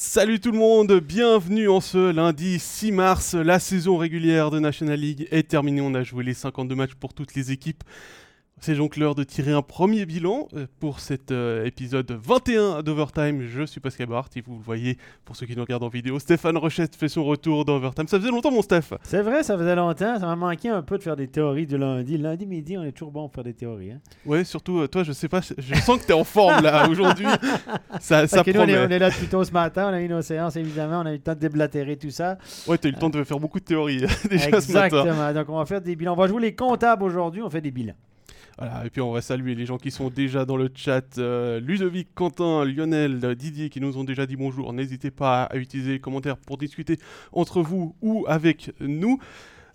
Salut tout le monde, bienvenue en ce lundi 6 mars. La saison régulière de National League est terminée. On a joué les 52 matchs pour toutes les équipes. C'est donc l'heure de tirer un premier bilan euh, pour cet euh, épisode 21 d'Overtime. Je suis Pascal Bart et vous le voyez pour ceux qui nous regardent en vidéo. Stéphane Rochette fait son retour dans Overtime. Ça faisait longtemps mon Steph. C'est vrai, ça faisait longtemps. Ça m'a manqué un peu de faire des théories du lundi. Lundi midi, on est toujours bon pour faire des théories. Hein. Ouais, surtout euh, toi, je sais pas, je sens que tu es en forme là aujourd'hui. ça, ça nous, on, est, on, est, là depuis tôt ce matin, on a eu nos séances évidemment, on a eu le temps de déblatérer tout ça. Ouais, tu as eu le temps de faire beaucoup de théories déjà Exactement. ce matin. Exactement. Donc on va faire des bilans. On va jouer les comptables aujourd'hui, on fait des bilans. Voilà, et puis on va saluer les gens qui sont déjà dans le chat. Euh, Ludovic, Quentin, Lionel, Didier qui nous ont déjà dit bonjour. N'hésitez pas à utiliser les commentaires pour discuter entre vous ou avec nous.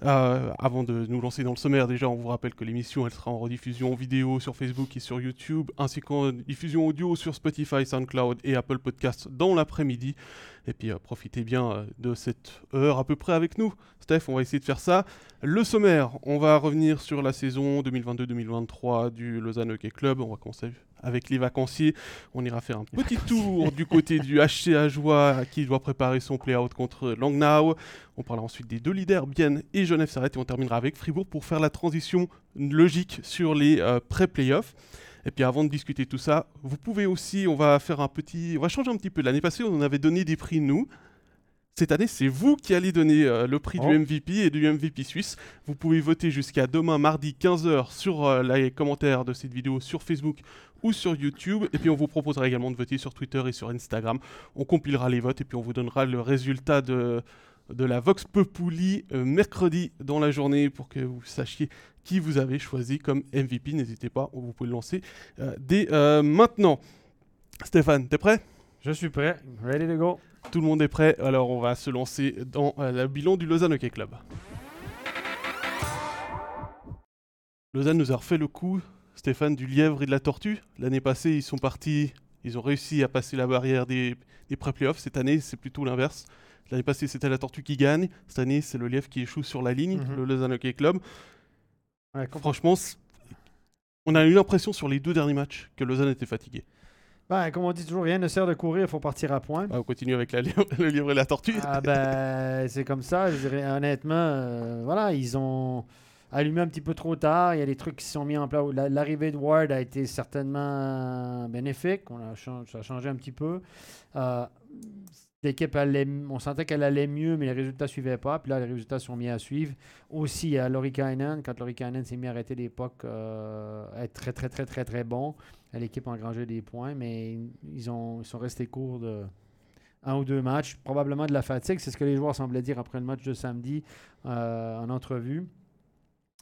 Euh, avant de nous lancer dans le sommaire, déjà, on vous rappelle que l'émission elle sera en rediffusion vidéo sur Facebook et sur YouTube, ainsi qu'en diffusion audio sur Spotify, SoundCloud et Apple Podcasts dans l'après-midi. Et puis euh, profitez bien euh, de cette heure à peu près avec nous. Steph, on va essayer de faire ça. Le sommaire, on va revenir sur la saison 2022-2023 du Lausanne Hockey Club. On va commencer avec les vacanciers. On ira faire un petit tour du côté du HC Joie qui doit préparer son play-out contre Langnau. On parlera ensuite des deux leaders, Bien et Genève Serret. Et on terminera avec Fribourg pour faire la transition logique sur les euh, pré-playoffs. Et puis avant de discuter tout ça, vous pouvez aussi, on va faire un petit, on va changer un petit peu. L'année passée, on avait donné des prix nous. Cette année, c'est vous qui allez donner euh, le prix du Oh. MVP et du MVP suisse. Vous pouvez voter jusqu'à demain, mardi 15h, sur euh, les commentaires de cette vidéo sur Facebook ou sur YouTube. Et puis on vous proposera également de voter sur Twitter et sur Instagram. On compilera les votes et puis on vous donnera le résultat de, de la Vox Populi euh, mercredi dans la journée pour que vous sachiez qui vous avez choisi comme MVP. N'hésitez pas, vous pouvez le lancer euh, dès euh, maintenant. Stéphane, t'es prêt? Je suis prêt. Ready to go. Tout le monde est prêt, alors on va se lancer dans le bilan du Lausanne Hockey Club. Lausanne nous a refait le coup, Stéphane, du lièvre et de la tortue. L'année passée, ils sont partis, ils ont réussi à passer la barrière des, des pré-playoffs. Cette année, c'est plutôt l'inverse. L'année passée, c'était la tortue qui gagne. Cette année, c'est le lièvre qui échoue sur la ligne, Mhm. le Lausanne Hockey Club. Ouais, Franchement, on a eu l'impression sur les deux derniers matchs que Lausanne était fatigué. Ben, comme on dit toujours, rien ne sert de courir, il faut partir à point. Ah, on continue avec la le lièvre et la tortue. Ah ben, c'est comme ça, je dirais honnêtement, euh, voilà, ils ont allumé un petit peu trop tard, il y a des trucs qui sont mis en place. La- L'arrivée de Ward a été certainement bénéfique, on ça a changé un petit peu. Euh, L'équipe, on sentait qu'elle allait mieux, mais les résultats ne suivaient pas. Puis là, les résultats sont mis à suivre. Aussi, à Lorikainen, quand Lorikainen s'est mis à arrêter l'époque, euh, être très, très, très, très, très bon. L'équipe a engrangé des points, mais ils, ont, ils sont restés courts de, un ou deux matchs, probablement de la fatigue. C'est ce que les joueurs semblaient dire après le match de samedi euh, en entrevue.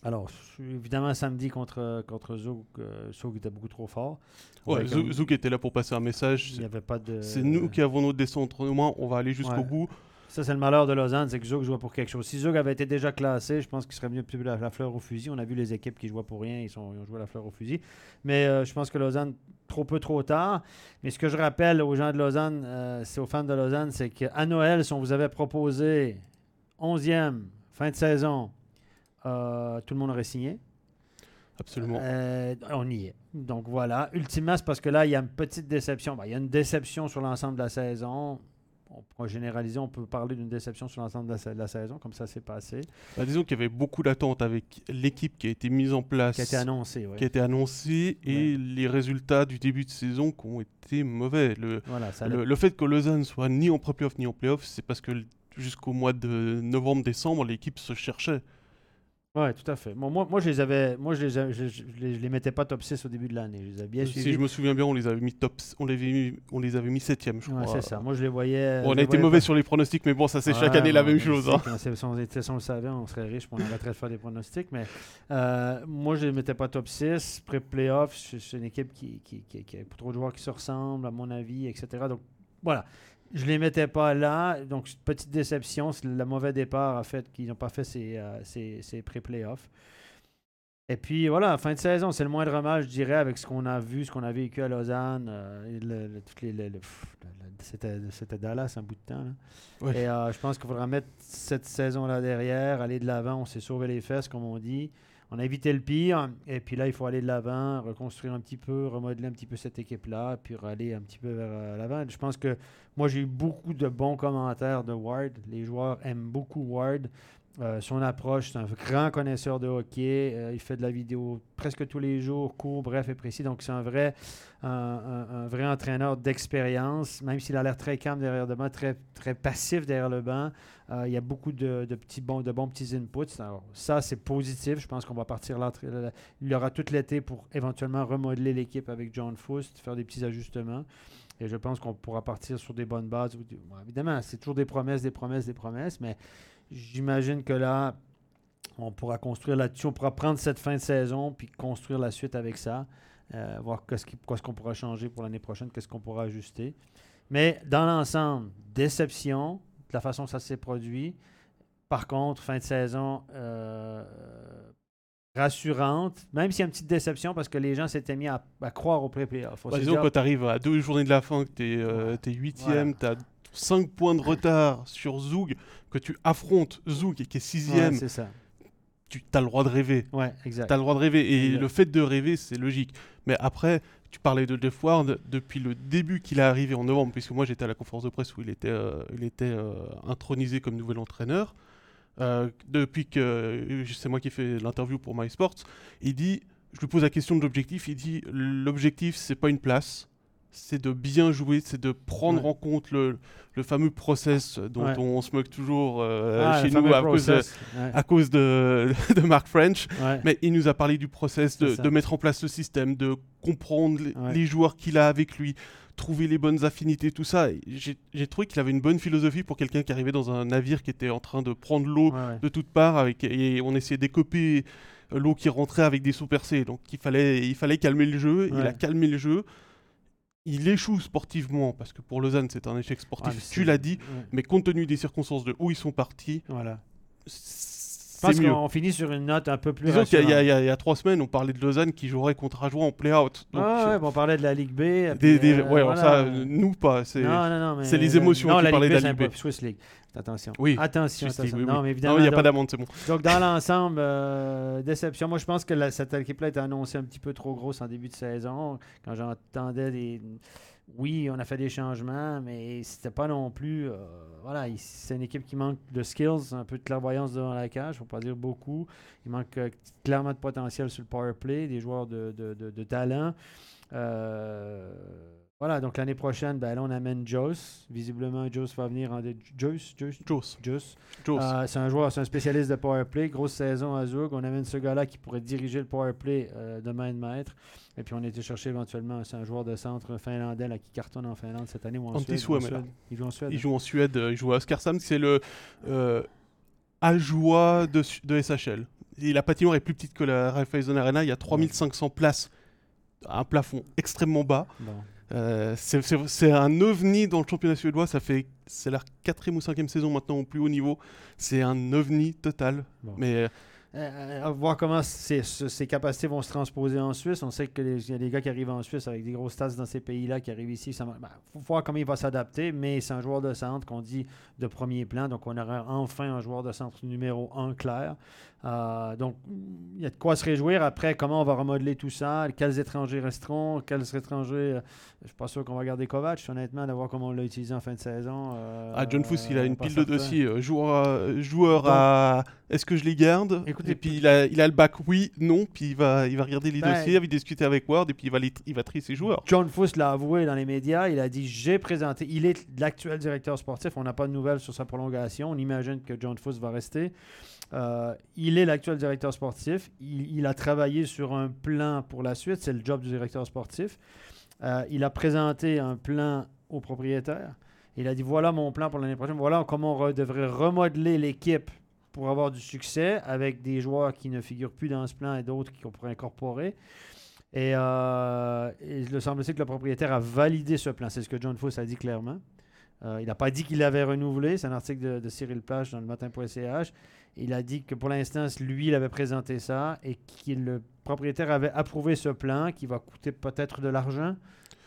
Alors, évidemment, samedi contre, contre Zouk, euh, Zouk était beaucoup trop fort. Ouais, Zouk était là pour passer un message. Il n'y avait pas de. C'est nous qui avons notre décentrement, on va aller jusqu'au Ouais. bout. Ça, c'est le malheur de Lausanne, c'est que Zouk jouait pour quelque chose. Si Zouk avait été déjà classé, je pense qu'il serait mieux de la, la fleur au fusil. On a vu les équipes qui jouaient pour rien, ils, sont, ils ont joué la fleur au fusil. Mais euh, je pense que Lausanne, trop peu, trop tard. Mais ce que je rappelle aux gens de Lausanne, euh, c'est aux fans de Lausanne, c'est qu'à Noël, si on vous avait proposé 11e, fin de saison, euh, tout le monde aurait signé. Absolument. Euh, on y est. Donc voilà. Ultimement, c'est parce que là, il y a une petite déception. Ben, il y a une déception sur l'ensemble de la saison. On pourra généraliser, on peut parler d'une déception sur l'ensemble de, la sa- de la saison, comme ça s'est passé, Bah, disons qu'il y avait beaucoup d'attentes avec l'équipe qui a été mise en place, qui a été annoncé. ouais. qui a été annoncée, et Ouais. les résultats du début de saison qui ont été mauvais. Le, Voilà, ça le, le fait que Lausanne soit ni en pré-playoff ni en playoff, c'est parce que jusqu'au mois de novembre-décembre, l'équipe se cherchait. Ouais, tout à fait. Bon, moi, moi, je les avais, moi, je les, a- je, je les, je les mettais pas top 6 au début de l'année. Je les avais bien si suivis. je me souviens bien, on les avait mis top, on les avait mis, on les avait mis septième, je Ouais, crois. c'est ça. Moi, je les voyais. Bon, on a été mauvais sur les pronostics, mais bon, ça c'est chaque année la même chose. hein. Si on, était- si on le savait, on serait riche, puis on arrêterait de faire des pronostics. Mais euh, moi, je ne les mettais pas top 6. Pré-playoff, c'est c'est une équipe qui, qui, qui, qui a trop de joueurs qui se ressemblent, à mon avis, etc. Donc, voilà. Je ne les mettais pas là. Donc, petite déception. C'est Le mauvais départ a fait qu'ils n'ont pas fait ces, euh, ces, ces pré-playoffs. Et puis voilà, fin de saison, c'est le moindre mal, je dirais, avec ce qu'on a vu, ce qu'on a vécu à Lausanne. euh, le- le- les- le- C'était Dallas un bout de temps. là. Et euh, je pense qu'il faudra mettre cette saison-là derrière, aller de l'avant. On s'est sauvé les fesses, comme on dit. On a évité le pire. Et puis là, il faut aller de l'avant, reconstruire un petit peu, remodeler un petit peu cette équipe-là, puis aller un petit peu vers euh, l'avant. Je pense que moi, j'ai eu beaucoup de bons commentaires de Ward. Les joueurs aiment beaucoup Ward. Euh, son approche, c'est un grand connaisseur de hockey. Euh, il fait de la vidéo presque tous les jours, court, bref et précis. Donc, c'est un vrai, un, vrai entraîneur d'expérience, même s'il a l'air très calme derrière le banc, très, très passif derrière le banc. Euh, il y a beaucoup de, petits bons, de bons petits inputs. ça, c'est positif. Je pense qu'on va partir là. Il aura tout l'été pour éventuellement remodeler l'équipe avec John Foust, faire des petits ajustements. Et je pense qu'on pourra partir sur des bonnes bases. évidemment, c'est toujours des promesses, des promesses, des promesses, mais J'imagine que là, on pourra construire là-dessus. On pourra prendre cette fin de saison puis construire la suite avec ça. Euh, voir qu'est-ce qu'on pourra changer pour l'année prochaine, qu'est-ce qu'on pourra ajuster. Mais dans l'ensemble, déception de la façon que ça s'est produit. Par contre, fin de saison euh, rassurante, même s'il y a une petite déception parce que les gens s'étaient mis à, croire au pré-playoff. Bah, disons, quand tu arrives à deux journées de la fin, que tu es, euh, huitième, tu as 5 points de retard sur Zoug, que tu affrontes Zoug qui est sixième, tu as le droit de rêver. Ouais, exact. Tu as le droit de rêver. Et le fait de rêver, c'est logique. Mais après, tu parlais de Jeff Ward depuis le début qu'il est arrivé en novembre, puisque moi j'étais à la conférence de presse où il était, euh, il était euh, intronisé comme nouvel entraîneur. Euh, depuis que c'est moi qui ai fait l'interview pour MySports, il dit, je lui pose la question de l'objectif, il dit l'objectif c'est pas une place, c'est de bien jouer, c'est de prendre en compte le, le, fameux process dont on se moque toujours euh, ah, chez nous à cause, de, à cause, de, de, Mark French. Mais il nous a parlé du process de, de, mettre en place le système, de comprendre les, joueurs qu'il a avec lui, trouver les bonnes affinités, tout ça. J'ai trouvé qu'il avait une bonne philosophie pour quelqu'un qui arrivait dans un navire qui était en train de prendre l'eau de toutes parts avec, et on essayait d'écoper l'eau qui rentrait avec des sous-percés. Donc il fallait, il fallait calmer le jeu. Il a calmé le jeu il échoue sportivement, parce que pour Lausanne, c'est un échec sportif, ah, tu l'as dit, mais compte tenu des circonstances de où ils sont partis, voilà. Je pense qu'on finit sur une note un peu plus. Disons qu'il y, a trois semaines, on parlait de Lausanne qui jouerait contre Ajoie en play-out. Ah, ouais, on parlait de la Ligue B. Des, ouais, ça, nous pas. C'est les émotions non, qui parlaient de la Ligue B. Swiss League. Attention. Oui. Attention, attention. non, mais évidemment. il n'y a pas d'amende, c'est bon. Donc, dans l'ensemble, euh, déception. Moi, je pense que cette équipe-là annoncée un petit peu trop grosse en début de saison. Quand j'entendais des oui, on a fait des changements, mais c'était pas non plus. Euh, voilà, c'est une équipe qui manque de skills, un peu de clairvoyance devant la cage, faut pas dire beaucoup. Il manque euh, clairement de potentiel sur le power play, des joueurs de, de, talent. Euh, voilà, donc l'année prochaine, ben, là, on amène Joss. Visiblement, Joss va venir en. Joss Joss Joss. c'est un joueur, c'est un spécialiste de power play. Grosse saison à Zug. On amène ce gars-là qui pourrait diriger le power play de main de maître. Et puis on a été chercher éventuellement un joueur de centre finlandais là, qui cartonne en Finlande cette année ou en Suède. Il joue en Suède. Il joue en Suède. Il joue à Oskarshamn. C'est le euh, Ajoie de, de SHL. Et la patinoire est plus petite que la Raiffeisen Arena. Il y a 3500 places. Un plafond extrêmement bas. Euh, c'est un ovni dans le championnat suédois. Ça fait c'est la quatrième ou cinquième saison maintenant au plus haut niveau. C'est un ovni total. Mais euh, voir comment ces, capacités vont se transposer en Suisse. On sait qu'il y a des gars qui arrivent en Suisse avec des grosses stats dans ces pays-là qui arrivent ici. Il ben, faut voir comment il va s'adapter, mais c'est un joueur de centre qu'on dit de premier plan. Donc, on aura enfin un joueur de centre numéro 1 clair. Euh, donc, il y a de quoi se réjouir. Après, comment on va remodeler tout ça? Quels étrangers resteront? Quels étrangers euh, Je ne suis pas sûr qu'on va garder Kovac, honnêtement, de voir comment on l'a utilisé en fin de saison. Euh, ah, John Fuss, il a une pile de dossiers. joueur, joueur à. Est-ce que je les garde? Et puis, il a, il a le bac oui, non. Puis, il va, il va regarder les dossiers, il va discuter avec Ward, et puis il va, il va trier ses joueurs. John Fuss l'a avoué dans les médias. Il a dit J'ai présenté. Il est l'actuel directeur sportif. On n'a pas de nouvelles sur sa prolongation. On imagine que John Fuss va rester. Euh, il est l'actuel directeur sportif. Il, a travaillé sur un plan pour la suite. C'est le job du directeur sportif. Euh, il a présenté un plan au propriétaire. Il a dit voilà mon plan pour l'année prochaine. Voilà comment on devrait remodeler l'équipe pour avoir du succès avec des joueurs qui ne figurent plus dans ce plan et d'autres qu'on pourrait incorporer. Et, euh, il semble que le propriétaire a validé ce plan. C'est ce que John Foss a dit clairement. Euh, il n'a pas dit qu'il l'avait renouvelé. C'est un article de, de Cyril Plage dans le matin.ch. Il a dit que pour l'instant, lui, il avait présenté ça et que le propriétaire avait approuvé ce plan qui va coûter peut-être de l'argent.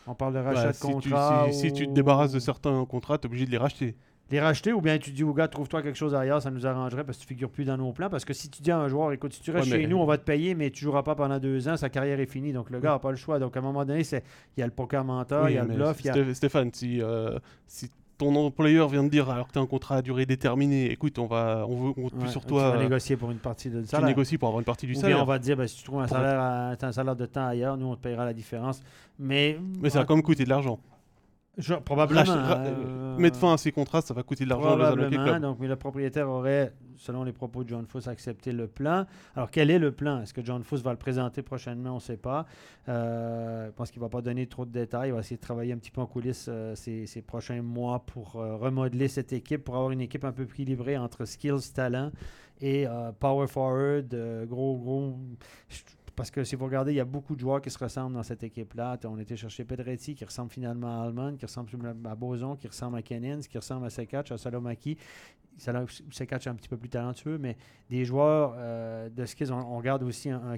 On parle de rachat de contrats. Si, tu te débarrasses de certains contrats, tu es obligé de les racheter. Les racheter ou bien tu dis au gars, trouve-toi quelque chose ailleurs, ça nous arrangerait parce que tu figures plus dans nos plans. Parce que si tu dis à un joueur, écoute, si tu restes Ouais, chez nous, on va te payer, mais tu joueras pas pendant deux ans, sa carrière est finie. Donc le gars n'a pas le choix. Donc à un moment donné, c'est- il y a le poker mental, Oui, il y a le bluff, y a. Sté- Stéphane, si, euh, si ton employeur vient de dire alors que tu as un contrat à durée déterminée, écoute, on va, on veut, on compte plus Ouais, sur tu toi. vas euh, négocier pour une partie de tu salaire. négocies pour avoir une partie du Ou bien salaire. on va te dire, ben, si tu trouves un Pour- salaire, à- un salaire de temps ailleurs, nous on te payera la différence. Mais, Mais ça va quand même coûter de l'argent. Je- probablement. Rach- euh, Mettre fin à ces contrats, ça va coûter de l'argent aux. Donc, mais le propriétaire aurait, selon les propos de John Fuss, accepté le plan. Alors, quel est le plan Est-ce que John Fuss va le présenter prochainement? On ne sait pas. Euh, je pense qu'il ne va pas donner trop de détails. Il va essayer de travailler un petit peu en coulisses euh, ces, ces prochains mois pour euh, remodeler cette équipe, pour avoir une équipe un peu équilibrée entre skills, talent et euh, power forward, euh, gros, gros. Parce que si vous regardez, il y a beaucoup de joueurs qui se ressemblent dans cette équipe-là. On était chercher Pedretti, qui ressemble finalement à Alman, qui ressemble à Boson, qui ressemble à Kennins, qui ressemble à Sekac, à Salomaki. Salo- Sekac est un petit peu plus talentueux, mais des joueurs euh, de skills. On, on regarde aussi un, un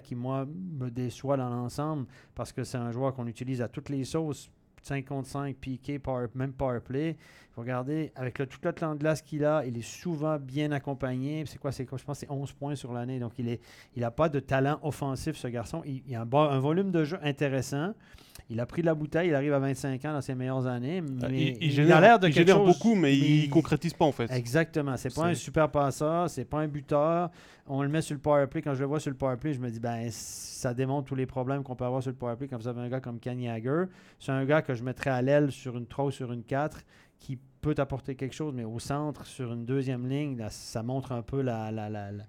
qui, moi, me déçoit dans l'ensemble parce que c'est un joueur qu'on utilise à toutes les sauces. 5 contre 5, piqué, power, même power play. Regarder, avec le, tout le temps de glace qu'il a, il est souvent bien accompagné. C'est quoi, c'est? Je pense c'est 11 points sur l'année. Donc, il n'a il pas de talent offensif, ce garçon. Il, il a un volume de jeu intéressant. Il a pris de la bouteille. Il arrive à 25 ans dans ses meilleures années. Mais Ah, il, il il génère, a l'air de il quelque génère chose, beaucoup, mais, il concrétise pas en fait. Exactement. C'est pas un super passeur, c'est pas un buteur. On le met sur le power play. Quand je le vois sur le power play, je me dis, ben, ça démontre tous les problèmes qu'on peut avoir sur le power play quand vous avez un gars comme Ken Jagger. C'est un gars que je mettrais à l'aile sur une 3 ou sur une 4 qui peut apporter quelque chose, mais au centre, sur une deuxième ligne, là, ça montre un peu la, la, la, la-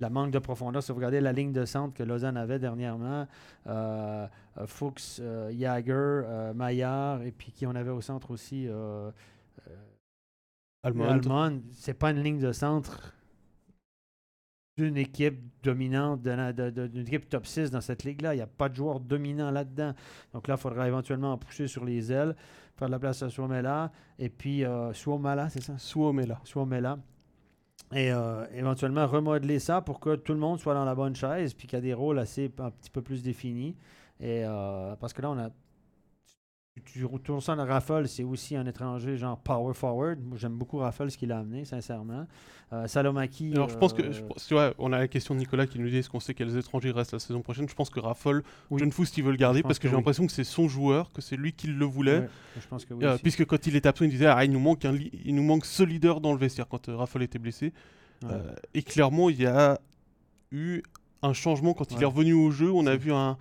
la manque de profondeur. Si vous regardez la ligne de centre que Lausanne avait dernièrement, euh, euh, Fuchs, euh, Jagger, euh, Maillard, et puis qui on avait au centre aussi. Almond, c'est pas une ligne de centre d'une équipe dominante, d'une équipe top 6 dans cette ligue-là. Il n'y a pas de joueur dominant là-dedans. Donc là, il faudra éventuellement en pousser sur les ailes, faire de la place à Suomela, et puis Suomala, c'est ça? Suomela. Suomela. Et euh, éventuellement remodeler ça pour que tout le monde soit dans la bonne chaise, puis qu'il y a des rôles assez un petit peu plus définis. Et euh, parce que là, on a. Tu retournes ça Raffle, c'est aussi un étranger genre power forward. Moi, j'aime beaucoup Raffle, ce qu'il a amené, sincèrement. Euh, Salomaki. Alors, je pense que, euh, je pense- tu vois, on a la question de Nicolas qui nous dit est-ce qu'on sait quels étrangers restent la saison prochaine? Je pense que Raffle, Oui. John Foust, il veut le garder Je parce que, que j'ai oui. l'impression que c'est son joueur, que c'est lui qui le voulait. ouais, je pense que oui. Euh, puisque quand il était absent, il disait ah, il nous manque un il nous manque ce leader dans le vestiaire quand Raffle était blessé. Ouais. Et clairement, il y a eu un changement quand il est revenu au jeu. On a vu un,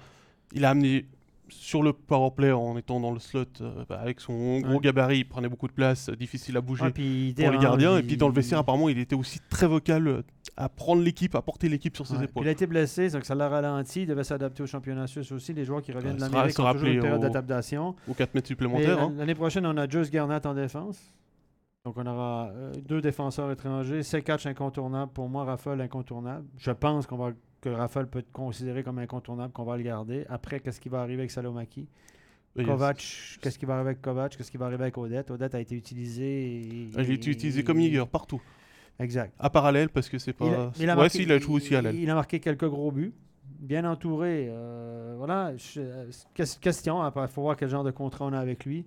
il a amené sur le power play en étant dans le slot euh, bah, avec son gros Ouais. gabarit, il prenait beaucoup de place, euh, difficile à bouger Ouais, puis il pour les gardiens. Et puis dans le vestiaire, apparemment, il était aussi très vocal euh, à prendre l'équipe, à porter l'équipe sur ses Ouais, épaules. Il a été blessé, donc ça l'a ralenti. Il devait s'adapter au championnat suisse aussi. Les joueurs qui reviennent de l'Amérique ont toujours une période d'adaptation. Aux 4 mètres supplémentaires. hein. L'année prochaine, on a Jules Garnett en défense. Donc, on aura deux défenseurs étrangers. Sekac incontournable. Pour moi, Raffle incontournable. Je pense qu'on va, que Raffle peut être considéré comme incontournable, qu'on va le garder. Après, qu'est-ce qui va arriver avec Salomaki? Kovac, qu'est-ce qui va arriver avec Kovac? Qu'est-ce qui va arriver avec Odette? Odette a été utilisé. et- Il a été utilisé comme Niger partout. Exact. À parallèle, parce que c'est pas. Il a, il a ouais, marqué, si, il a joué aussi à l'aile. Il a marqué quelques gros buts. Bien entouré. euh, voilà. je- euh, ques- question. Après, il faut voir quel genre de contrat on a avec lui.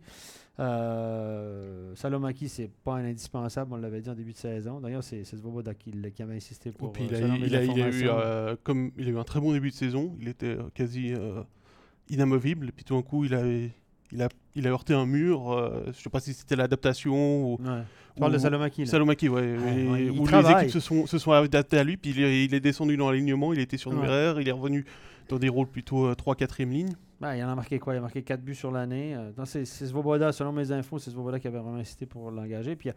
Euh, Salomaki, c'est pas un indispensable. On l'avait dit en début de saison. D'ailleurs, c'est Svoboda qui, qui avait insisté Et pour. puis euh, il, a, il, a, il a eu, euh, comme, il a eu un très bon début de saison. Il était euh, quasi euh, inamovible. Et puis tout d'un coup, il a, il a, il a heurté un mur. euh, je sais pas si c'était l'adaptation ou. Ouais. Tu parles de Salomaki. là. Salomaki, ouais. Et- les équipes se sont, se sont adaptées à lui. Puis il est, il est descendu dans l'alignement. Il était sur Ouais. Il est revenu dans des rôles plutôt 3-4e ligne. Ben, il en a marqué quoi? Il a marqué 4 buts sur l'année. Euh, c'est Svoboda, selon mes infos, c'est Svoboda qui avait vraiment insisté pour l'engager. Puis,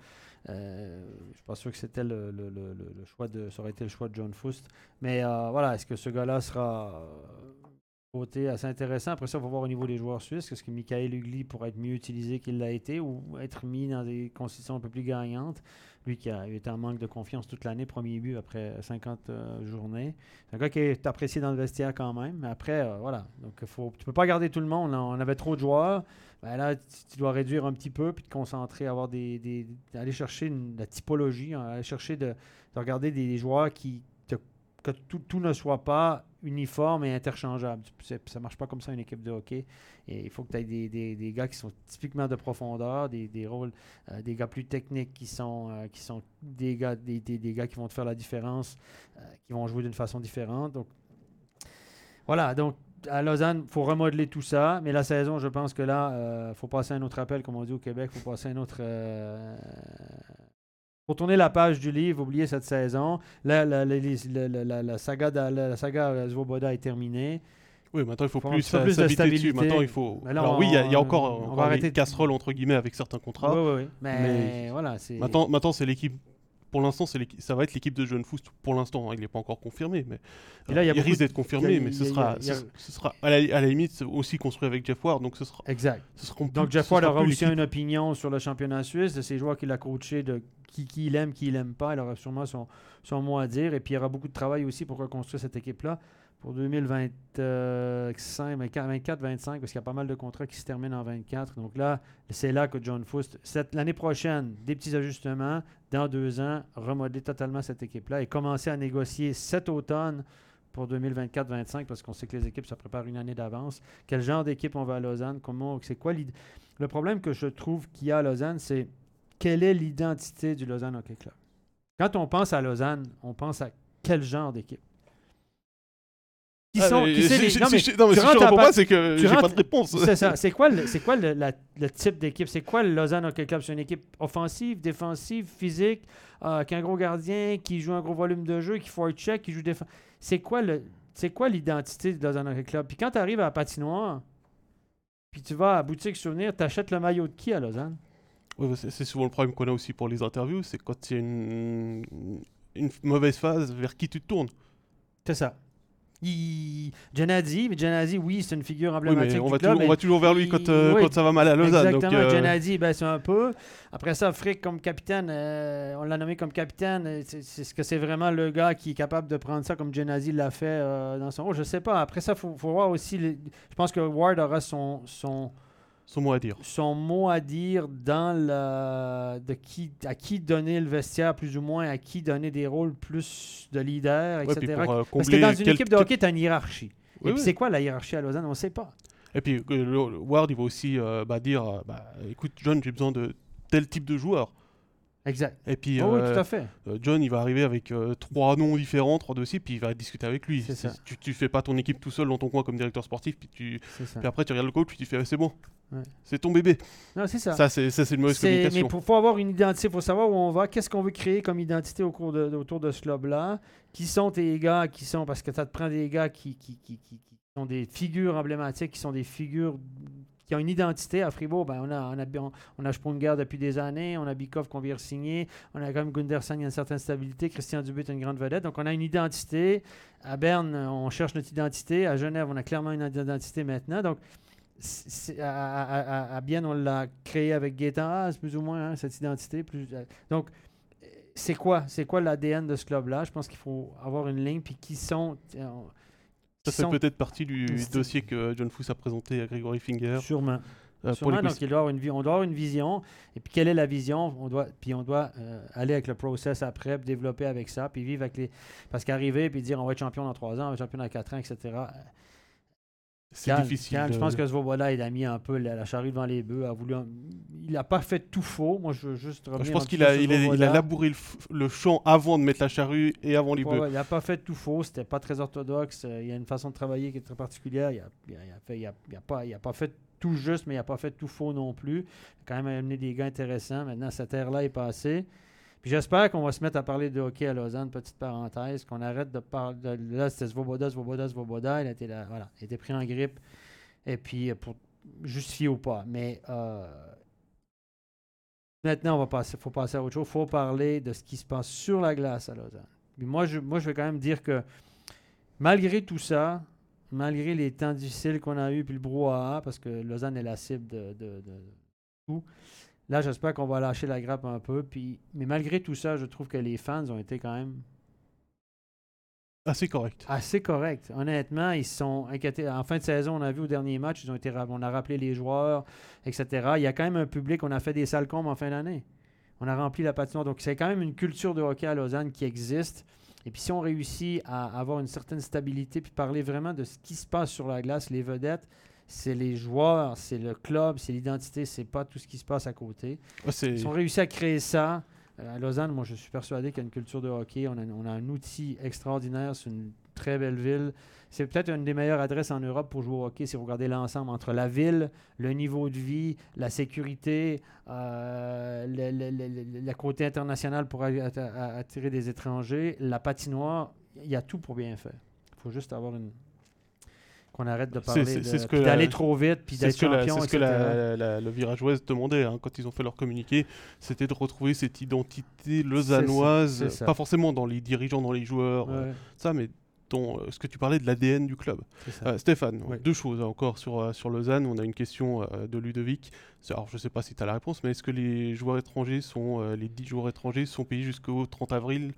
euh, je suis pas sûr que c'était le, le- le- choix de, ça aurait été le choix de John Fust. Mais euh, voilà, est-ce que ce gars-là sera euh, côté assez intéressant? Après ça, on va voir au niveau des joueurs suisses. Est-ce que Michael Ugly pourrait être mieux utilisé qu'il l'a été ou être mis dans des conditions un peu plus gagnantes? Lui qui a été en manque de confiance toute l'année, premier but après 50 euh, journées. C'est un gars qui est apprécié dans le vestiaire quand même. Mais après, euh, voilà. Donc, faut, tu peux pas garder tout le monde. On avait trop de joueurs. Ben là, tu, dois réduire un petit peu puis te concentrer, avoir des, des- aller chercher la typologie, hein, aller chercher de, de regarder des, joueurs qui que tout ne soit pas uniforme et interchangeable. Ça marche pas comme ça une équipe de hockey. Il faut que tu aies des, des- des gars qui sont typiquement de profondeur, des, des rôles, euh, des gars plus techniques qui sont, euh, qui sont des, gars, des gars qui vont te faire la différence, euh, qui vont jouer d'une façon différente. Donc, voilà, donc à Lausanne, il faut remodeler tout ça. Mais la saison, je pense que là, il faut passer un autre appel, comme on dit au Québec. Il faut passer un autre. Faut tourner la page du livre, oublier cette saison. La, la- la- saga, la, saga Svoboda est terminée. Oui, maintenant il faut Faut plus s'habituer dessus. Maintenant il faut. Alors oui, il y, a- il y a on- encore, on va arrêter des casseroles entre guillemets avec certains contrats. Oui, oui, oui. Mais, Mais- voilà, c'est. Maintenant, maintenant c'est l'équipe. Pour l'instant, ça va être l'équipe de John Foust. Pour l'instant, hein, il n'est pas encore confirmé, mais Et là, il y a il beaucoup risque d'être confirmé. il y a- mais ce y a- sera, ce, ce à la, à la limite aussi construit avec Jeff Ward, donc ce sera. Exact. Ce Donc, Jeff Ward aura aussi une opinion sur le championnat suisse, de ses joueurs qu'il a coaché, de qui, qui il aime, qui il aime pas. Il aura sûrement son, son mot à dire. Et puis, il y aura beaucoup de travail aussi pour reconstruire cette équipe-là pour 2025, 24, 25, parce qu'il y a pas mal de contrats qui se terminent en 24. Donc là, c'est là que John Foust, l'année prochaine, des petits ajustements. Dans deux ans, remodeler totalement cette équipe-là et commencer à négocier cet automne pour 2024-25 parce qu'on sait que les équipes se préparent une année d'avance. Quel genre d'équipe on va à Lausanne? Comment, c'est quoi l'id- Le problème que je trouve qu'il y a à Lausanne, c'est quelle est l'identité du Lausanne Hockey Club? Quand on pense à Lausanne, on pense à quel genre d'équipe? Qui Ah, sont, mais qui c'est si- les- si- non, si mais je- non, mais si pas, part- c'est que j'ai pas de réponse. c'est ça. C'est quoi, le, quoi le, la- le type d'équipe? C'est quoi le Lausanne Hockey Club? C'est une équipe offensive, défensive, physique, euh, qui a un gros gardien, qui joue un gros volume de jeu, qui check, qui joue défense. C'est quoi le, c'est quoi l'identité du Lausanne Hockey Club? Puis quand tu arrives à la patinoire, puis tu vas à la boutique souvenir, tu achètes le maillot de qui à Lausanne? C'est souvent le problème qu'on a aussi pour les interviews, c'est quand il y a une, une mauvaise phase, vers qui tu te tournes. C'est ça. Il... Genadi, mais Genadi, oui, c'est une figure emblématique on du va, club, toujours, on mais- va toujours vers lui quand, euh, Oui, quand ça va mal à Lausanne. donc, Exactement. euh, Genadi, ben, c'est un peu. Après ça, Frick comme capitaine, euh, on l'a nommé comme capitaine. euh, c'est- Est-ce que c'est vraiment le gars qui est capable de prendre ça comme Genadi l'a fait euh, dans son rôle? Je sais pas. Après ça, il faut, faut voir aussi. les- Je pense que Ward aura son, son, son mot à dire. son mot à dire dans le, de qui, à qui donner le vestiaire, plus ou moins, à qui donner des rôles plus de leader, Ouais, etc. puis pour, euh, Parce que dans une quel- équipe de hockey, tu as une hiérarchie. Oui, Et oui. puis c'est quoi la hiérarchie à Lausanne? On ne sait pas. Et puis euh, le- le Ward, il va aussi euh, bah, dire bah, écoute, John, j'ai besoin de tel type de joueur. Exact. Et puis Oh oui, euh, tout à fait. euh, John, il va arriver avec euh, trois noms différents, trois dossiers, puis il va discuter avec lui. C'est ça. Tu, tu fais pas ton équipe tout seul dans ton coin comme directeur sportif, puis, tu, puis après tu regardes le coach, puis tu fais c'est bon, Ouais. c'est ton bébé. Non, c'est ça. Ça, c'est ça, c'est une mauvaise communication. mais pour faut avoir une identité, il faut savoir où on va, qu'est-ce qu'on veut créer comme identité au cours de, autour de ce club-là, qui sont tes gars, qui sont, parce que ça te prend des gars qui, qui, qui, qui- qui sont des figures emblématiques, qui sont des figures qui ont une identité. À Fribourg, ben, on, a, on, a, on, a Sprunger depuis des années, on a Bikov qu'on vient signer, on a quand même Gunderson, il y a une certaine stabilité, Christian Dubé est une grande vedette, donc on a une identité. À Berne, on cherche notre identité, à Genève, on a clairement une identité maintenant, donc à, à, à- Bienne, on l'a créé avec Gaétan Haas, plus ou moins, hein, cette identité. Plus, euh, donc, c'est quoi? C'est quoi l'ADN de ce club-là? Je pense qu'il faut avoir une ligne, puis qui sont... euh, Ça fait sont- peut-être partie du dossier que John Fuss a présenté à Gregory Finger. Sûrement. euh, Sûrement, donc il doit avoir une, on doit avoir une vision. Et puis, quelle est la vision? On doit, puis on doit euh, aller avec le process après, développer avec ça, puis vivre avec les... Parce qu'arriver, puis dire on va être champion dans trois ans, on va être champion dans quatre ans, etc. c'est difficile. Je pense que Svoboda, il a mis un peu la, la charrue devant les bœufs. A voulu un- Il n'a pas fait tout faux. Moi, je veux juste revenir Je pense qu'il a, il a, il a Svoboda. labouré le, champ avant de mettre la charrue et avant les Ouais, bœufs. ouais, il n'a pas fait tout faux. C'était pas très orthodoxe. Euh, Il y a une façon de travailler qui est très particulière. Il a, il a- il a fait, il a, il a pas, il a pas fait tout juste, mais il n'a pas fait tout faux non plus. Il a quand même amené des gars intéressants. Maintenant, cette ère-là est passée. Puis j'espère qu'on va se mettre à parler de hockey à Lausanne, petite parenthèse, qu'on arrête de parler. De, là, c'était Svoboda, Svoboda, Svoboda. Il été, là, voilà, pris en grippe. Et puis, euh, pour justifier ou pas. Mais euh, maintenant, on va passer, faut passer à autre chose. Il faut parler de ce qui se passe sur la glace à Lausanne. Moi, je, moi, je vais quand même dire que malgré tout ça, malgré les temps difficiles qu'on a eu puis le brouhaha, parce que Lausanne est la cible de- de tout, là, j'espère qu'on va lâcher la grappe un peu. Puis, mais malgré tout ça, je trouve que les fans ont été quand même c'est correct. assez corrects. Honnêtement, ils se sont inquiétés. En fin de saison, on a vu au dernier match, ils ont été, on a rappelé les joueurs, etc. Il y a quand même un public. On a fait des salles combes en fin d'année. On a rempli la patinoire. Donc, c'est quand même une culture de hockey à Lausanne qui existe. Et puis si on réussit à avoir une certaine stabilité, puis parler vraiment de ce qui se passe sur la glace, les vedettes, c'est les joueurs, c'est le club, c'est l'identité, c'est pas tout ce qui se passe à côté. Ouais, c'est- Si on réussit à créer ça, euh, à Lausanne, moi je suis persuadé qu'il y a une culture de hockey, on a, on a un outil extraordinaire, c'est une très belle ville. C'est peut-être une des meilleures adresses en Europe pour jouer au hockey si vous regardez l'ensemble entre la ville, le niveau de vie, la sécurité, euh, le, le- le- le- le côté international pour attirer des étrangers, la patinoire, il y a tout pour bien faire. Il faut juste avoir une qu'on arrête de parler d'aller trop vite puis d'être champion c'est ce que etc. la- la- le virage ouest demandait hein, quand ils ont fait leur communiqué, c'était de retrouver cette identité lausannoise, ça. pas forcément dans les dirigeants, dans les joueurs, euh, ça, mais dans euh, ce que tu parlais de l'ADN du club. Euh, Stéphane, deux choses hein, encore sur, sur Lausanne. On a une question de Ludovic. Alors, je ne sais pas si tu as la réponse, mais est-ce que les joueurs étrangers sont, les 10 joueurs étrangers sont payés jusqu'au 30 avril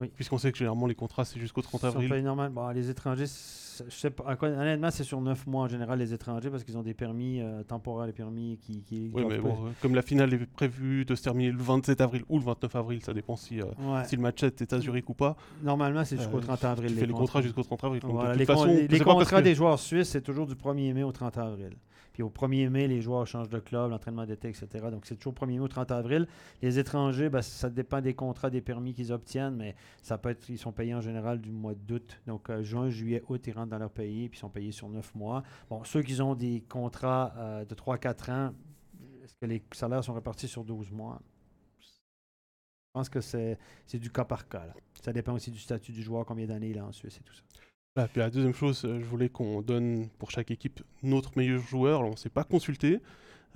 Oui. Puisqu'on sait que généralement les contrats c'est jusqu'au 30 Ils sont avril. payés normal. Bon, les étrangers, je sais pas. Honnêtement, c'est sur 9 mois en général, les étrangers, parce qu'ils ont des permis euh, temporaires, des permis qui. qui Oui, mais bon, euh, comme la finale est prévue de se terminer le 27 avril ou le 29 avril, ça dépend si, euh, Ouais. si le match est à Zurich ou pas. Normalement, c'est jusqu'au Euh, 30 avril. Tu fais les contrats jusqu'au 30 avril. Voilà, de les, toute con- façon, les- les contrats que- des joueurs suisses, c'est toujours du 1er mai au 30 avril. Puis au 1er mai, les joueurs changent de club, l'entraînement d'été, etc. Donc c'est toujours 1er mai au 30 avril. Les étrangers, ben, ça dépend des contrats, des permis qu'ils obtiennent, mais ça peut être, ils sont payés en général du mois d'août. Donc euh, juin, juillet, août, ils rentrent dans leur pays, puis ils sont payés sur 9 mois. Bon, ceux qui ont des contrats euh, de 3-4 ans, est-ce que les salaires sont répartis sur 12 mois? Je pense que c'est du cas par cas. Ça dépend aussi du statut du joueur, combien d'années il a en Suisse et tout ça. Puis la deuxième chose, euh, je voulais qu'on donne pour chaque équipe notre meilleur joueur. Alors, on ne s'est pas consulté.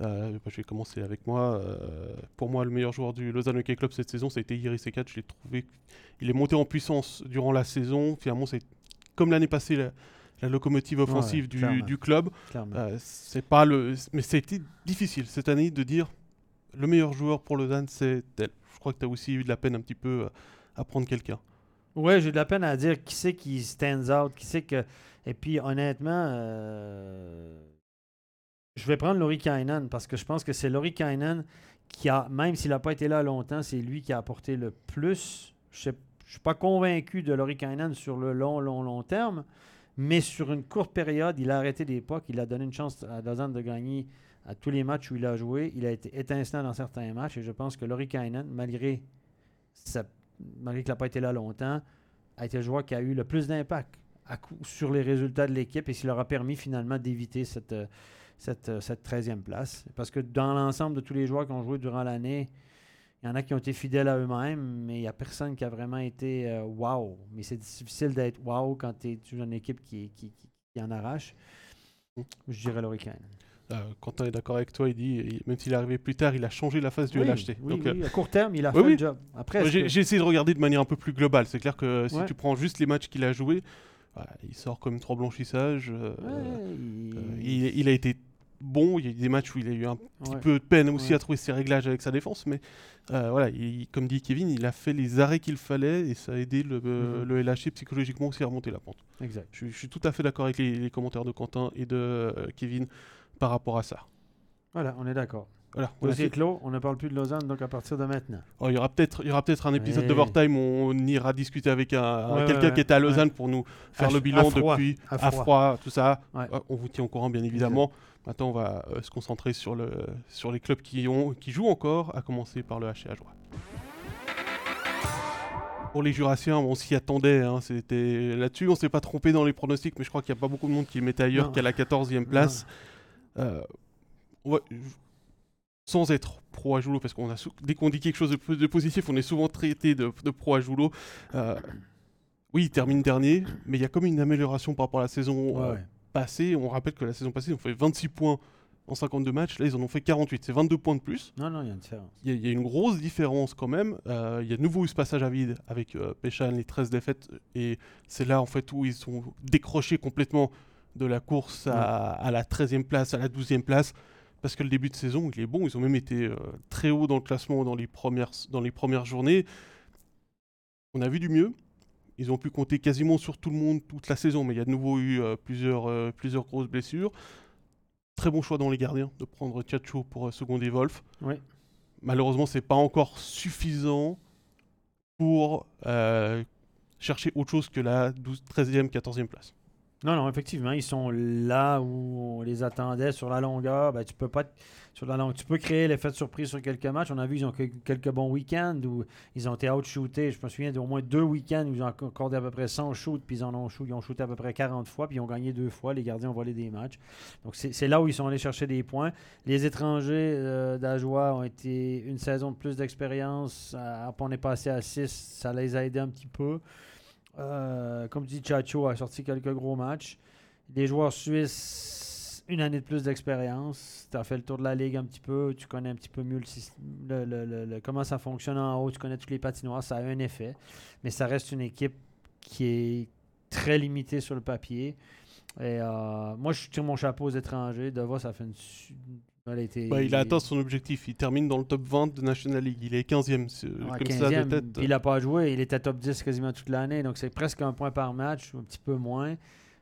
Euh, bah, je vais commencer avec moi. Euh, pour moi, le meilleur joueur du Lausanne Hockey Club cette saison, ça a été Iris. Je l'ai trouvé. Il est monté en puissance durant la saison. Finalement, c'est comme l'année passée, la, la locomotive offensive Ouais, du, club. Euh, c'est pas le. Mais c'était difficile cette année de dire le meilleur joueur pour Lausanne, c'est tel. Je crois que tu as aussi eu de la peine un petit peu à prendre quelqu'un. Ouais, j'ai de la peine à dire qui c'est qui stands out, qui c'est que. Et puis honnêtement, euh, je vais prendre Laurie Kainan parce que je pense que c'est Laurie Kainan qui a, même s'il n'a pas été là longtemps, c'est lui qui a apporté le plus. Je ne suis pas convaincu de Laurie Kainan sur le long, long, long terme, mais sur une courte période, il a arrêté l'époque, il a donné une chance à Lausanne de gagner à tous les matchs où il a joué. Il a été étincelant dans certains matchs et je pense que Laurie Kainan, malgré sa malgré qu'il n'a pas été là longtemps, a été le joueur qui a eu le plus d'impact sur les résultats de l'équipe et qui leur a permis finalement d'éviter cette, euh, cette, euh, cette 13e place. Parce que dans l'ensemble de tous les joueurs qui ont joué durant l'année, il y en a qui ont été fidèles à eux-mêmes, mais il n'y a personne qui a vraiment été euh, wow. Mais c'est difficile d'être wow quand tu es dans une équipe qui, qui, qui- qui en arrache. Je dirais. Euh, Quentin est d'accord avec toi, il dit, même s'il est arrivé plus tard, il a changé la face du Oui, LHT. oui, Donc, euh, oui, à court terme, il a fait le job. Après, J'ai que- j'ai essayé de regarder de manière un peu plus globale. C'est clair que si Ouais. tu prends juste les matchs qu'il a joués, voilà, il sort comme trois blanchissages. euh, Ouais, euh, il- il, il a été bon. Il y a eu des matchs où il a eu un petit ouais. peu de peine aussi à trouver ses réglages avec sa défense. Mais euh, voilà, il- comme dit Kevin, il a fait les arrêts qu'il fallait et ça a aidé le, euh, Mhm. le LHC psychologiquement aussi à remonter la pente. Exact. Je, suis- je suis tout à fait d'accord avec les, les commentaires de Quentin et de euh, Kevin par rapport à ça. Voilà, on est d'accord. Voilà, on Dossier clos, on ne parle plus de Lausanne, donc à partir de maintenant. Oh, il y aura peut-être il y aura peut-être un épisode Ouais. d'Overtime où on ira discuter avec un, Ouais, quelqu'un ouais, qui était à. Lausanne pour nous faire À le bilan à froid, depuis à à froid. froid, tout ça. On vous tient au courant bien évidemment. Maintenant, on va euh, se concentrer sur, le, sur les clubs qui, ont, qui jouent encore, à commencer par le Joie. Pour les Jurassiens, on s'y attendait. hein, c'était Là-dessus, on s'est pas trompé dans les pronostics, mais je crois qu'il n'y a pas beaucoup de monde qui le mettait ailleurs qu'à la 14e place. Je- sans être pro à Joulo, parce qu'on a dès qu'on dit quelque chose de, po- de positif, on est souvent traité de, de pro à Joulo. Euh, oui, il termine dernier, mais il y a comme une amélioration par rapport à la saison euh, Ouais, passée. On rappelle que la saison passée, ils ont fait 26 points en 52 matchs. Là, ils en ont fait 48. C'est 22 points de plus. Non, non, il y a une différence. Il y, a- il y a une grosse différence quand même. Euh, il y a de nouveau eu ce passage à vide avec euh, Péchan, les 13 défaites. Et c'est là, en fait, où ils sont décrochés complètement de la course à, à la 13e place, à la 12e place. Parce que le début de saison, il est bon. Ils ont même été euh, très haut dans le classement dans les premières, dans les premières journées. On a vu du mieux. Ils ont pu compter quasiment sur tout le monde toute la saison, mais il y a de nouveau eu euh, plusieurs, euh, plusieurs grosses blessures. Très bon choix dans les gardiens de prendre Tchatcho pour seconder Wolf. Oui. Malheureusement, c'est pas encore suffisant pour chercher autre chose que la 12, 13e, 14e place. Non, non, effectivement, ils sont là où on les attendait sur la longueur. Ben, tu peux pas sur la longue. Tu peux créer l'effet de surprise sur quelques matchs. On a vu ils ont quelques bons week-ends où ils ont été out-shootés. Je me souviens d'au moins deux week-ends où ils ont accordé à peu près 100 shoots, puis ils en ont shoot, ils ont shooté à peu près 40 fois, puis ils ont gagné deux fois. Les gardiens ont volé des matchs. Donc c'est là où ils sont allés chercher des points. Les étrangers euh, ont été une saison de plus d'expérience. on est passé à 6, ça les a aidés un petit peu. Euh, comme dit Chacho, a sorti quelques gros matchs. Les joueurs suisses, une année de plus d'expérience. Tu as fait le tour de la ligue un petit peu. Tu connais un petit peu mieux le, comment ça fonctionne en haut. Tu connais tous les patinoires. Ça a un effet. Mais ça reste une équipe qui est très limitée sur le papier. Et euh, moi, je tire mon chapeau aux étrangers. Devos, ça fait une bah, il a atteint son objectif. Il termine dans le top 20 de National League. Il est 15e. il n'a pas joué. Il était top 10 quasiment toute l'année. Donc c'est presque un point par match, un petit peu moins.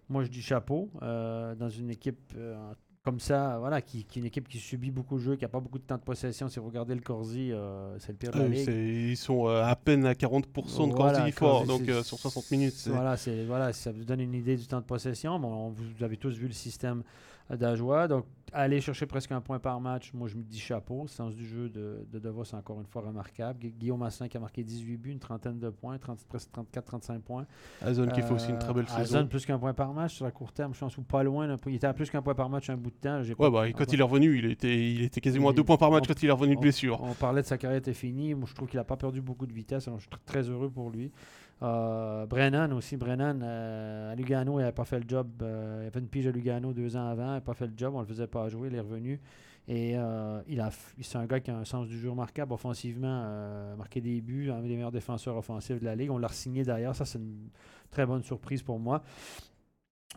Moi, je dis chapeau. Euh, dans une équipe euh, comme ça, voilà, qui, qui, est une équipe qui subit beaucoup de jeux, qui n'a pas beaucoup de temps de possession. Si vous regardez le Corsi, euh, c'est le pire de la ligue. Ils sont à peine à 40% de Corsi fort, donc sur 60 minutes. Voilà, voilà, ça vous donne une idée du temps de possession. Bon, vous avez tous vu le système d'Ajoie. Donc, aller chercher presque un point par match, moi, je me dis chapeau. Le sens du jeu de, de c'est encore une fois remarquable. Guillaume Massin qui a marqué 18 buts, une trentaine de points, 30, presque 34-35 points. Azon qui fait aussi une très belle euh, saison. Azon plus qu'un point par match sur la court terme, je pense, ou pas loin. il était à plus qu'un point par match un bout de temps. Ouais, bah, quand il est revenu, il était, il était quasiment à deux points par match quand il est revenu de blessure. On parlait de sa carrière était finie. Moi, je trouve qu'il n'a pas perdu beaucoup de vitesse. je suis très heureux pour lui. Euh, Brennan aussi. Brennan, euh, à Lugano, il n'avait pas fait le job. Euh, il avait une pige à Lugano deux ans avant. Il n'avait pas fait le job. On ne le faisait pas jouer. Il est revenu. Et il a, c'est un gars qui a un sens du jeu remarquable offensivement. marqué des buts, un des meilleurs défenseurs offensifs de la Ligue. On l'a signé d'ailleurs. Ça, c'est une très bonne surprise pour moi.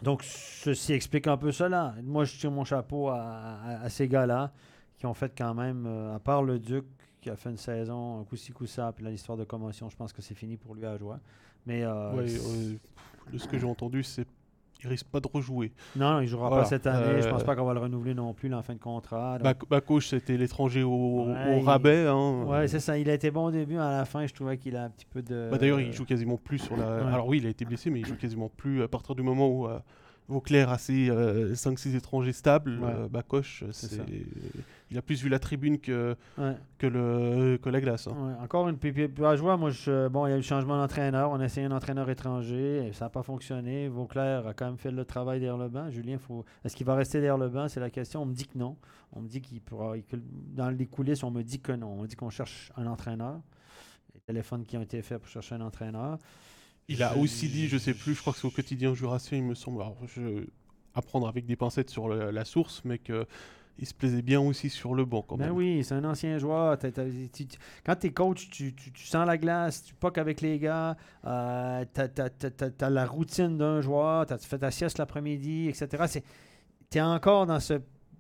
Donc, ceci explique un peu cela. Moi, je tire mon chapeau à, ces gars-là qui ont fait quand même, à part le Duc, qui a fait une saison, un coup-ci, coup-ça, puis là, l'histoire de commotion, je pense que c'est fini pour lui à jouer. Mais. Euh, euh, ce que j'ai entendu, c'est il risque pas de rejouer. Non, il jouera pas cette année. Je pense euh, pas qu'on va le renouveler non plus en fin de contrat. Bakoche, c'était l'étranger au, rabais. Hein. Ouais, c'est ça. Il a été bon au début. À la fin, je trouvais qu'il a un petit peu de. Bah, d'ailleurs, il joue quasiment plus sur la. Alors oui, il a été blessé, mais il joue quasiment plus à partir du moment où. Vauclair a ses 5-6 étrangers stables. Bakoche, c'est il a plus vu la tribune que, que, le, que la glace. Hein. Encore une pipi à jouer. Moi, je, bon, il y a eu le changement d'entraîneur. On a essayé un entraîneur étranger. Et ça n'a pas fonctionné. Vauclair a quand même fait le travail derrière le banc. Julien, faut... est-ce qu'il va rester derrière le banc? C'est la question. On me dit que non. On me dit qu'il pourra. Dans les coulisses, on me dit que non. On me dit qu'on cherche un entraîneur. Les téléphones qui ont été faits pour chercher un entraîneur. Il a aussi dit, je sais plus, je crois que c'est au quotidien jurassien, il me semble. Alors, je avec des pincettes sur la source, mais que il se plaisait bien aussi sur le banc quand ben oui, c'est un ancien joueur. quand tu es coach, tu, sens la glace, tu poques avec les gars, euh, tu as, la routine d'un joueur, tu fait ta sieste l'après-midi, etc. Tu es encore dans ce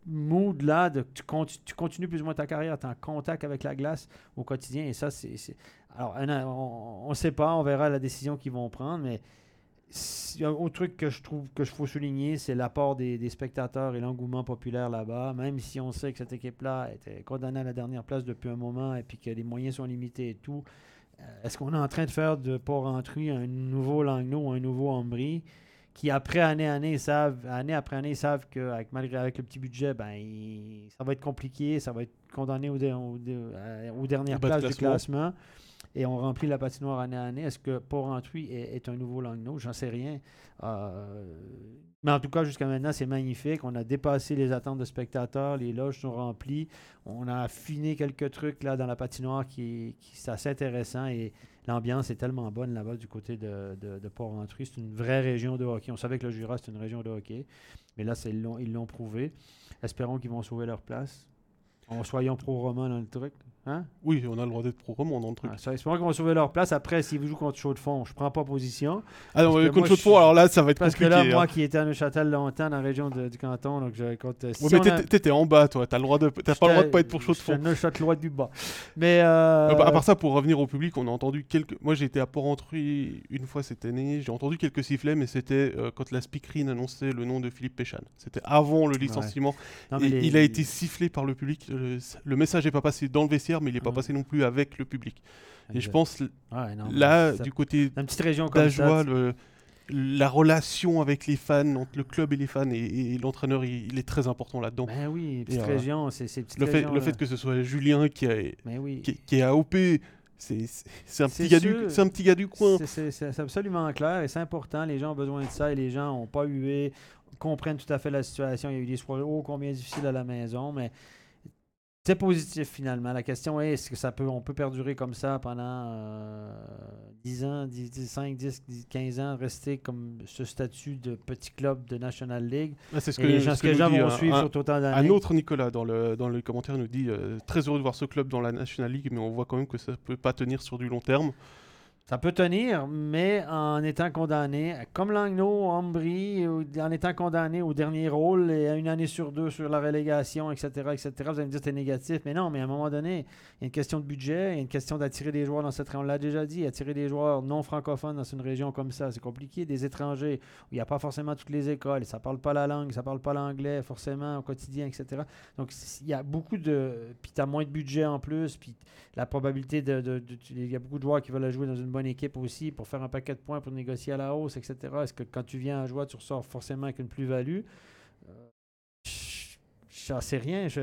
mood-là de tu, continues plus ou moins ta carrière, tu es en contact avec la glace au quotidien. Et ça, c'est. Alors, on ne sait pas, on verra la décision qu'ils vont prendre, mais autre truc que je trouve que je faut souligner, c'est l'apport des, spectateurs et l'engouement populaire là-bas. Même si on sait que cette équipe-là était condamnée à la dernière place depuis un moment et puis que les moyens sont limités et tout, euh, est-ce qu'on est en train de faire de Port-Rentruy un nouveau Langnau, un nouveau Ambry? Qui après année, année, savent, année après année, savent qu'avec malgré avec le petit budget, ben, ça va être compliqué, ça va être condamné aux, dernières places du classement et on remplit la patinoire année à année. Est-ce que Port-Rentruy est, est, un nouveau Langnau? J'en sais rien. Euh, mais en tout cas, jusqu'à maintenant, c'est magnifique. On a dépassé les attentes de spectateurs. Les loges sont remplies. On a affiné quelques trucs là dans la patinoire qui, qui c'est assez intéressant. Et l'ambiance est tellement bonne là-bas du côté de, Port-Rentruy. C'est une vraie région de hockey. On savait que le Jura, c'est une région de hockey. Mais là, ils l'ont, prouvé. Espérons qu'ils vont sauver leur place. En soyons pro-romains dans le truc. Hein? Oui, on a le droit d'être pro roman dans le truc. Ah, ça, qu'on va sauver leur place. Après, s'ils jouent contre Chaud de Fond, je prends pas position. Ah non, contre Chaud de Fond, alors là, ça va être compliqué. Parce que là, moi hein. qui étais à Neuchâtel longtemps, dans la région du canton, donc je compte. Euh, si mais t'étais en bas, toi. T'as le droit de, t'as pas le droit de pas être pour Chaud de Fond. Neuchâtelois du bas. Mais euh... bah, à part ça, pour revenir au public, on a entendu quelques. Moi, j'étais à Port-Rentruy une fois cette année. J'ai entendu quelques sifflets, mais c'était euh, quand la speakerine annonçait le nom de Philippe Péchan. C'était avant le licenciement. il a été sifflé par le public. le, le message n'est pas passé dans le vestiaire, mais il n'est pas passé non plus avec le public. Et je pense Ouais, non, mais là, ça- du côté d'Ajoie, tu- le- la relation avec les fans, entre le club et les fans, et, et l'entraîneur, il, il est très important là-dedans. Ben oui, petite euh, région, c'est ces petites Le fait, le fait que ce soit Julien qui, a- Ben oui. qui, qui est AOP, c'est c'est- c'est un, C'est petit gars du- c'est un petit gars du coin. C'est- C'est c'est- c'est absolument clair et c'est important. Les gens ont besoin de ça et les gens n'ont pas hué, comprennent tout à fait la situation. Il y a eu des soirées ô combien difficiles à la maison, mais c'est positif finalement. La question est est-ce que ça peut, on peut perdurer comme ça pendant euh, 10 ans, 10, 10, 5, 10, 10, 15 ans, rester comme ce statut de petit club de National League? Ah, c'est ce Et que, les gens, ce ce que les nous gens dit vont un- suivre un- sur autant Un d'années. autre Nicolas dans le, dans le commentaire nous dit euh, très heureux de voir ce club dans la National League, mais on voit quand même que ça peut pas tenir sur du long terme. Ça peut tenir, mais en étant condamné, comme Langnau, Ambry, en étant condamné au dernier rôle et à une année sur deux sur la relégation, etc., etc., vous allez me dire que c'est négatif. Mais non, mais à un moment donné, il y a une question de budget, il y a une question d'attirer des joueurs dans cette région. On l'a déjà dit, attirer des joueurs non francophones dans une région comme ça, c'est compliqué. Des étrangers, où il n'y a pas forcément toutes les écoles, ça ne parle pas la langue, ça ne parle pas l'anglais forcément au quotidien, etc. Donc, il y a beaucoup de... Puis tu as moins de budget en plus, puis la probabilité de- Il y a beaucoup de joueurs qui veulent jouer dans une bonne équipe aussi pour faire un paquet de points pour négocier à la hausse, etc. Est-ce que quand tu viens à jouer, tu ressors forcément avec une plus-value? Euh, je- J'en sais rien. je-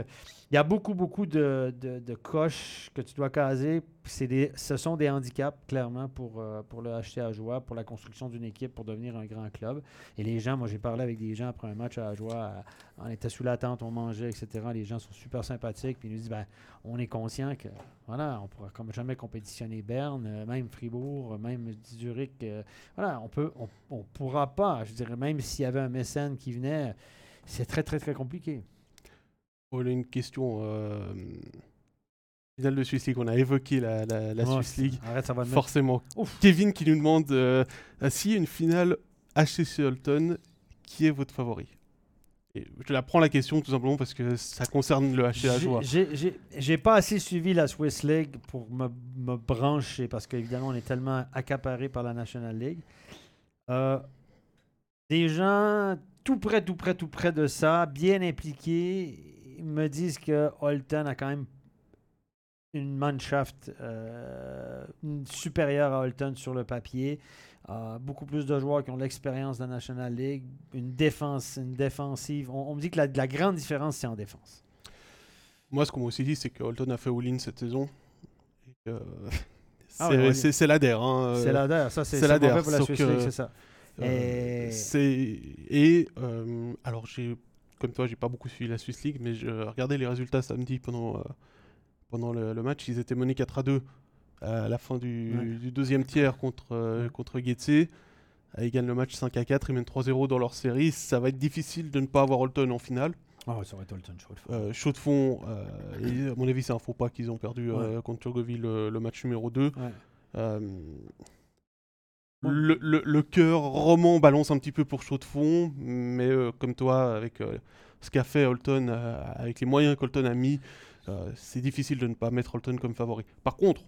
Il y a beaucoup, beaucoup de, de- coches que tu dois caser. Des, ce sont des handicaps, clairement, pour, euh, pour le joie, pour la construction d'une équipe, pour devenir un grand club. Et les gens, moi j'ai parlé avec des gens après un match à joie, on était sous la tente, on mangeait, etc. Les gens sont super sympathiques, puis ils nous disent ben, on est conscient que voilà, on pourra comme jamais compétitionner Berne, euh, même Fribourg, euh, même Zurich. euh, voilà, on peut, on, on pourra pas. Je dirais même s'il y avait un mécène qui venait, c'est très très très compliqué. On a une question. Euh... Finale de Swiss League, on a évoqué la, la, la Oh, Swiss League. Arrête, ça va Forcément. Ouf. Kevin qui nous demande euh, s'il y a une finale HCC Holton, qui est votre favori? Et Je la prends la question tout simplement parce que ça concerne le HC à J'ai- joie. j'ai- J'ai j'ai pas assez suivi la Swiss League pour me, me brancher parce qu'évidemment, on est tellement accaparé par la National League. Euh, des gens tout près, tout près, tout près de ça, bien impliqués, me disent que Holton a quand même une Mannschaft euh, supérieure à Holton sur le papier. Euh, beaucoup plus de joueurs qui ont l'expérience de la National League, une défense, une défensive. On, on me dit que la, la grande différence, c'est en défense. Moi, ce qu'on m'a aussi dit, c'est que Holton a fait all-in cette saison. Et que, Ah c'est ouais, c'est- c'est l'ADER. Hein, C'est euh, l'ADER, ça c'est c'est c'est l'ADER, pour la League, c'est ça. Euh, Et- c'est et euh, alors j'ai comme toi j'ai pas beaucoup suivi la Swiss League mais je regardais les résultats samedi pendant euh, pendant le, le match ils étaient menés 4 à 2 à la fin du, Ouais. du deuxième tiers contre euh, Ouais. contre Getse ils gagnent le match 5 à 4 ils mènent 3-0 dans leur série ça va être difficile de ne pas avoir Holton en finale Oh, ça aurait été Holton chaud. euh, chaud de fond euh, et à mon avis c'est un faux pas qu'ils ont perdu contre Turgovie le, le match numéro 2 Ouais. Le, le, le cœur roman balance un petit peu pour chaud de fond, mais euh, comme toi, avec euh, ce qu'a fait Holton, euh, avec les moyens qu'Holton a mis, c'est difficile de ne pas mettre Holton comme favori. Par contre,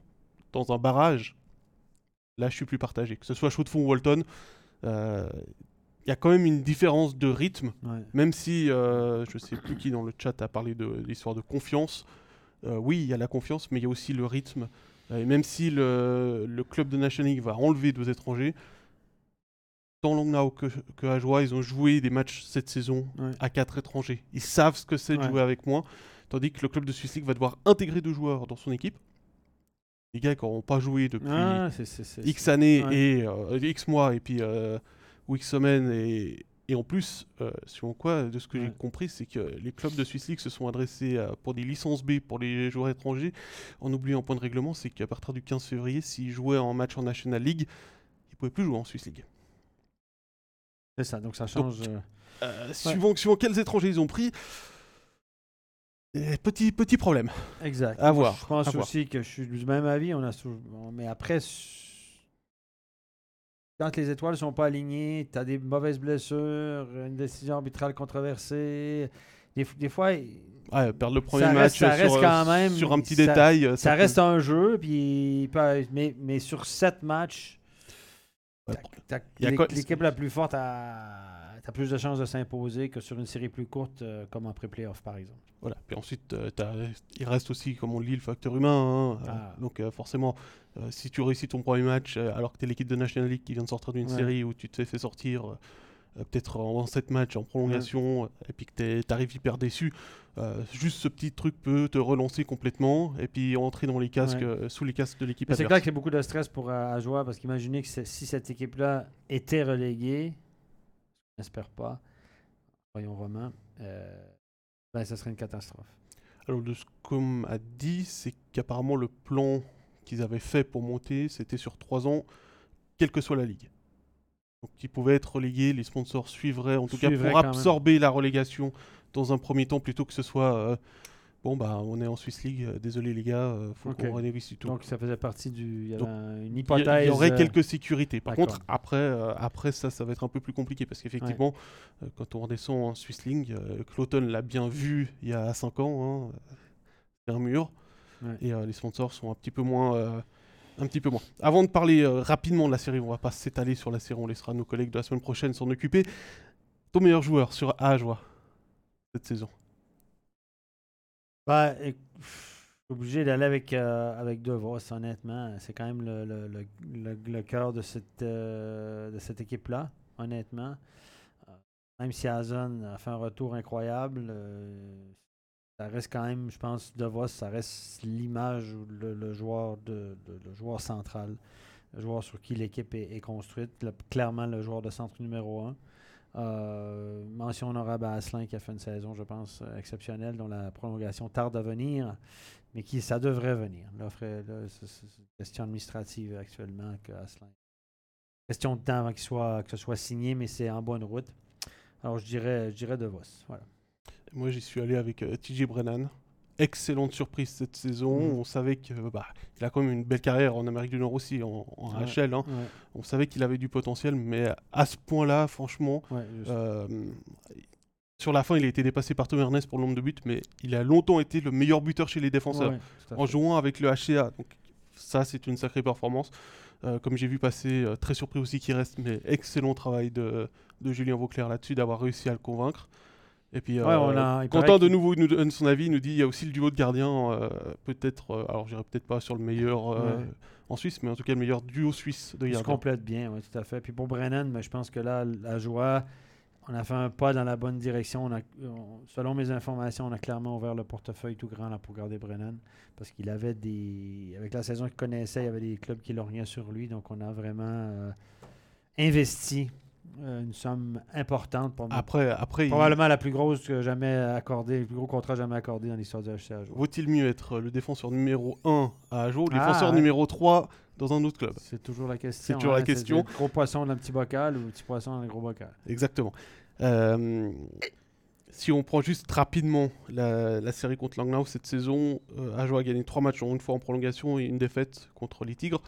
dans un barrage, là je suis plus partagé. Que ce soit chaud de fond ou Holton, il y a quand même une différence de rythme, Ouais. même si je sais plus qui dans le chat a parlé de l'histoire de confiance. Oui, il y a la confiance, mais il y a aussi le rythme. Et même si le, le club de National League va enlever deux étrangers, tant Langnau que, que Ajoie, ils ont joué des matchs cette saison Ouais. à quatre étrangers. Ils savent ce que c'est de Ouais. jouer avec moi, tandis que le club de Swiss League va devoir intégrer deux joueurs dans son équipe. Les gars qui n'auront pas joué depuis Ah, X années ouais. et euh, X mois et puis euh, ou X semaines et, et en plus, euh, selon quoi, de ce que j'ai compris, c'est que les clubs de Swiss League se sont adressés à- pour des licences B pour les joueurs étrangers, en oubliant un point de règlement, c'est qu'à partir du 15 février, s'ils jouaient en match en National League, ils pouvaient plus jouer en Swiss League. C'est ça, donc ça change. euh, Euh, suivant, suivant quels étrangers ils ont pris, eh, petit, petit problème. Exact. À Moi, voir, Je pense à voir. aussi que je suis du même avis. On a mais après, quand les étoiles sont pas alignées, tu as des mauvaises blessures, une décision arbitrale controversée. Des, fois, Ouais, perdre le premier match reste- ça sur, reste quand même- sur un petit ça- détail. ça peut- reste un jeu, puis mais, mais sur sept matchs, Ouais, L'équipe la plus forte a, a plus de chances de s'imposer que sur une série plus courte, euh, comme en pré-playoff, par exemple. Voilà. Puis ensuite, euh, il reste aussi, comme on le dit, le facteur humain. hein. Euh, Ah. Donc euh, forcément, euh, si tu réussis ton premier match, alors que tu es l'équipe de National League qui vient de sortir d'une Ouais. série où tu te fais fait sortir peut-être en 7 matchs en prolongation, et puis que tu arrives hyper déçu, juste ce petit truc peut te relancer complètement et puis entrer dans les casques, Ouais. sous les casques de l'équipe C'est clair que c'est beaucoup de stress pour Ajoie parce qu'imaginez que si cette équipe-là était reléguée, n'espère pas, voyons vraiment, euh, ben, ça serait une catastrophe. Alors, de ce qu'on m'a dit, c'est qu'apparemment le plan qu'ils avaient fait pour monter, c'était sur 3 ans, quelle que soit la ligue. Donc, ils pouvaient être relégués, les sponsors suivraient, en tout cas pour même. absorber la relégation dans un premier temps, plutôt que ce soit euh, bon, bah, on est en Swiss League, euh, désolé les gars, euh, faut Ok. qu'on renégocie tout. Donc ça faisait partie du. Il y avait Donc, une hypothèse. a- il y aurait euh, quelques sécurités. Par contre, après, euh, après ça, ça va être un peu plus compliqué parce qu'effectivement, euh, quand on redescend en Swiss League, euh, Cloton l'a bien vu il y a 5 ans, hein, c'est un mur, Ouais. et les sponsors sont un petit peu moins. un petit peu moins. Avant de parler rapidement de la série, on va pas s'étaler sur la série, on laissera nos collègues de la semaine prochaine s'en occuper. Ton meilleur joueur sur Ajoie cette saison? Ben, je suis obligé d'aller avec, euh, avec honnêtement. C'est quand même le, le, le, le- cœur de cette, euh, de cette équipe-là, honnêtement. Euh, Même si Azon a fait un retour incroyable, euh, ça reste quand même, je pense, De Vos, ça reste l'image ou le, joueur de, le joueur central, le joueur sur qui l'équipe est, est construite, clairement le joueur de centre numéro un. Euh, mention honorable à Asselin qui a fait une saison, je pense, exceptionnelle, dont la prolongation tarde à venir, mais qui ça devrait venir. C'est une question administrative actuellement que Asselin. Question de temps avant qu'il soit, que ce soit signé, mais c'est en bonne route. Alors je dirais, je dirais De Vos. Voilà. Moi, j'y suis allé avec euh, TJ Brennan. Excellente surprise cette saison. Mhm. On savait qu'il bah, a quand même une belle carrière en Amérique du Nord aussi, en, en Ouais. HL. hein. Ouais, On savait qu'il avait du potentiel, mais à ce point-là, franchement, ouais, euh, sur la fin, il a été dépassé par Tom Ernest pour le nombre de buts, mais il a longtemps été le meilleur buteur chez les défenseurs en jouant avec le HCA. Donc ça, c'est une sacrée performance. Euh, comme j'ai vu passer, euh, très surpris aussi qu'il reste, mais excellent travail de, de Julien Vauclair là-dessus, d'avoir réussi à le convaincre. Et puis, Ouais, euh, on a- il Quentin paraît de nouveau nous donne son avis, il nous dit il y a aussi le duo de gardiens, euh, peut-être, euh, alors j'irai peut-être pas sur le meilleur Ouais. en Suisse, mais en tout cas le meilleur duo suisse de Il se gardiens. complète bien, oui, tout à fait. Puis pour Brennan, mais je pense que là, la joie, on a fait un pas dans la bonne direction. On a, on- selon mes informations, on a clairement ouvert le portefeuille tout grand là, pour garder Brennan. Parce qu'il avait des. Avec la saison qu'il connaissait, il y avait des clubs qui l'ont rien sur lui. Donc on a vraiment euh, investi une somme importante pour Après, après il- Probablement la plus grosse que jamais accordée, le plus gros contrat jamais accordé dans l'histoire du HCA. vaut-il mieux être le défenseur numéro 1 à Ajo ou le Ah, défenseur ouais. numéro 3 dans un autre club? C'est toujours la question. toujours la hein, question. le gros poisson dans le petit bocal ou le petit poisson dans le gros bocal. Exactement. Euh, si on prend juste rapidement la, la série contre Langnau cette saison, euh, Ajo a gagné 3 matchs, une fois en prolongation et une défaite contre les Tigres.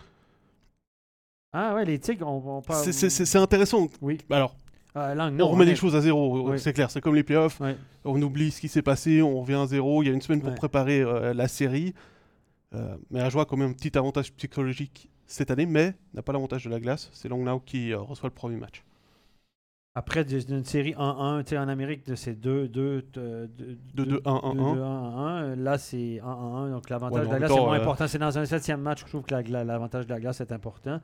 Ah ouais, les Tigres, on, on parle. C'est- intéressant. Oui. Alors, Ah, Langue, on remet les choses à zéro, Oui. c'est clair, c'est comme les playoffs. On oublie ce qui s'est passé, on revient à zéro. Il y a une semaine pour préparer euh, la série. Euh, mais Ajoie a quand même un petit avantage psychologique cette année, mais n'a pas l'avantage de la glace. C'est Langnau qui euh, reçoit le premier match. Après, d'une série 1-1, tu sais, en Amérique, de ces 2-2. 2-2-1-1-1. Là, c'est 1-1. Donc, l'avantage Ouais, de la glace, c'est moins euh, important. C'est dans un septième match que je trouve que la gla- l'avantage de la glace est important.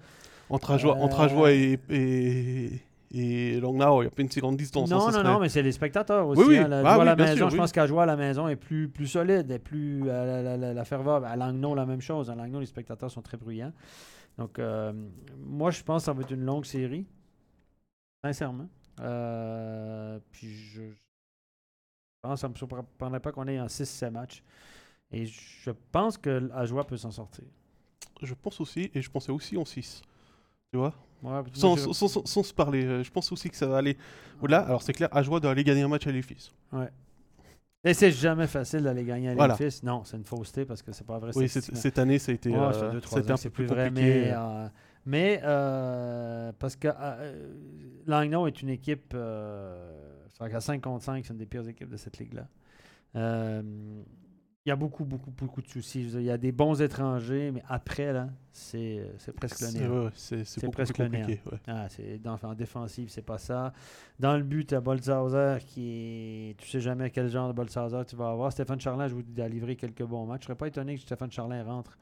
Entre Ajoie, Euh, et, et, et Langnau, il n'y a pas une si grande distance. hein, non, ça non, serait- non, mais c'est les spectateurs aussi. Oui, oui. hein. La, Ah joie à oui, la maison, sûr, je oui. pense qu'à jouer à la maison est plus, plus solide, est plus. euh, la, la- la- la ferveur. À Langnau, la même chose. À Langnau, les spectateurs sont très bruyants. Donc, euh, moi, je pense que ça va être une longue série. Sincèrement. Euh, puis, je, je pense que ça ne me surprendrait pas qu'on ait en 6-7 matchs. Et je pense que Ajoie peut s'en sortir. Je pense aussi, et je pensais aussi en 6. Tu vois? Ouais, sans, moi, je- sans- sans- sans se parler, euh, je pense aussi que ça va aller au-delà. Alors c'est clair, Ajoie doit aller gagner un match à l'Effice. Et c'est jamais facile d'aller gagner à Voilà. l'Édifice. Non, c'est une fausseté parce que c'est pas vrai. Oui, cette, année, ça a été, Ouais, euh, ans, un c'est peu plus plus vrai, compliqué. mais, euh, mais euh, parce que euh, Langnau est une équipe, c'est vrai qu'à 5 contre 5, c'est une des pires équipes de cette ligue-là. Euh, Il y a beaucoup, beaucoup, beaucoup de soucis. Il y a des bons étrangers, mais après, là, c'est c'est presque le néant. c'est- presque plus le compliqué. ouais. Ah, c'est dans, en défensive, c'est pas ça. Dans le but, tu as Boltzhauser qui est. Tu sais jamais quel genre de Boltzhauser tu vas avoir. Stéphane Charlin, je vous dis, a livré quelques bons matchs. Je serais pas étonné que Stéphane Charlin rentre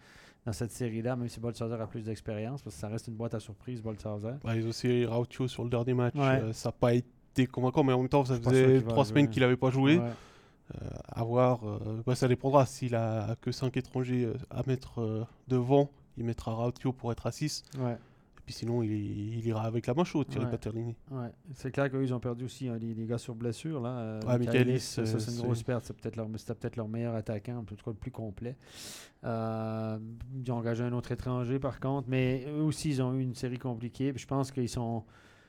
dans cette série-là, même si Boltzhauser a plus d'expérience, parce que ça reste une boîte à surprise, Boltzhauser. Bah, ils ont aussi Rautio sur le dernier match. Ouais. euh, ça n'a pas été convaincant, mais en même temps, ça sûr faisait trois semaines qu'il n'avait pas joué. Ouais. Euh, à voir, euh, bah, ça dépendra. S'il a que 5 étrangers à mettre devant, il mettra Rautio pour être à 6. Ouais. Puis sinon, il, il ira avec la main chaude, Thierry Ouais. Paterlini. Ouais. C'est clair qu'eux, ils ont perdu aussi hein, les, les gars sur blessure. Là. Euh, Ouais, Michaelis, ça, euh, ça, c'est une grosse perte. C'est peut-être leur, meilleur attaquant, en tout cas le plus complet. Euh, ils ont engagé un autre étranger, par contre. Mais eux aussi, ils ont eu une série compliquée. Puis je pense qu'ils sont.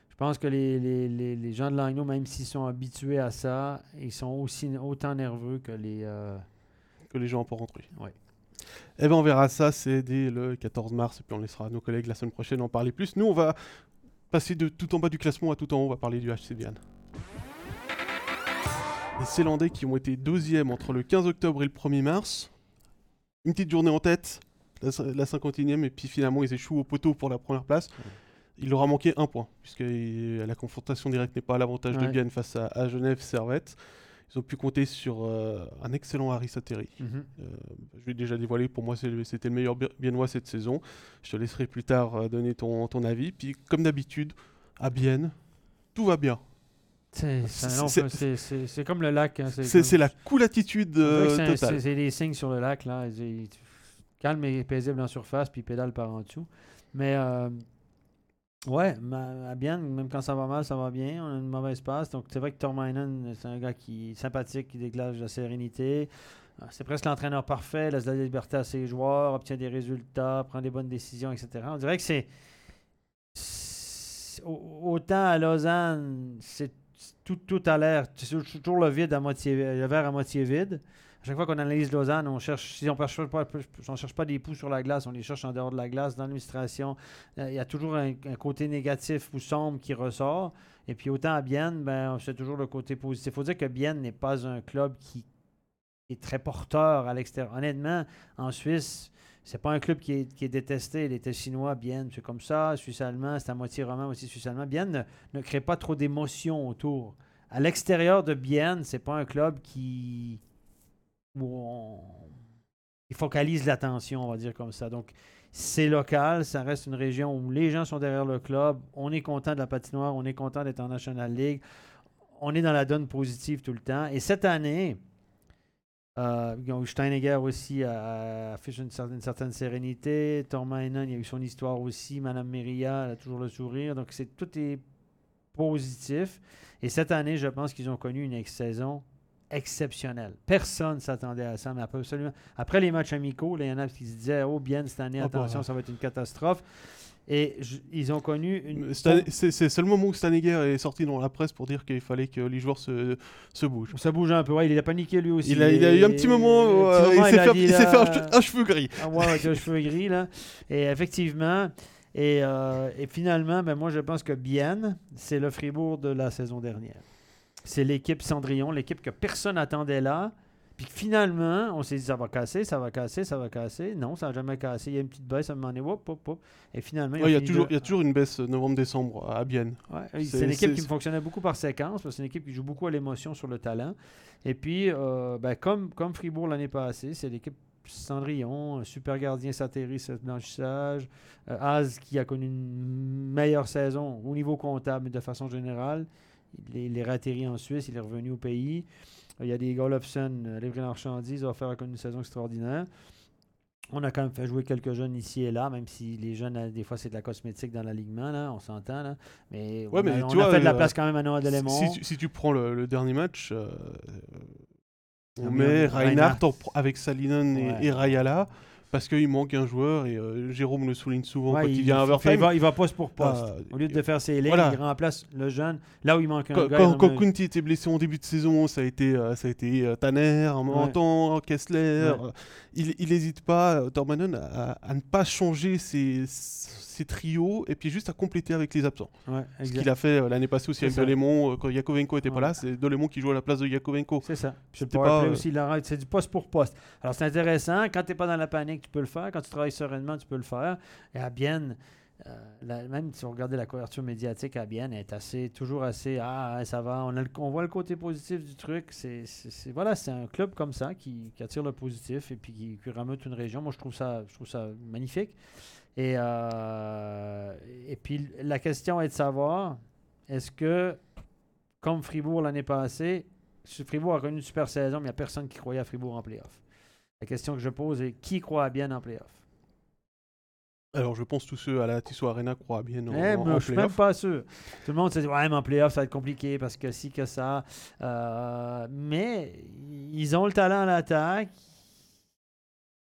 Je pense que les, les, les, les gens de Langnau, même s'ils sont habitués à ça, ils sont aussi autant nerveux que les. euh, Que les gens en rentré. Ouais. Eh ben on verra ça, c'est dès le 14 mars, et puis on laissera nos collègues la semaine prochaine en parler plus. Nous, on va passer de tout en bas du classement à tout en haut, on va parler du HC Vienne. Les Célandais qui ont été deuxièmes entre le 15 octobre et le 1er mars. Une petite journée en tête, la, cin- la 51e, et puis finalement ils échouent au poteau pour la première place. Il leur a manqué un point, puisque la confrontation directe n'est pas à l'avantage de. Vienne face à, à Genève Servette. Ils ont pu compter sur euh, un excellent Harry Sateri. mhm. Euh, je l'ai déjà dévoilé, pour moi c'était le meilleur Bi- Biennois cette saison. Je te laisserai plus tard euh, donner ton, ton avis. Puis comme d'habitude, à Bienne, tout va bien. C'est, comme le lac. hein, C'est comme- la cool attitude euh, totale. C'est des signes sur le lac, là. Calme et paisible en surface, puis pédale par en dessous. Mais, euh, ouais, à bien, même quand ça va mal, ça va bien. On a une mauvaise passe. Donc, c'est vrai que Tormainen, c'est un gars qui est sympathique, qui dégage la sérénité. Euh, C'est presque l'entraîneur parfait, laisse de la liberté à ses joueurs, obtient des résultats, prend des bonnes décisions, etc. On dirait que c'est. c'est- au- Autant à Lausanne, c'est tout, tout a l'air. C'est toujours le vide à moitié, le verre à moitié vide. À chaque fois qu'on analyse Lausanne, on cherche, si on ne cherche, pas- des poux sur la glace, on les cherche en dehors de la glace. Dans l'administration, euh, il y a toujours un, côté négatif ou sombre qui ressort. Et puis autant à Bienne, ben, c'est toujours le côté positif. Il faut dire que Bienne n'est pas un club qui est très porteur à l'extérieur. Honnêtement, en Suisse, c'est pas un club qui est, détesté. Les chinois, Bienne, c'est comme ça. Suisse-allemand, c'est à moitié roman aussi suisse-allemand. Bienne ne, ne crée pas trop d'émotions autour. À l'extérieur de Bienne, c'est pas un club qui où on, il focalise l'attention, on va dire comme ça. Donc, c'est local, ça reste une région où les gens sont derrière le club. On est content de la patinoire, on est content d'être en National League. On est dans la donne positive tout le temps. Et cette année, euh, ils ont eu Steinegger aussi a, affiché une certaine, une certaine sérénité. Il y a eu son histoire aussi. Madame Meria, elle a toujours le sourire. Donc, c'est tout est positif. Et cette année, je pense qu'ils ont connu une saison exceptionnelle. Personne ne s'attendait à ça, mais après, absolument. Après les matchs amicaux, il y en a qui se disaient Oh, bien, cette année, Ah attention, ça va être une catastrophe. Et ils ont connu une. C'est le moment où Stanegger est sorti dans la presse pour dire qu'il fallait que les joueurs se, se bougent. Ça bouge un peu. Ouais, il a paniqué lui aussi. Il a, il a eu un petit moment où Un petit moment, il s'est fait, dit, il s'est là, fait un, che- un cheveu gris. Ah ouais, avec les cheveux gris, là. Et effectivement, et, euh, et finalement, ben moi, je pense que Bienne, c'est le Fribourg de la saison dernière. C'est l'équipe Cendrillon, l'équipe que personne n'attendait là. Puis finalement, on s'est dit, ça va casser, ça va casser, ça va casser. Non, ça n'a jamais cassé. Il y a une petite baisse, à un moment donné, hop, hop, hop. Et finalement, Ouais, Il y, a toujours- de- il y a toujours une baisse euh, novembre-décembre à Bienne. Ouais, C'est- une équipe qui fonctionnait beaucoup par séquence, parce que c'est une équipe qui joue beaucoup à l'émotion sur le talent. Et puis, euh, ben, comme, comme Fribourg l'année passée, c'est l'équipe Cendrillon, un super gardien Satéry, ce blanchissage, euh, Az qui a connu une meilleure saison au niveau comptable, mais de façon générale. Il est, il est ratterri en Suisse, il est revenu au pays. Il y a des Golofsen, euh, Lévry Marchandise, a fait une saison extraordinaire. On a quand même fait jouer quelques jeunes ici et là, même si les jeunes, euh, des fois, c'est de la cosmétique dans l'alignement, là, on s'entend. Là. Mais, Ouais, on, mais a, tu on vois, a fait de la euh, place quand même à Noah Delémont. si tu, si tu prends le, le dernier match, euh, on Ah, met Reinhardt avec Salinen et, et Rayala parce qu'il manque un joueur et euh, Jérôme le souligne souvent Ouais, quand il, vient à il, Overtime. va, il va poste pour poste. Euh, Au lieu de faire ses lignes, voilà. il remplace le jeune. Là où il manque un Quand, gars, quand, il quand Kunti était blessé en début de saison, ça a été, euh, ça a été euh, Tanner, Ouais. temps, Kessler. Ouais. Il n'hésite pas, Dormanen, à, à ne pas changer ses, ses trios et puis juste à compléter avec les absents. Ouais, Ce qu'il a fait euh, l'année passée aussi avec ça. Dolemon, euh, quand Yakovenko était Ouais. pas là, c'est Dolemon qui joue à la place de Yakovenko. C'est ça. C'était powerplay pas, euh, aussi, c'est du poste pour poste. Alors c'est intéressant. Quand tu n'es pas dans la panique, tu peux le faire. Quand tu travailles sereinement, tu peux le faire. Et à Bienne, euh, la- même si vous regardez la couverture médiatique à Bienne, elle est assez, toujours assez Ah, ça va. On, a le- on voit le côté positif du truc. C'est, voilà, c'est un club comme ça qui, qui attire le positif et puis qui, qui remeute une région. Moi, je trouve ça, je trouve ça magnifique. Et, euh, et puis la question est de savoir est-ce que, comme Fribourg l'année passée, Fribourg a connu une super saison, mais il n'y a personne qui croyait à Fribourg en playoff. La question que je pose est qui croit à bien en playoff? Alors je pense tous ceux à la Tissot Arena croient bien en, Eh, en- mais en je suis même pas sûr. Tout le monde se dit Ouais, mais en playoff, ça va être compliqué parce que si, que ça. Euh, mais ils ont le talent à l'attaque.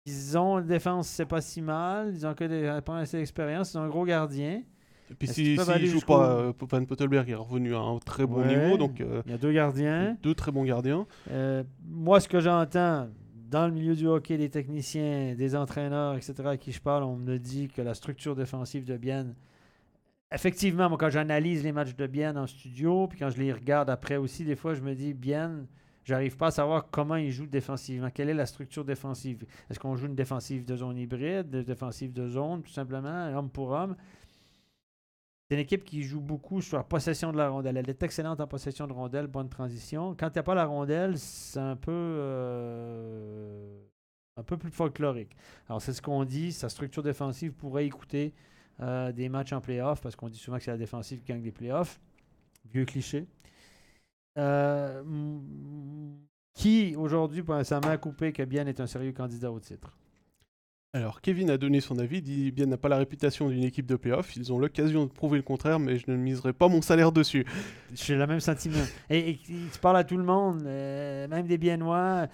Ils ont une défense, c'est pas si mal. Ils ont que des, pas assez d'expérience. Ils ont un gros gardien. Et puis Est-ce si- qu'ils peuvent s'il aller joue jusqu'au- pas, euh, Van Pottelberg est revenu à un très bon Ouais. niveau, donc euh, Il y a deux gardiens. deux très bons gardiens. Euh, moi, ce que j'entends dans le milieu du hockey, des techniciens, des entraîneurs, etc., à qui je parle, on me dit que la structure défensive de Bienne, effectivement, moi, quand j'analyse les matchs de Bienne en studio, puis quand je les regarde après aussi, des fois, je me dis, Bienne, j'arrive pas à savoir comment ils jouent défensivement. Quelle est la structure défensive? Est-ce qu'on joue une défensive de zone hybride, une défensive de zone, tout simplement, homme pour homme? C'est une équipe qui joue beaucoup sur la possession de la rondelle. Elle est excellente en possession de rondelle, bonne transition. Quand il n'y a pas la rondelle, c'est un peu, euh, un peu plus folklorique. Alors, c'est ce qu'on dit. Sa structure défensive pourrait écouter euh, des matchs en playoff parce qu'on dit souvent que c'est la défensive qui gagne des playoffs. Vieux cliché. Euh, qui, aujourd'hui, sa main coupée, que Bien est un sérieux candidat au titre? Alors Kevin a donné son avis, dit bien n'a pas la réputation d'une équipe de playoff, ils ont l'occasion de prouver le contraire, mais je ne miserai pas mon salaire dessus. J'ai le même sentiment. Et, et tu parles à tout le monde, euh, même des Biennois.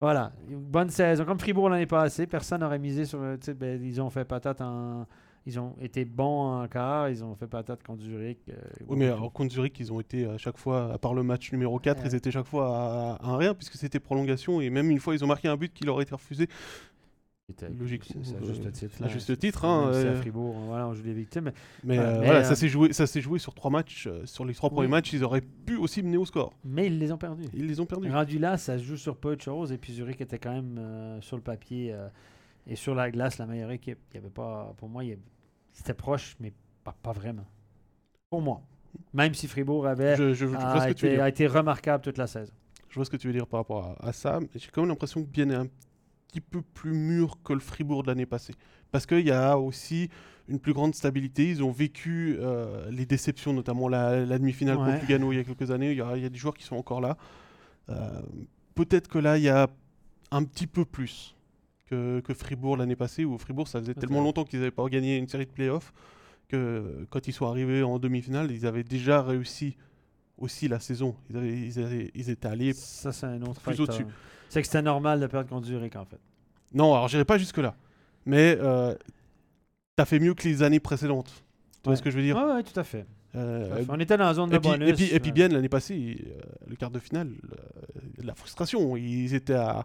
Voilà, bonne saison. Comme Fribourg l'année passée, personne n'aurait misé sur. ben, ils ont fait patate en. Ils ont été bons en quart, ils ont fait patate contre Zurich. euh, Oui, mais alors, contre Zurich, ils ont été à chaque fois, à part le match numéro 4, Ouais. ils étaient chaque fois à, à un rien, puisque c'était prolongation, et même une fois, ils ont marqué un but qui leur a été refusé. C'était- Logique, C'est c'est à euh, juste titre. à juste titre, hein, si à euh, Fribourg, voilà, on joue les victimes. mais- Mais, Ouais, euh, mais, voilà, euh, ça s'est joué, ça s'est joué sur trois matchs. euh, sur les trois premiers matchs, ils auraient pu aussi mener au score. Mais ils les ont perdus. Ils les ont perdus. Rendu là, ça se joue sur peu de choses. Et puis Zurich était quand même euh, sur le papier euh, et sur la glace la meilleure équipe. Il y avait pas, pour moi, il y avait- c'était proche, mais pas, pas vraiment. Pour moi. Même si Fribourg avait Je, je- je vois a, été, dire. a été remarquable toute la saison. Je vois ce que tu veux dire par rapport à, à ça, j'ai quand même l'impression que Bien est un petit peu plus mûr que le Fribourg de l'année passée. Parce qu'il y a aussi une plus grande stabilité. Ils ont vécu euh, les déceptions, notamment la, la demi-finale Ouais. contre Lugano il y a quelques années. Il y a, il y a des joueurs qui sont encore là. Euh, Peut-être que là, il y a un petit peu plus que, que Fribourg l'année passée, où Fribourg, ça faisait tellement longtemps qu'ils n'avaient pas gagné une série de playoffs que quand ils sont arrivés en demi-finale, ils avaient déjà réussi aussi la saison. Ils, avaient- ils avaient- ils étaient allés Ça, c'est un autre plus au-dessus. C'est que c'était normal de perdre contre Zurich, en fait. Non, alors j'irai pas jusque-là. Mais euh, t'as fait mieux que les années précédentes. Tu vois Ouais. ce que je veux dire? Oui, tout à fait. Euh, Tout à fait. On était dans la zone de et, puis, bonus. et, puis, et puis euh, bien l'année passée, euh, le quart de finale, euh, la frustration. Ils étaient à,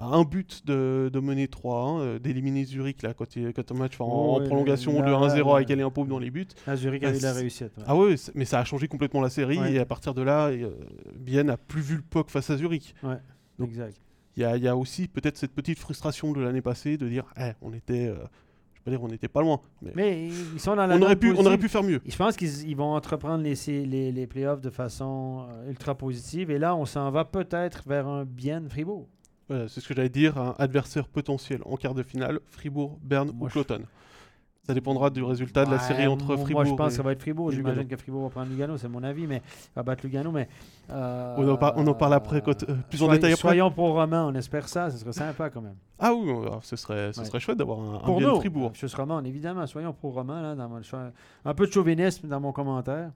à un but de, de mener 3-1, euh, d'éliminer Zurich là, quand, il, quand un match en, Oh, en prolongation là, de 1-0 ouais. avec Alain Paume dans les buts. à Zurich Ah, a eu de la réussite. ouais. Ah ouais, mais ça a changé complètement la série Ouais. et à partir de là, euh, Bien n'a plus vu le POC face à Zurich. donc, exact. Il y y a aussi peut-être cette petite frustration de l'année passée de dire, eh, on était, euh, je dire on n'était pas loin, mais, Mais ils sont dans la on, aurait pu, on aurait pu faire mieux. Je pense qu'ils ils vont entreprendre les, les, les playoffs de façon euh, ultra positive. Et là, on s'en va peut-être vers un bien Fribourg. Voilà, c'est ce que j'allais dire, un adversaire potentiel en quart de finale, Fribourg, Berne Moi, ou je- Cloton. Ça dépendra du résultat de la série entre Fribourg Moi, je pense et... que ça va être Fribourg. J'imagine que Fribourg va prendre Lugano, c'est mon avis, mais va battre Lugano. Mais, euh, On en par- on en parle après, quand- euh, plus en détail après. Soyons pro-romans, on espère ça. Ce serait sympa quand même. Ah oui, ce serait, ce Ouais. serait chouette d'avoir un, un Pour Bienne nous, Fribourg. je suis roman, évidemment. Soyons pro-romans. là, dans mon. Un peu de chauvinisme dans mon commentaire.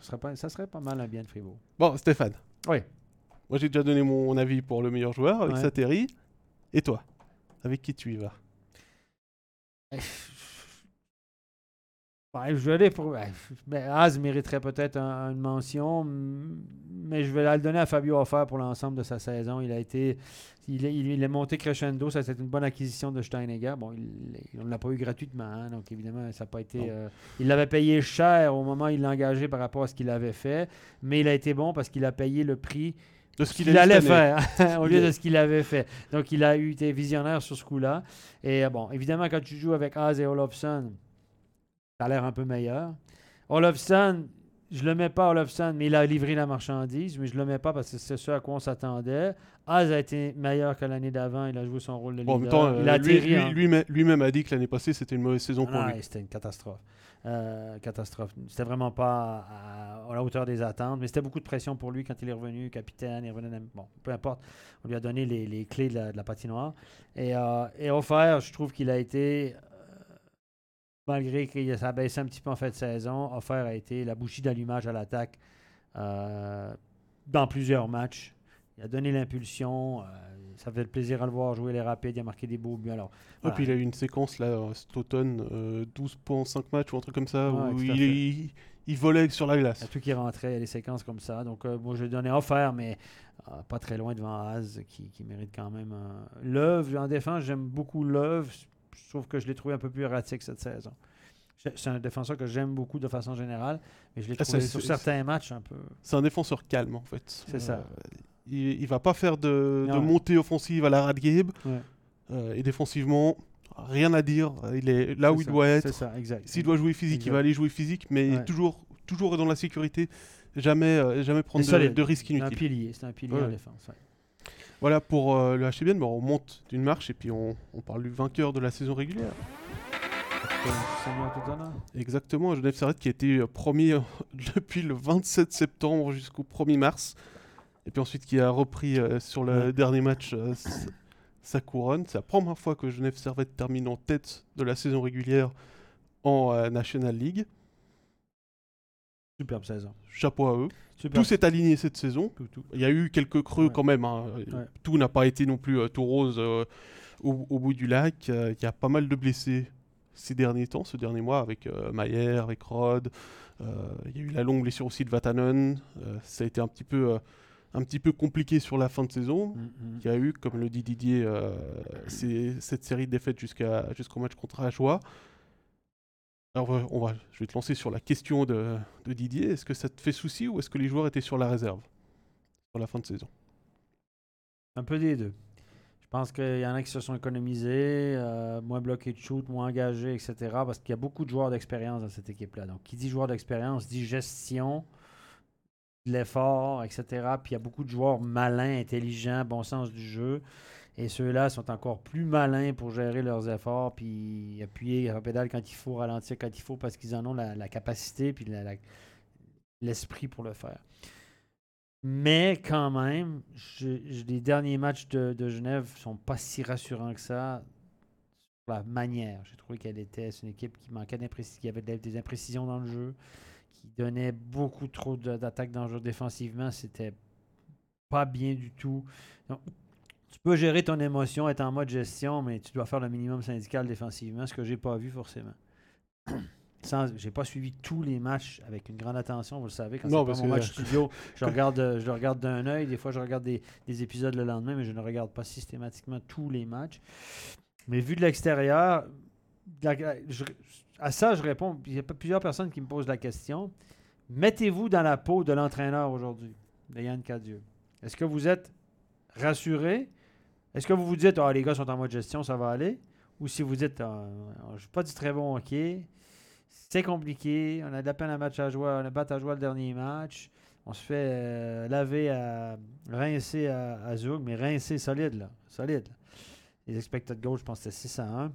Ce serait pas, ça serait pas mal un bien de Fribourg. Bon, Stéphane, Oui. Moi j'ai déjà donné mon avis pour le meilleur joueur avec Ouais. Sateri. Et toi Avec qui tu y vas? Ouais, je vais aller pour. ouais, ben, Az mériterait peut-être un- une mention, mais je vais la le donner à Fabio Offer pour l'ensemble de sa saison. Il a été. Il est, il est monté crescendo. Ça, c'est une bonne acquisition de Steinegger. Bon, il- on ne l'a pas eu gratuitement, hein, donc évidemment, ça n'a pas été. Euh, il l'avait payé cher au moment où il l'a engagé par rapport à ce qu'il avait fait, mais il a été bon parce qu'il a payé le prix De ce qu'il eu allait faire au lieu de ce qu'il avait fait. Donc, il a eu été visionnaire sur ce coup-là. Et euh, bon, évidemment, quand tu joues avec Az et Olofsson, ça a l'air un peu meilleur. Olofsson, je le mets pas Olofsson, mais il a livré la marchandise, mais je le mets pas parce que c'est ce à quoi on s'attendait. Az a été meilleur que l'année d'avant. Il a joué son rôle de Bon, en leader. même temps, il euh, a lui- en- lui-même a dit que l'année passée, c'était une mauvaise saison ah pour lui. C'était une catastrophe. Euh, catastrophe. C'était vraiment pas à, la hauteur des attentes, mais c'était beaucoup de pression pour lui quand il est revenu capitaine. Il revenait, bon, peu importe. On lui a donné les, clés de la, patinoire. Et, euh, et offert, je trouve qu'il a été, euh, malgré qu'il a baissé un petit peu en fin de saison, offert a été la bougie d'allumage à l'attaque euh, dans plusieurs matchs. Il a donné l'impulsion. Euh, ça fait plaisir à le voir jouer les rapides. Il a marqué des beaux buts. Alors, voilà. puis il a eu une séquence là euh, cet automne, euh, 12 points en 5 matchs ou un truc comme ça, Ouais, où il, il, il volait sur la Il y glace. a tout qui rentrait, des séquences comme ça. Donc, euh, moi, je lui donnais offert, mais euh, pas très loin devant Az, qui, qui mérite quand même. un Love, en défense, j'aime beaucoup Love. Je trouve que je l'ai trouvé un peu plus erratique cette saison. C'est un défenseur que j'aime beaucoup de façon générale, mais je l'ai Ah, trouvé sur certains matchs un peu. C'est un défenseur calme en fait. C'est ça. Il, il va pas faire de, montée offensive à la Radgabe. Ouais. Euh, et défensivement, rien à dire. Il est là où il doit C'est être. ça, exact. S'il doit jouer physique, il va aller jouer physique, mais Ouais. toujours, toujours dans la sécurité. Jamais, euh, jamais prendre de, risques C'est un inutiles. pilier, c'est un pilier en défense. Voilà pour euh, le HBN, mais on monte d'une marche et puis on, on parle du vainqueur de la saison régulière. Exactement, Genève Servette qui a été premier depuis le 27 septembre jusqu'au 1er mars. Et puis ensuite qui a repris euh, sur le Ouais. dernier match euh, sa couronne. C'est la première fois que Genève Servette termine en tête de la saison régulière en euh, National League. Superbe saison. Chapeau à eux. Superbe. Tout s'est aligné cette saison. Tout, tout. Il y a eu quelques creux Ouais. quand même. hein. Ouais. Tout n'a pas été non plus euh, tout rose euh, au, au bout du lac. Il y a pas mal de blessés ces derniers temps, ce dernier mois, avec Mayer, avec Rod. Il y a eu la longue blessure aussi de Vatanen. Ça a été un petit peu, un petit peu compliqué sur la fin de saison. Mm, mm. Il y a eu, comme le dit Didier, euh, cette série de défaites jusqu'au match contre Ajoie. Alors, on va- on va, je vais te lancer sur la question de, de Didier. Est-ce que ça te fait souci ou est-ce que les joueurs étaient sur la réserve sur la fin de saison? Un peu des deux. Je pense qu'il y en a qui se sont économisés, euh, moins bloqués de shoot, moins engagés, etc. Parce qu'il y a beaucoup de joueurs d'expérience dans cette équipe-là. Donc, qui dit joueur d'expérience dit gestion, de l'effort, etc. Puis il y a beaucoup de joueurs malins, intelligents, bon sens du jeu. Et ceux-là sont encore plus malins pour gérer leurs efforts, puis appuyer la pédale quand il faut, ralentir quand il faut, parce qu'ils en ont la, capacité, puis l'esprit pour le faire. Mais quand même, les derniers matchs de, Genève sont pas si rassurants que ça sur la manière. J'ai trouvé qu'elle était une équipe qui manquait d'imprécision, qui avait des imprécisions dans le jeu, qui donnait beaucoup trop d'attaques dangereuses défensivement. C'était pas bien du tout. Donc, tu peux gérer ton émotion, être en mode gestion, mais tu dois faire le minimum syndical défensivement, ce que j'ai pas vu forcément. Sans, j'ai pas suivi tous les matchs avec une grande attention, vous le savez, quand c'est mon que- match studio, je regarde, je le regarde d'un œil, des fois je regarde des, des épisodes le lendemain, mais je ne regarde pas systématiquement tous les matchs. Mais vu de l'extérieur, je- à ça je réponds, il y a plusieurs personnes qui me posent la question, mettez-vous dans la peau de l'entraîneur aujourd'hui, de Yann Cadieux. Est-ce que vous êtes rassuré? Est-ce que vous vous dites, ah, les gars sont en mode gestion, ça va aller? Ou si vous dites, ah, je n'ai pas du très bon hockey, c'est compliqué, on a de la peine à match à jouer, on a battu à jouer le dernier match, on se fait euh, laver à rincer à, à mais rincer solide, là, solide. Les expected goals, je pense que c'était 6 à 1.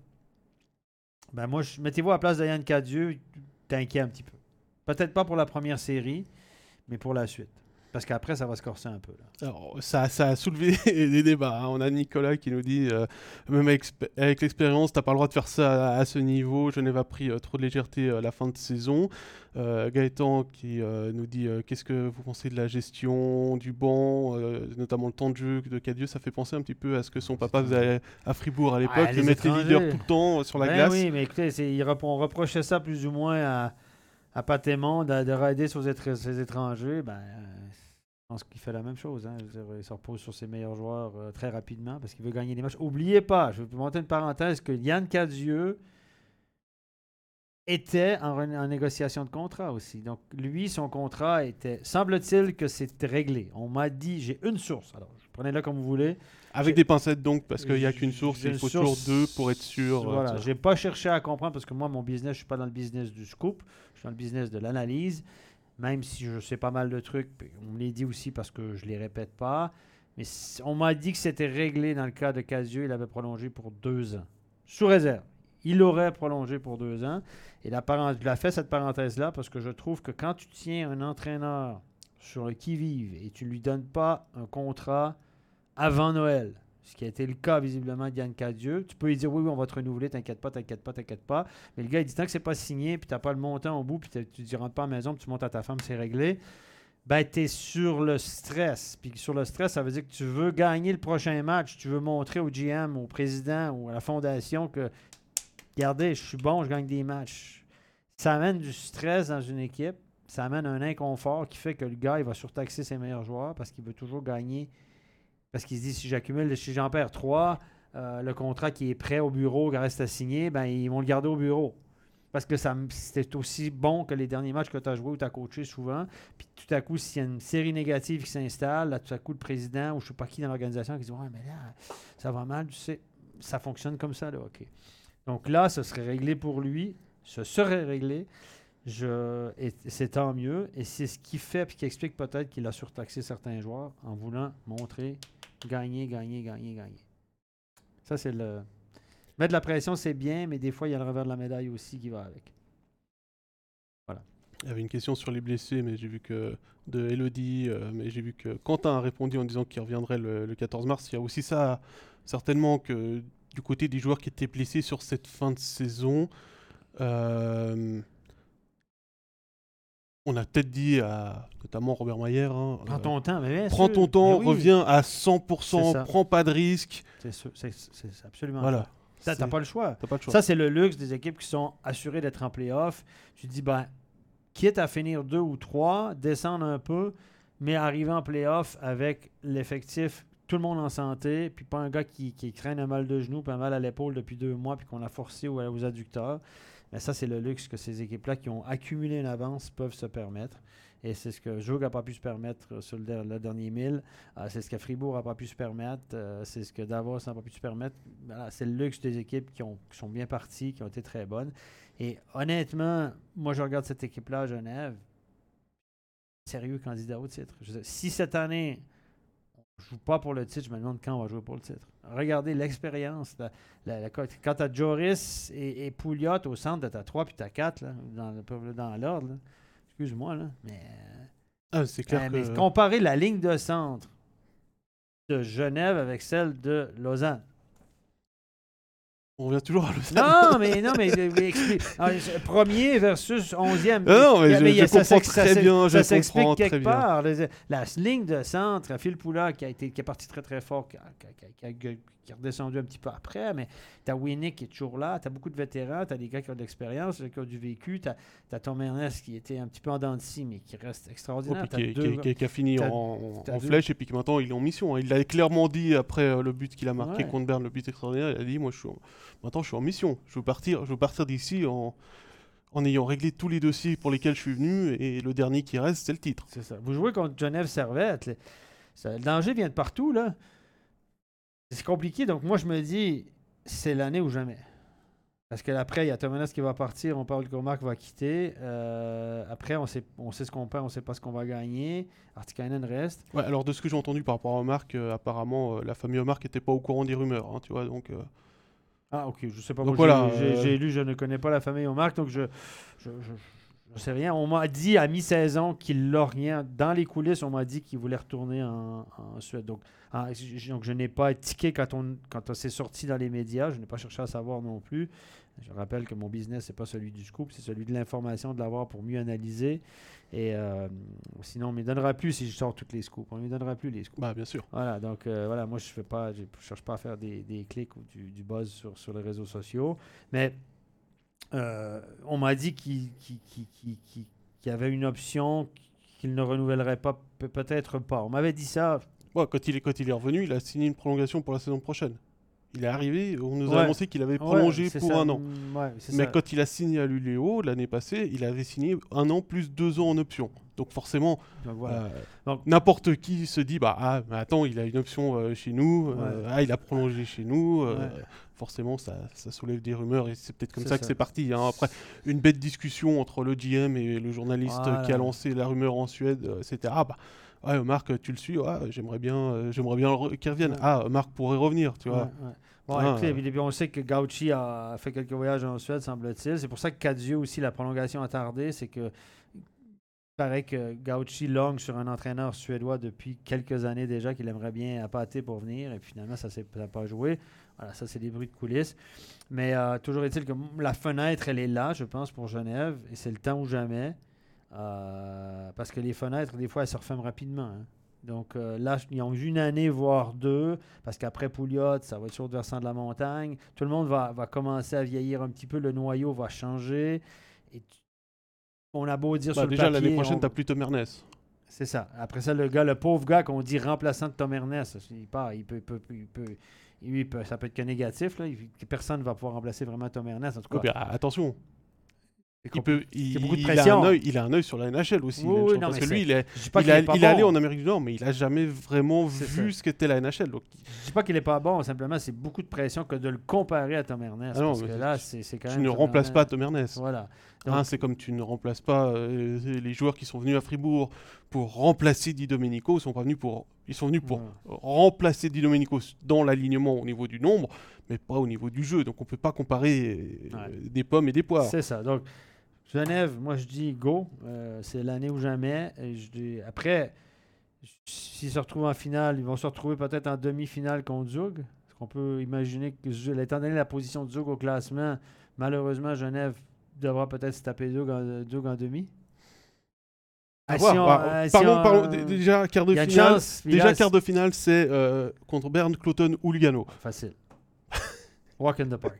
Ben moi, mettez-vous à la place de Yann Cadieux, t'inquiète un petit peu. Peut-être pas pour la première série, mais pour la suite. Parce qu'après, ça va se corser un peu. Là. Alors, ça, ça a soulevé des débats. hein. On a Nicolas qui nous dit euh, même avec, avec l'expérience, t'as pas le droit de faire ça à, à ce niveau. Genève a pris euh, trop de légèreté à la fin de saison. Euh, Gaëtan qui euh, nous dit euh, qu'est-ce que vous pensez de la gestion du banc, euh, notamment le temps de jeu de Cadieux? Ça fait penser un petit peu à ce que son papa faisait à Fribourg à l'époque, Ouais, de les mettre les leaders tout le temps euh, sur la Ben glace. Oui, mais écoutez, il on reprochait ça plus ou moins à, à Patémon de, de rider sur ses étrangers. Ben, euh, je pense qu'il fait la même chose. hein. Dire, il se repose sur ses meilleurs joueurs euh, très rapidement parce qu'il veut gagner des matchs. Oubliez pas, je vais vous monter une parenthèse, que Yann Cadieux était en, négociation de contrat aussi. Donc, lui, son contrat était. Semble-t-il que c'était réglé. On m'a dit, j'ai une source. Alors, prenez-le comme vous voulez. Avec des pincettes donc, parce qu'il n'y a qu'une source, il faut source- toujours deux pour être sûr. euh, Voilà, j'ai pas cherché à comprendre parce que moi, mon business, je suis pas dans le business du scoop, je suis dans le business de l'analyse. Même si je sais pas mal de trucs, on me les dit aussi parce que je les répète pas. Mais on m'a dit que c'était réglé dans le cas de Casio, il avait prolongé pour deux ans. Sous réserve. Il aurait prolongé pour deux ans. Et la je la fait cette parenthèse-là parce que je trouve que quand tu tiens un entraîneur sur le qui-vive et tu ne lui donnes pas un contrat avant Noël, ce qui a été le cas visiblement de Yann Cadieux, tu peux lui dire oui, oui, on va te renouveler, t'inquiète pas, t'inquiète pas, t'inquiète pas. Mais le gars, il dit tant que c'est pas signé, puis t'as pas le montant au bout, puis tu ne rentres pas à la maison, puis tu montes à ta femme, c'est réglé. Ben, tu es sur le stress. Puis sur le stress, ça veut dire que tu veux gagner le prochain match. Tu veux montrer au GM, au président ou à la fondation que, regardez, je suis bon, je gagne des matchs. Ça amène du stress dans une équipe. Ça amène un inconfort qui fait que le gars, il va surtaxer ses meilleurs joueurs parce qu'il veut toujours gagner. Parce qu'il se dit, si j'accumule, si j'en perds trois, euh, le contrat qui est prêt au bureau, qui reste à signer, ben, ils vont le garder au bureau. Parce que c'est aussi bon que les derniers matchs que tu as joués ou tu as coaché souvent. Puis tout à coup, s'il y a une série négative qui s'installe, là, tout à coup, le président ou je ne sais pas qui dans l'organisation qui dit Ouais, mais là, ça va mal, tu sais, ça fonctionne comme ça, là, OK. Donc là, ce serait réglé pour lui, ce serait réglé. Et c'est tant mieux. Et c'est ce qui fait, puis qui explique peut-être qu'il a surtaxé certains joueurs en voulant montrer gagner, gagner, gagner, gagner. Ça, c'est le. Mettre de la pression, c'est bien, mais des fois, il y a le revers de la médaille aussi qui va avec. Il y avait une question sur les blessés, mais j'ai vu que de Elodie, euh, mais j'ai vu que Quentin a répondu en disant qu'il reviendrait le, le 14 mars. Il y a aussi ça, certainement que du côté des joueurs qui étaient blessés sur cette fin de saison, euh, on a peut-être dit à notamment Robert Mayer, hein, Prends euh, ton temps, mais prends ton temps, oui, reviens à C'est 100%, ça. prends pas de risques. C'est absolument Voilà. ça. T'as pas le choix. T'as pas le choix. Ça, c'est le luxe des équipes qui sont assurées d'être en playoff. Tu te dis, ben, quitte à finir deux ou trois, descendre un peu, mais arriver en playoff avec l'effectif, tout le monde en santé, puis pas un gars qui, qui craint un mal de genou, puis un mal à l'épaule depuis deux mois, puis qu'on a forcé aux, aux adducteurs. Mais ça, c'est le luxe que ces équipes-là qui ont accumulé une avance peuvent se permettre. Et c'est ce que Joug n'a pas pu se permettre euh, sur le, der- le dernier mille. Euh, c'est ce que Fribourg n'a pas pu se permettre. Euh, c'est ce que Davos n'a pas pu se permettre. C'est le luxe des équipes qui, ont- qui sont bien parties, qui ont été très bonnes. Et honnêtement, moi, je regarde cette équipe-là à Genève. Sérieux candidat au titre. Si cette année, ne joue pas pour le titre, je me demande quand on va jouer pour le titre. Regardez l'expérience. la- la- la- quand tu as Joris et, et Pouliot au centre, tu as 3 puis tu as 4 là, dans, l'ordre. Excuse-moi, là, mais. Ah, c'est clair Euh, que... mais comparer la ligne de centre de Genève avec celle de Lausanne. On revient toujours à Lausanne. Non, mais non, mais, mais explique. Ah, je- Premier versus onzième. Non, mais a- je- je comprends s'ex- très bien, Ça s'explique quelque bien. part. La ligne de centre, Phil Poula qui a été qui est parti très très fort, qui a, qui a- qui a- qui qui qui est redescendu un petit peu après, mais tu as Winnick qui est toujours là, tu as beaucoup de vétérans, tu as des gars qui ont de l'expérience, qui ont du vécu, tu as, Tom Ernest qui était un petit peu en dents de scie, mais qui reste Oh, extraordinaire. T'as qui, deux qui- qui- qui a fini en, t'as en deux- flèche et puis que maintenant il est en mission. hein. Il l'a clairement dit après euh, le but qu'il a marqué Ouais. contre Berne, le but extraordinaire. Il a dit Moi, je suis en- maintenant je suis en mission. Je veux partir, je veux partir d'ici en, en ayant réglé tous les dossiers pour lesquels je suis venu et le dernier qui reste, c'est le titre. C'est ça. Vous jouez contre Genève Servette. le danger vient de partout, là. C'est compliqué. Donc, moi, je me dis, c'est l'année ou jamais. Parce que après, il y a Thomas qui va partir, on parle que Marc va quitter. Euh, après, on sait, on sait ce qu'on perd, on sait pas ce qu'on va gagner. Artikainen reste. Ouais, alors de ce que j'ai entendu par rapport à Marc, euh, apparemment euh, la famille Omar n'était pas au courant des rumeurs, hein, tu vois. Donc Ah, ok, je sais pas. Donc Moi, voilà, j'ai j'ai lu, je ne connais pas la famille Marc, donc je, je, je, je sais rien. On m'a dit à mi-saison qu'il l'a rien. Dans les coulisses, on m'a dit qu'il voulait retourner en, en Suède. Donc, en- je- donc je n'ai pas tiqué quand on, quand on s'est sorti dans les médias. Je n'ai pas cherché à savoir non plus. Je rappelle que mon business, c'est pas celui du scoop, c'est celui de l'information, de l'avoir pour mieux analyser. Et euh, sinon, on ne me donnera plus si je sors toutes les scoops. On ne me donnera plus les scoops. Bah, bien sûr. Voilà, donc euh, voilà, moi je fais pas, je cherche pas à faire des, des clics ou du, du buzz sur, sur les réseaux sociaux, mais euh, on m'a dit qu'il y avait une option qu'il ne renouvellerait pas, pe- peut-être pas. On m'avait dit ça. Ouais, quand il est revenu, il a signé une prolongation pour la saison prochaine. Il est arrivé, on nous a Ouais. annoncé qu'il avait prolongé pour ça, un an. mm, ouais, Mais ça. quand il a signé à l'ULEO l'année passée, il avait signé un an plus deux ans en option. Donc forcément, voilà. euh, n'importe qui se dit bah ah mais attends il a une option euh, chez nous, euh, ah il a prolongé chez nous. Forcément ça, ça soulève des rumeurs et c'est peut-être comme ça, que c'est parti. hein. Après une bête discussion entre le GM et le journaliste Voilà. qui a lancé la rumeur en Suède, c'était ah bah ouais Marc tu le suis, ouais, j'aimerais bien euh, j'aimerais bien qu'il revienne. Ouais. Ah Marc pourrait revenir tu vois. Ouais. Bon, Ah, écoutez, ouais. on sait que Gauchi a fait quelques voyages en Suède, semble-t-il. C'est pour ça que Cadieux aussi, la prolongation a tardé. C'est que il paraît que Gauchi longue sur un entraîneur suédois depuis quelques années déjà qu'il aimerait bien appâter pour venir. Et puis finalement, ça n'a pas joué. Voilà, ça, c'est des bruits de coulisses. Mais euh, toujours est-il que la fenêtre, elle est là, je pense, pour Genève. Et c'est le temps ou jamais. Euh, parce que les fenêtres, des fois, elles se referment rapidement. hein. Donc euh, là, ils ont une année, voire deux, parce qu'après Pouliot, ça va être sur le versant de la montagne. Tout le monde va, va commencer à vieillir un petit peu, le noyau va changer. Et tu- on a beau dire Bah, sur déjà le papier... l'année prochaine on- t'as plus Tom Ernest. C'est ça. Après ça, le gars, le pauvre gars qu'on dit remplaçant de Tom Ernest, il part, il peut... il peut- il peut- lui, il peut- ça peut être que négatif. Là. Personne ne va pouvoir remplacer vraiment Tom Ernest. En tout cas, attention, il, compl- peut, il, beaucoup de il a un œil, il a un œil sur la NHL aussi. Oui, non, parce que lui, il est, il, a- est allé en Amérique du Nord, mais il a jamais vraiment vu ça. ce qu'était la NHL. Donc, Je dis pas qu'il est pas bon, simplement c'est beaucoup de pression que de le comparer à Tom Ernest. Ah non, parce que là, c'est quand tu même. ne Tom remplaces pas. Tom Ernest. Voilà. Hein, c'est comme tu ne remplaces pas euh, les joueurs qui sont venus à Fribourg pour remplacer Di Domenico. Ils sont pas venus pour, ils sont venus pour Ouais. remplacer Di Domenico dans l'alignement au niveau du nombre, mais pas au niveau du jeu. Donc on peut pas comparer euh, Ouais. des pommes et des poires. C'est ça. Donc, Genève, moi je dis go. Euh, c'est l'année ou jamais. Et je dis, après, s'ils se retrouvent en finale, ils vont se retrouver peut-être en demi-finale contre Zug. Parce qu'on peut imaginer que, étant donné la position de Zug au classement, malheureusement, Genève devra peut-être se taper Zug en, Zug en demi? À Ah, voir. si on- si parlons, on- parlons- d- déjà quart de finale. chance. Déjà quart de finale, c'est euh, contre Berne, Cloton ou Lugano. Facile. Walk in the park.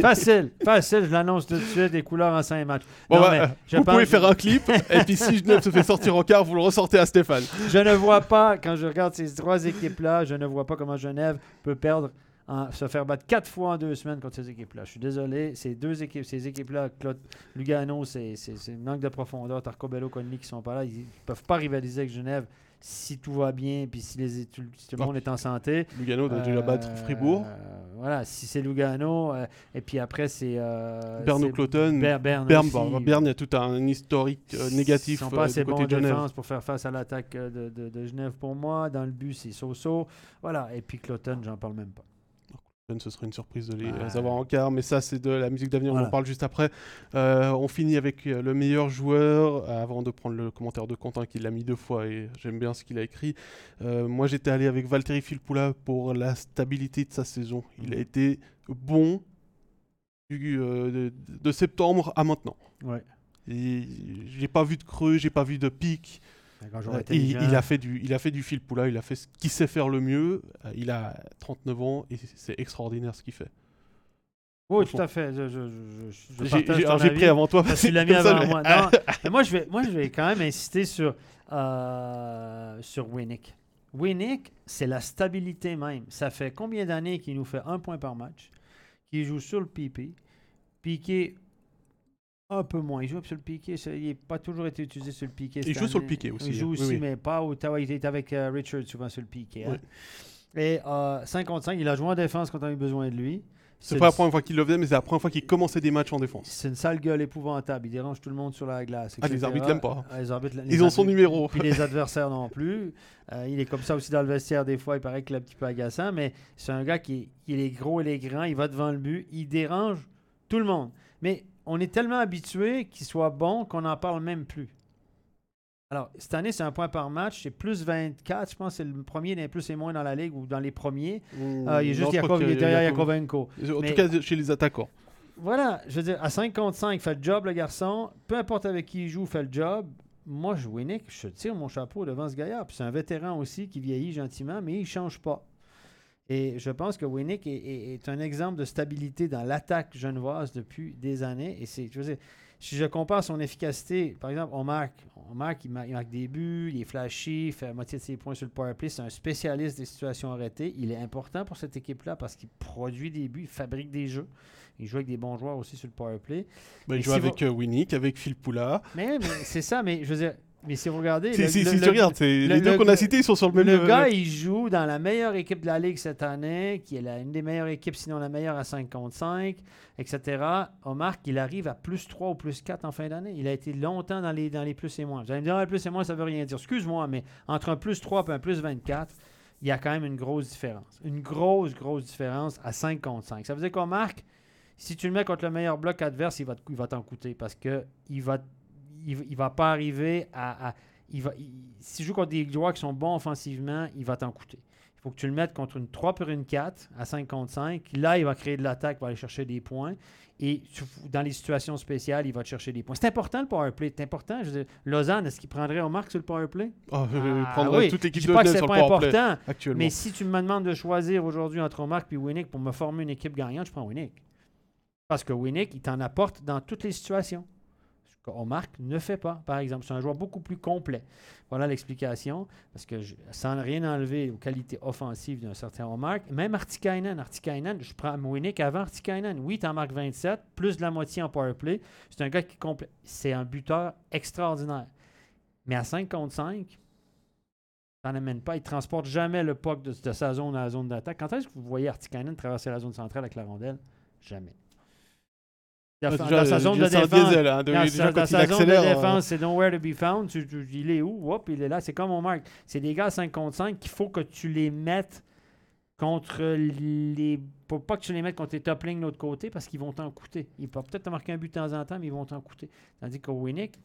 facile, facile, je l'annonce tout de suite, des couleurs en 5 matchs. Bon, Non, bah, mais euh, je vous pense- pouvez faire un clip, et puis si Genève se fait sortir en quart, vous le ressortez à Stéphane. Je ne vois pas, quand je regarde ces trois équipes-là, je ne vois pas comment Genève peut perdre, en- se faire battre quatre fois en deux semaines contre ces équipes-là. Je suis désolé, ces deux équipes, ces équipes-là, Claude- Lugano, c'est manque de profondeur. Tarcobello, Conley qui sont pas là, ils ne peuvent pas rivaliser avec Genève si tout va bien, puis si, les, tout, le Ah. monde est en santé. Lugano doit déjà Euh, battre Fribourg. Voilà, si c'est Lugano, euh, et puis après c'est. Euh, c'est Cloton. Ber- Berne, Berne, il y a tout un historique euh, négatif Ils sont euh, pas assez bons de Genève. défense pour faire face à l'attaque euh, de Genève pour moi. Dans le but, c'est Soso. Voilà. Et puis Cloton, j'en parle même pas. Ce serait une surprise de les Ouais. avoir en quart, mais ça c'est de la musique d'avenir, on en parle juste après. Euh, on finit avec euh, le meilleur joueur, euh, avant de prendre le commentaire de Quentin qui l'a mis deux fois et j'aime bien ce qu'il a écrit. Euh, moi j'étais allé avec Valtteri Filppula pour la stabilité de sa saison. Il a Mhm. été bon du, euh, de, de septembre à maintenant. Ouais. J'ai pas vu de creux, j'ai pas vu de pic. Euh, il, il a fait du, il a fait du Filppula, il a fait ce qu'il sait faire le mieux. Euh, il a 39 ans et c'est extraordinaire ce qu'il fait. Oui, tout à fait. Je, je, je, J'ai pris avant toi. Parce que tu l'as mis avant moi. Non, mais moi, je vais, moi, je vais quand même insister sur, euh, sur Winnick. Winnick, c'est la stabilité même. Ça fait combien d'années qu'il nous fait un point par match, qu'il joue sur le PP, piqué un peu moins. Il joue sur le piqué. ça- Il n'a pas toujours été utilisé sur le piqué. Il joue sur le piqué aussi, Il joue hein. Oui, aussi, oui. mais pas au Ottawa. Il était avec euh, Richard souvent sur le piqué. hein. Et euh, 5 contre 5, il a joué en défense quand on a eu besoin de lui. C'est pas la première fois qu'il le faisait, mais c'est la première fois qu'il commençait des matchs en défense. C'est une sale gueule épouvantable. Il dérange tout le monde sur la glace. Ah, les arbitres l'aiment pas. Ah, les arbitres, Ils ont son numéro. Puis les adversaires non plus. Euh, il est comme ça aussi dans le vestiaire des fois. Il paraît qu'il est un petit peu agaçant, mais c'est un gars qui, qui est gros et les grands. Il va devant le but. Il dérange tout le monde. Mais on est tellement habitué qu'il soit bon qu'on n'en parle même plus. Alors, cette année, c'est un point par match. C'est plus 24. Je pense que c'est le premier des plus et moins dans la ligue ou dans les premiers. Euh, il est juste Yakov, il est derrière Yakov- Yakovenko. En Mais- tout cas, chez les attaquants. Voilà, je veux dire, à 5 contre 5, fait le job, le garçon. Peu importe avec qui il joue, fait le job. Moi, je Winnick, je tire mon chapeau devant ce gaillard. Puis c'est un vétéran aussi qui vieillit gentiment, mais il ne change pas. Et je pense que Winnick est, est- est un exemple de stabilité dans l'attaque genevoise depuis des années. Et c'est, je veux dire, si je compare son efficacité, par exemple, on marque, on marque, il, marque, il marque des buts, il est flashy, il fait la moitié de ses points sur le power play. C'est un spécialiste des situations arrêtées. Il est important pour cette équipe-là parce qu'il produit des buts, il fabrique des jeux. Il joue avec des bons joueurs aussi sur le power play. Bah, il joue si avec euh, Winnick, avec Phil Poula. Mais, mais c'est ça, mais je veux dire, mais si vous regardez. Si, le- si, le- si le- tu regardes, les deux qu'on a cités, ils sont sur le même le gars, il joue dans la meilleure équipe de la Ligue cette année, qui est la- une des meilleures équipes, sinon la meilleure à 5 contre 5, etc. Omar, il arrive à plus 3 ou plus 4 en fin d'année. Il a été longtemps dans les, dans les plus et moins. Vous allez me dire, Ah, plus et moins, ça veut rien dire. Excuse-moi, mais entre un plus 3 et un plus 24, il y a quand même une grosse différence. Une grosse, grosse différence à 5 contre 5. Ça veut dire qu'Omar, si tu le mets contre le meilleur bloc adverse, il va, te- il va t'en coûter parce que il va, il, il va pas arriver à. à- il va, il- si tu joues contre des joueurs qui sont bons offensivement, il va t'en coûter. Il faut que tu le mettes contre une 3 pour une 4 à 5 contre 5. Là, il va créer de l'attaque, il va aller chercher des points. Et tu- dans les situations spéciales, il va te chercher des points. C'est important le power play. C'est important. Je veux dire, Lausanne, est-ce qu'il prendrait Omar sur le power play? Oh, euh, Ah, prendrait oui. toute l'équipe Je de pas que sur le pas important. actuellement. Mais si tu me demandes de choisir aujourd'hui entre Omar et Winnick pour me former une équipe gagnante, je prends Winnick. Parce que Winnick, il t'en apporte dans toutes les situations. Ce qu'Omar ne fait pas, par exemple. C'est un joueur beaucoup plus complet. Voilà l'explication. Parce que sans rien enlever aux qualités offensives d'un certain Omar, même Artikainen, Artikainen, je prends Winnick avant Artikainen. Oui, en marques 27, plus de la moitié en power play. C'est un gars qui complète. C'est un buteur extraordinaire. Mais à 5 contre 5, t'en amènes pas. Il transporte jamais le puck de, de sa zone à la zone d'attaque. Quand est-ce que vous voyez Artikainen traverser la zone centrale avec la rondelle? Jamais. Dans, Ouais, dans sa zone de défense, diesel, hein, de- dans déjà, sa, dans zone de euh, défense, c'est nowhere to be found. Tu- tu- il est où? Hop, il est là. C'est comme on marque. C'est des gars à 5 contre 5 qu'il faut que tu les mettes contre les. Pour pas que tu les mettes contre tes top lignes de l'autre côté parce qu'ils vont t'en coûter. Ils peuvent peut-être te marquer un but de temps en temps, mais ils vont t'en coûter. Tandis qu'au Winnick,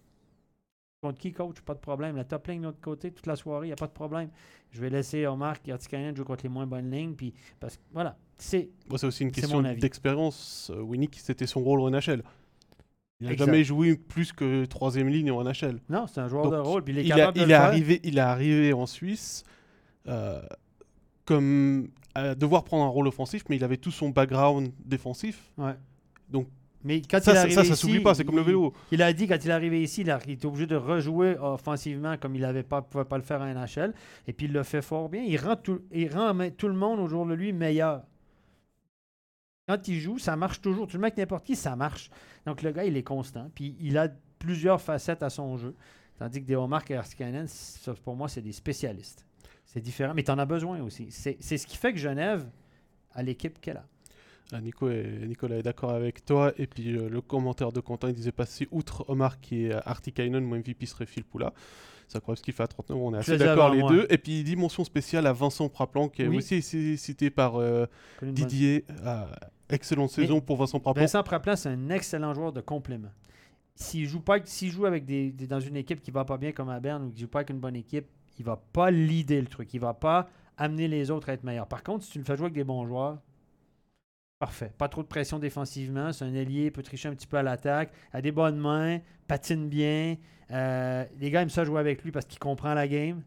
contre qui coach, pas de problème. La top ligne de l'autre côté, toute la soirée, il n'y a pas de problème. Je vais laisser Omar et Artikainen jouer contre les moins bonnes lignes. Puis, parce que voilà, c'est. Bon, aussi une question d'expérience. Euh, Winnick, c'était son rôle en NHL. Il n'a jamais joué plus que troisième ligne en NHL. Non, c'est un joueur Donc, de rôle. Puis il est Il, a- de il le est arrivé, il est arrivé en Suisse euh, comme à devoir prendre un rôle offensif, mais il avait tout son background défensif. Ouais. Donc, mais quand Ça, il est ça, arrivé ça, s'oublie pas, c'est comme le vélo. Il a dit quand il est arrivé ici, il, a- il était obligé de rejouer offensivement comme il ne pas, pouvait pas le faire en NHL. Et puis il le fait fort bien. Il rend tout, il rend tout le monde autour de lui meilleur. Quand il joue, ça marche toujours. Tu le mets avec n'importe qui, ça marche. Donc le gars, il est constant. Puis il a plusieurs facettes à son jeu. Tandis que Deomar et Artikainen, ça, pour moi, c'est des spécialistes. C'est différent, mais tu en as besoin aussi. C'est ce qui fait que Genève a l'équipe qu'elle a. Ah, Nico est, Nicolas est d'accord avec toi. Et puis euh, le commentaire de Quentin, il disait passer outre Omar qui est Artikainen, mon MVP serait Phil Poula. C'est incroyable ce qu'il fait à 39 On est assez d'accord les moi. deux. Et puis dit mention spéciale à Vincent Praplan, qui est aussi cité par euh, Didier. Ah, excellente Mais saison pour Vincent Praplan. Vincent Praplan, c'est un excellent joueur de complément. S'il joue pas, s'il joue avec des, des- dans une équipe qui va pas bien comme à Berne ou qui joue pas avec une bonne équipe, il va pas leader le truc. Il va pas amener les autres à être meilleurs. Par contre, si tu le fais jouer avec des bons joueurs, parfait. Pas trop de pression défensivement. C'est un ailier, peut tricher un petit peu à l'attaque, a des bonnes mains, patine bien. Euh, les gars aiment ça jouer avec lui parce qu'il comprend la game.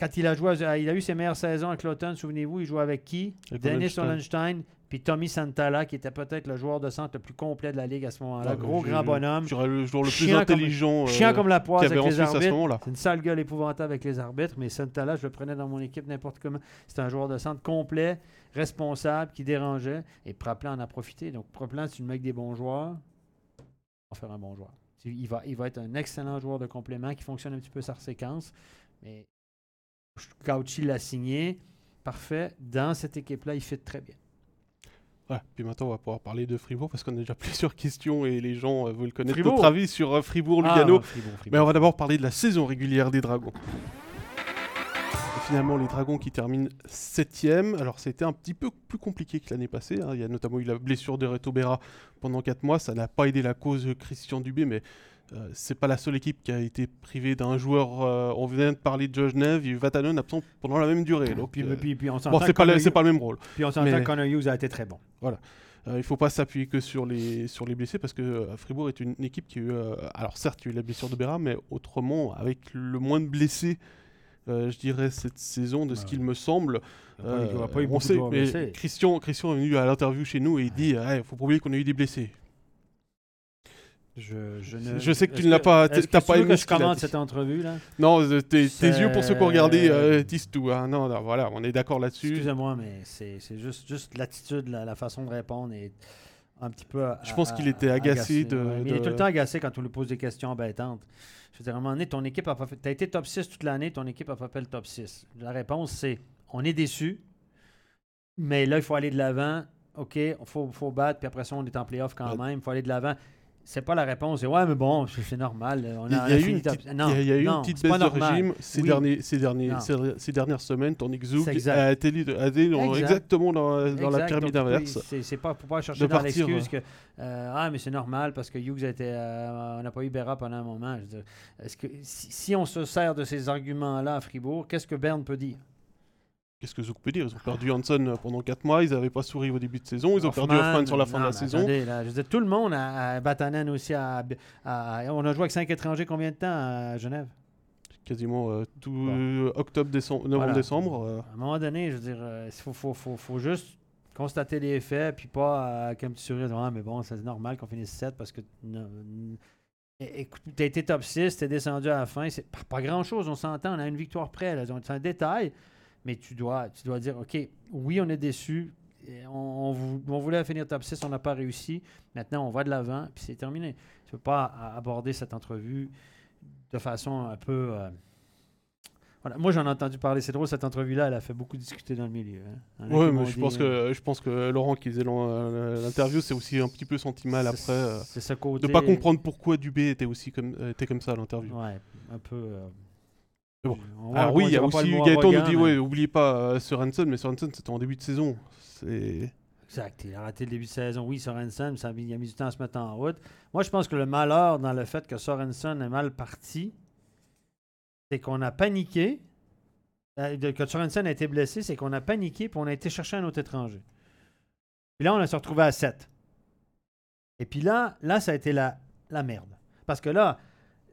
Quand il a joué, il a eu ses meilleures saisons avec l'automne, souvenez-vous, il jouait avec qui? Avec Dennis. Hollenstein, puis Tommy Santala, qui était peut-être le joueur de centre le plus complet de la ligue à ce moment-là. Ah, Gros, grand bonhomme. Je le joueur le plus comme- intelligent euh, Chiant comme la poisse avec les arbitres. C'est une sale gueule épouvantable avec les arbitres, mais Santala, je le prenais dans mon équipe n'importe comment. C'était un joueur de centre complet, responsable, qui dérangeait. Et Praplan en a profité. Donc, Praplan, le mets avec des bons joueurs, il va faire un bon joueur. Tu- Il va, il va être un excellent joueur de complément qui fonctionne un petit peu sa séquence. Mais Gauchi l'a signé. Parfait. Dans cette équipe-là, il fit très bien. Ouais, puis maintenant on va pouvoir parler de Fribourg parce qu'on a déjà plusieurs questions et les gens euh, veulent connaître Fribourg. notre avis sur euh, Fribourg Ah, Lugano. Fribourg, Fribourg. Mais on va d'abord parler de la saison régulière des Dragons. finalement les Dragons qui terminent 7ème. Alors c'était un petit peu plus compliqué que l'année passée. hein. Il y a notamment eu la blessure de Reto Berra pendant 4 mois. Ça n'a pas aidé la cause de Christian Dubé, mais euh, c'est pas la seule équipe qui a été privée d'un joueur. euh, on vient de parler de George Nev, il y a eu Vatanen absent pendant la même durée. Donc, Puis, euh, puis, puis on bon, c'est pas, le- pas même rôle. puis on s'entend Connor Hughes a été très bon. Euh, il ne faut pas s'appuyer que sur les, sur les blessés parce que Fribourg est une équipe qui a eu. alors, certes, il y a eu la blessure de Berra, mais autrement, avec le moins de blessés, je dirais, cette saison, de ce qu'il me semble. On sait, mais. Christian, Christian est venu à l'interview chez nous et il dit il faut pas oublier qu'on a eu des blessés. Je, je, ne- Je sais que tu ne l'as pas- t'as que pas tu aimé que je dit. cette entrevue là? Non, euh, tes, yeux pour ceux qui ont regardé euh, disent tout. hein. Non, non, voilà, on est d'accord là-dessus. Excusez-moi, mais c'est juste, juste l'attitude, la, la façon de répondre est un petit peu. Je pense qu'il était agacé de- ouais. Il est tout le temps agacé quand on lui pose des questions embêtantes. Je veux dire, à un moment donné, ton équipe a pas fait. Tu as été top 6 toute l'année, ton équipe a pas fait le top 6. La réponse, c'est on est déçu, mais là, il faut aller de l'avant. OK, il faut, faut battre, puis après ça, on est en playoff quand Ouais. même. Il faut aller de l'avant. C'est pas la réponse. Ouais, mais bon, c'est normal. On a, Il y a, a a eu une petite, Non, il y a- il y a eu non, une petite c'est pas baisse de régime ces, Oui. derniers, ces, derniers, Non. ces, ces dernières semaines. Tandis que Zouk a été, a été dans- Exact. exactement dans, la pyramide Donc, oui, inverse. C'est c'est pas pour pas chercher De dans l'excuse que euh, ah mais c'est normal parce que Hughes était euh, on n'a pas eu Berra pendant un moment. Est-ce que si, si on se sert de ces arguments là à Fribourg, qu'est-ce que Berne peut dire? Qu'est-ce que Zouk peut dire? Ils ont perdu Hansen pendant 4 mois, ils n'avaient pas souri au début de saison, ils ont perdu Hoffman sur la fin non, de la saison. attendez, là, je veux dire, tout le monde à, à Batanen aussi à, à- on a joué avec cinq étrangers combien de temps à Genève? Quasiment euh, tout Bon. euh, octobre, décembre, novembre, Voilà. décembre. euh, À un moment donné, je veux dire, euh, il faut, faut, faut, faut juste constater les faits, puis pas euh, petit sourire, dire, ah, mais bon, c'est normal qu'on finisse 7 parce que. Écoute, t'as été top 6, t'es descendu à la fin, c'est pas, pas grand chose, on s'entend, on a une victoire près, c'est un détail, mais tu dois, tu dois dire, OK, oui, on est déçu, on, on vou- on voulait finir top 6, on n'a pas réussi, maintenant on va de l'avant, puis c'est terminé. Tu peux pas a- aborder cette entrevue de façon un peu. euh, voilà. Moi, j'en ai entendu parler. C'est drôle, cette entrevue-là, elle a fait beaucoup discuter dans le milieu. hein. M'ont mais je dit, pense, euh, que, je pense que Laurent qui faisait euh, l'interview, c'est aussi un petit peu senti mal c'est- après. euh, C'est ce côté. de pas comprendre pourquoi Dubé était aussi comme, était comme ça à l'interview. Ouais, un peu. euh, Mais bon. Alors oui, il y a aussi Gaëtan nous dit, mais- ouais, oubliez pas euh, Sorensen, mais Sorensen c'était en début de saison. C'est... Exact. Il a raté le début de saison. Oui, Sorensen, ça il a mis du temps à se mettre en route. Moi, je pense que le malheur dans le fait que Sorensen est mal parti, c'est qu'on a paniqué. Euh, que Sorensen a été blessé, c'est qu'on a paniqué puis on a été chercher un autre étranger. Puis là, on a se retrouvé à 7. Et puis là, là, ça a été la, la merde. Parce que là,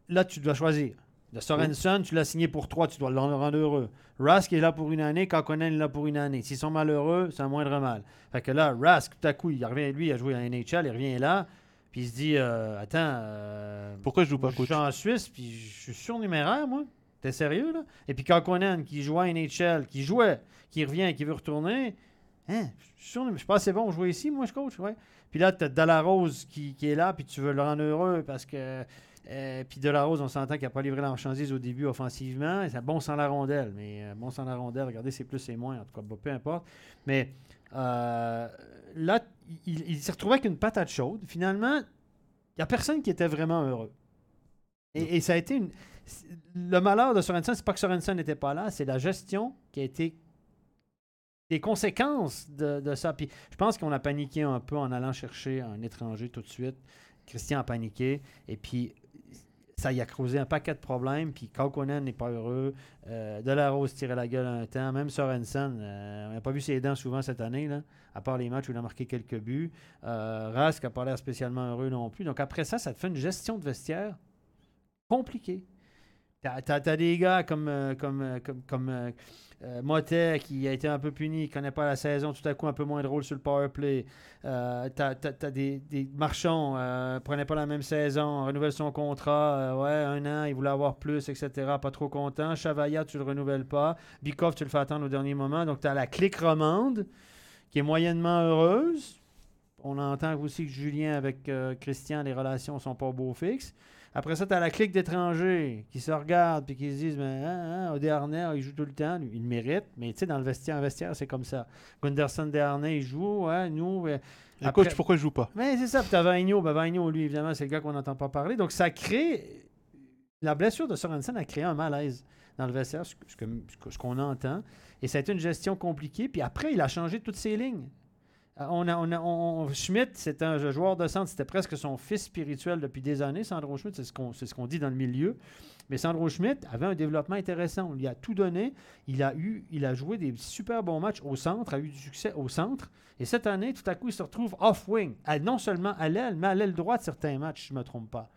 là, tu dois choisir. De Sorensen, tu l'as signé pour 3, tu dois le rendre heureux. Rask est là pour une année, Kakonen est là pour une année. S'ils sont malheureux, c'est un moindre mal. Fait que là, Rask, tout à coup, il revient, lui, il a joué à NHL, il revient là, puis il se dit euh, Attends, euh, Pourquoi je joue pas je coach? suis en Suisse, puis je suis surnuméraire, moi. T'es sérieux, là? Et puis Kakonen, qui joue à NHL, qui jouait, qui revient, qui veut retourner, hein, je suis surnuméraire. Je pas assez bon jouer ici, moi, je coach, ouais. Puis là, t'as Delarose qui, qui est là, puis tu veux le rendre heureux parce que. Euh, puis Delarose, on s'entend qu'il n'a pas livré la marchandise au début offensivement. C'est bon sans la rondelle, mais euh, bon sans la rondelle, regardez, c'est plus et moins, en tout cas, peu importe. Mais euh, là, il, il s'est retrouvé avec une patate chaude. Finalement, il n'y a personne qui était vraiment heureux. Et, et ça a été une. Le malheur de Sorensen, c'est pas que Sorensen n'était pas là, c'est la gestion qui a été. des conséquences de, de ça. Puis je pense qu'on a paniqué un peu en allant chercher un étranger tout de suite. Christian a paniqué. Et puis ça y a causé un paquet de problèmes. Puis Kaukonen n'est pas heureux. Euh, Delarose tirait la gueule un temps. Même Sorensen, euh, on n'a pas vu ses dents souvent cette année, là, à part les matchs où il a marqué quelques buts. Euh, Rask n'a pas l'air spécialement heureux non plus. Donc après ça, ça te fait une gestion de vestiaire compliquée. T'as, t'as- t'as des gars comme, euh, euh, comme, comme euh, Motet qui a été un peu puni, qui connaît pas la saison, tout à coup un peu moins de rôle sur le power play. Euh, t'as, t'as- t'as des, des marchands, euh, prenait pas la même saison, renouvelle son contrat, ouais, un an, il voulait avoir plus, etc. Pas trop content. Chavaya, tu le renouvelles pas. Bikov, tu le fais attendre au dernier moment. Donc, tu as la clique romande qui est moyennement heureuse. On entend aussi que Julien avec Christian, les relations sont pas beau fixes. Après ça, tu as la clique d'étrangers qui se regardent puis qui se disent ben, hein, hein, il joue tout le temps, lui, il le mérite. Mais tu sais, dans le vestiaire, vestiaire, c'est comme ça. Gunderson Desharnais, il joue, nous. euh, Et Après- coach, pourquoi je joue pas? Mais c'est ça, puis t'as Vagno. Ben Vagno, lui, évidemment, c'est le gars qu'on n'entend pas parler. Donc, ça crée La blessure de Sorensen a créé un malaise dans le vestiaire, ce qu'on entend. Et ça a été une gestion compliquée. Puis après, il a changé toutes ses lignes. Euh, On a, Schmidt, c'est un joueur de centre, c'était presque son fils spirituel depuis des années. Sandro Schmidt, c'est ce qu'on dit dans le milieu. Mais Sandro Schmidt avait un développement intéressant. On lui a tout donné. Il a, eu, il a joué des super bons matchs au centre, a eu du succès au centre. Et cette année, tout à coup, il se retrouve off-wing, non seulement à l'aile, mais à l'aile droite certains matchs, si je ne me trompe pas.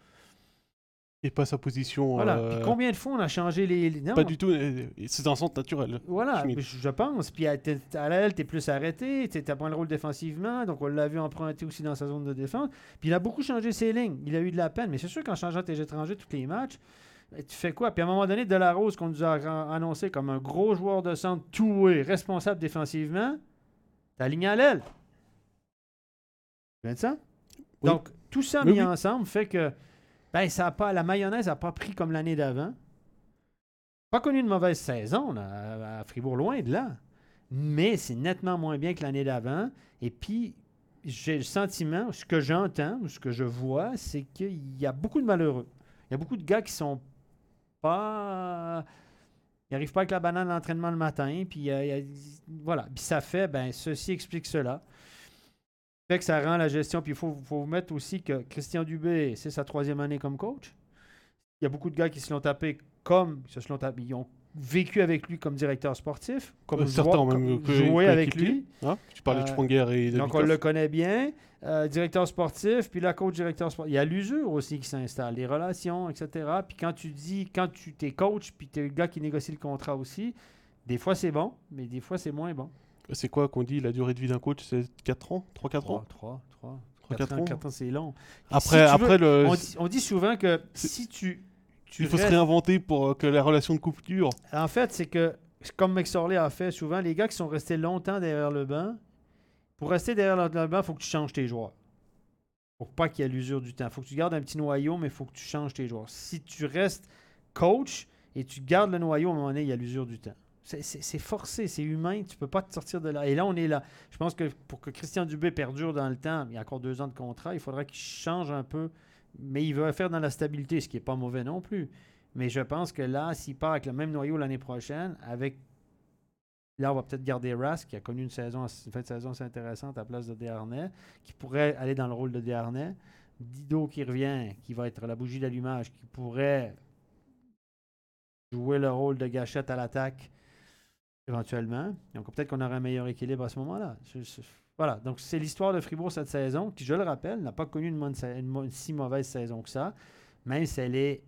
Et pas sa position. Voilà. euh, Puis combien de fois on a changé les. les- non, Pas du tout. euh, C'est un centre naturel. Voilà, je pense. Puis à, t'es- à l'aile, tu es plus arrêté, tu as moins le rôle défensivement, donc on l'a vu emprunter aussi dans sa zone de défense. Puis il a beaucoup changé ses lignes. Il a eu de la peine, mais c'est sûr qu'en changeant tes étrangers tous les matchs, ben, tu fais quoi? Puis à un moment donné, Delarose, qu'on nous a annoncé comme un gros joueur de centre, tout responsable défensivement, t'as aligné à l'aile. Tu viens de ça? Oui. Donc, tout ça Oui, mis oui. ensemble fait que ben, ça a pas, la mayonnaise n'a pas pris comme l'année d'avant. Pas connu de mauvaise saison à Fribourg, loin de là. Mais c'est nettement moins bien que l'année d'avant. Et puis, j'ai le sentiment, ce que j'entends, ce que je vois, c'est qu'il y a beaucoup de malheureux. Il y a beaucoup de gars qui sont pas. Ils n'arrivent pas avec la banane à l'entraînement le matin. Puis, euh, voilà. Puis ça fait, ben, ceci explique cela. Fait que ça rend la gestion. Puis il faut, faut vous mettre aussi que Christian Dubé, c'est sa troisième année comme coach. Il y a beaucoup de gars qui se l'ont tapé comme. Ils se l'ont tapé. Ils ont vécu avec lui comme directeur sportif, comme Euh, joueur- comme joué avec lui. Hein tu parlais de Euh, Schwanger et de Donc, on le connaît bien. Euh, directeur sportif, puis là, coach directeur sportif. Il y a l'usure aussi qui s'installe, les relations, etc. Puis quand tu dis, quand tu t'es coach, puis tu es le gars qui négocie le contrat aussi, des fois c'est bon, mais des fois c'est moins bon. C'est quoi qu'on dit La durée de vie d'un coach, c'est 4 ans? 3-4 ans? 3, 3, 3, 4 ans, ans? quatre ans, c'est long. Après, Si tu après le, On dit, on dit souvent que si tu. tu il faut se réinventer pour euh, que la relation de couple dure. En fait, c'est que, comme McSorley a fait souvent, les gars qui sont restés longtemps derrière le banc, pour rester derrière le, le banc, il faut que tu changes tes joueurs. Pour pas qu'il y ait l'usure du temps. Il faut que tu gardes un petit noyau, mais il faut que tu changes tes joueurs. Si tu restes coach et tu gardes le noyau, à un moment donné, il y a l'usure du temps. C'est- forcé, c'est humain, tu peux pas te sortir de là. Et là, on est là. Je pense que pour que Christian Dubé perdure dans le temps, il y a encore deux ans de contrat, il faudra qu'il change un peu. Mais il veut faire dans la stabilité, ce qui n'est pas mauvais non plus. Mais je pense que là, s'il part avec le même noyau l'année prochaine, avec. Là, on va peut-être garder Rask, qui a connu une saison, une fin de saison assez intéressante à la place de Desharnais, qui pourrait aller dans le rôle de Desharnais. Dido qui revient, qui va être la bougie d'allumage, qui pourrait jouer le rôle de gâchette à l'attaque éventuellement. Donc peut-être qu'on aura un meilleur équilibre à ce moment-là. Voilà, donc c'est l'histoire de Fribourg cette saison, qui, je le rappelle, n'a pas connu une, si mauvaise saison que ça, même si elle est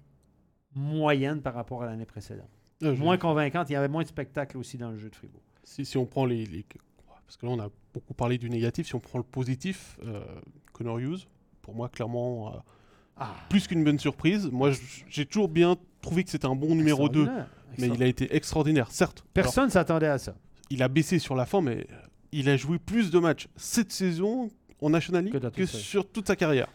moyenne par rapport à l'année précédente. Je- Moins convaincante, il y avait moins de spectacle aussi dans le jeu de Fribourg. si, si on prend les, les- Parce que là, on a beaucoup parlé du négatif. Si on prend le positif, euh, Connor Hughes, pour moi, clairement, euh, Ah, plus qu'une bonne surprise. Moi, j'ai toujours bien trouvé que c'était un bon numéro 2, extraordinaire, mais il a été extraordinaire, certes. Personne ne s'attendait à ça. il a baissé sur la fin, mais il a joué plus de matchs cette saison en National League Que sur toute sa carrière.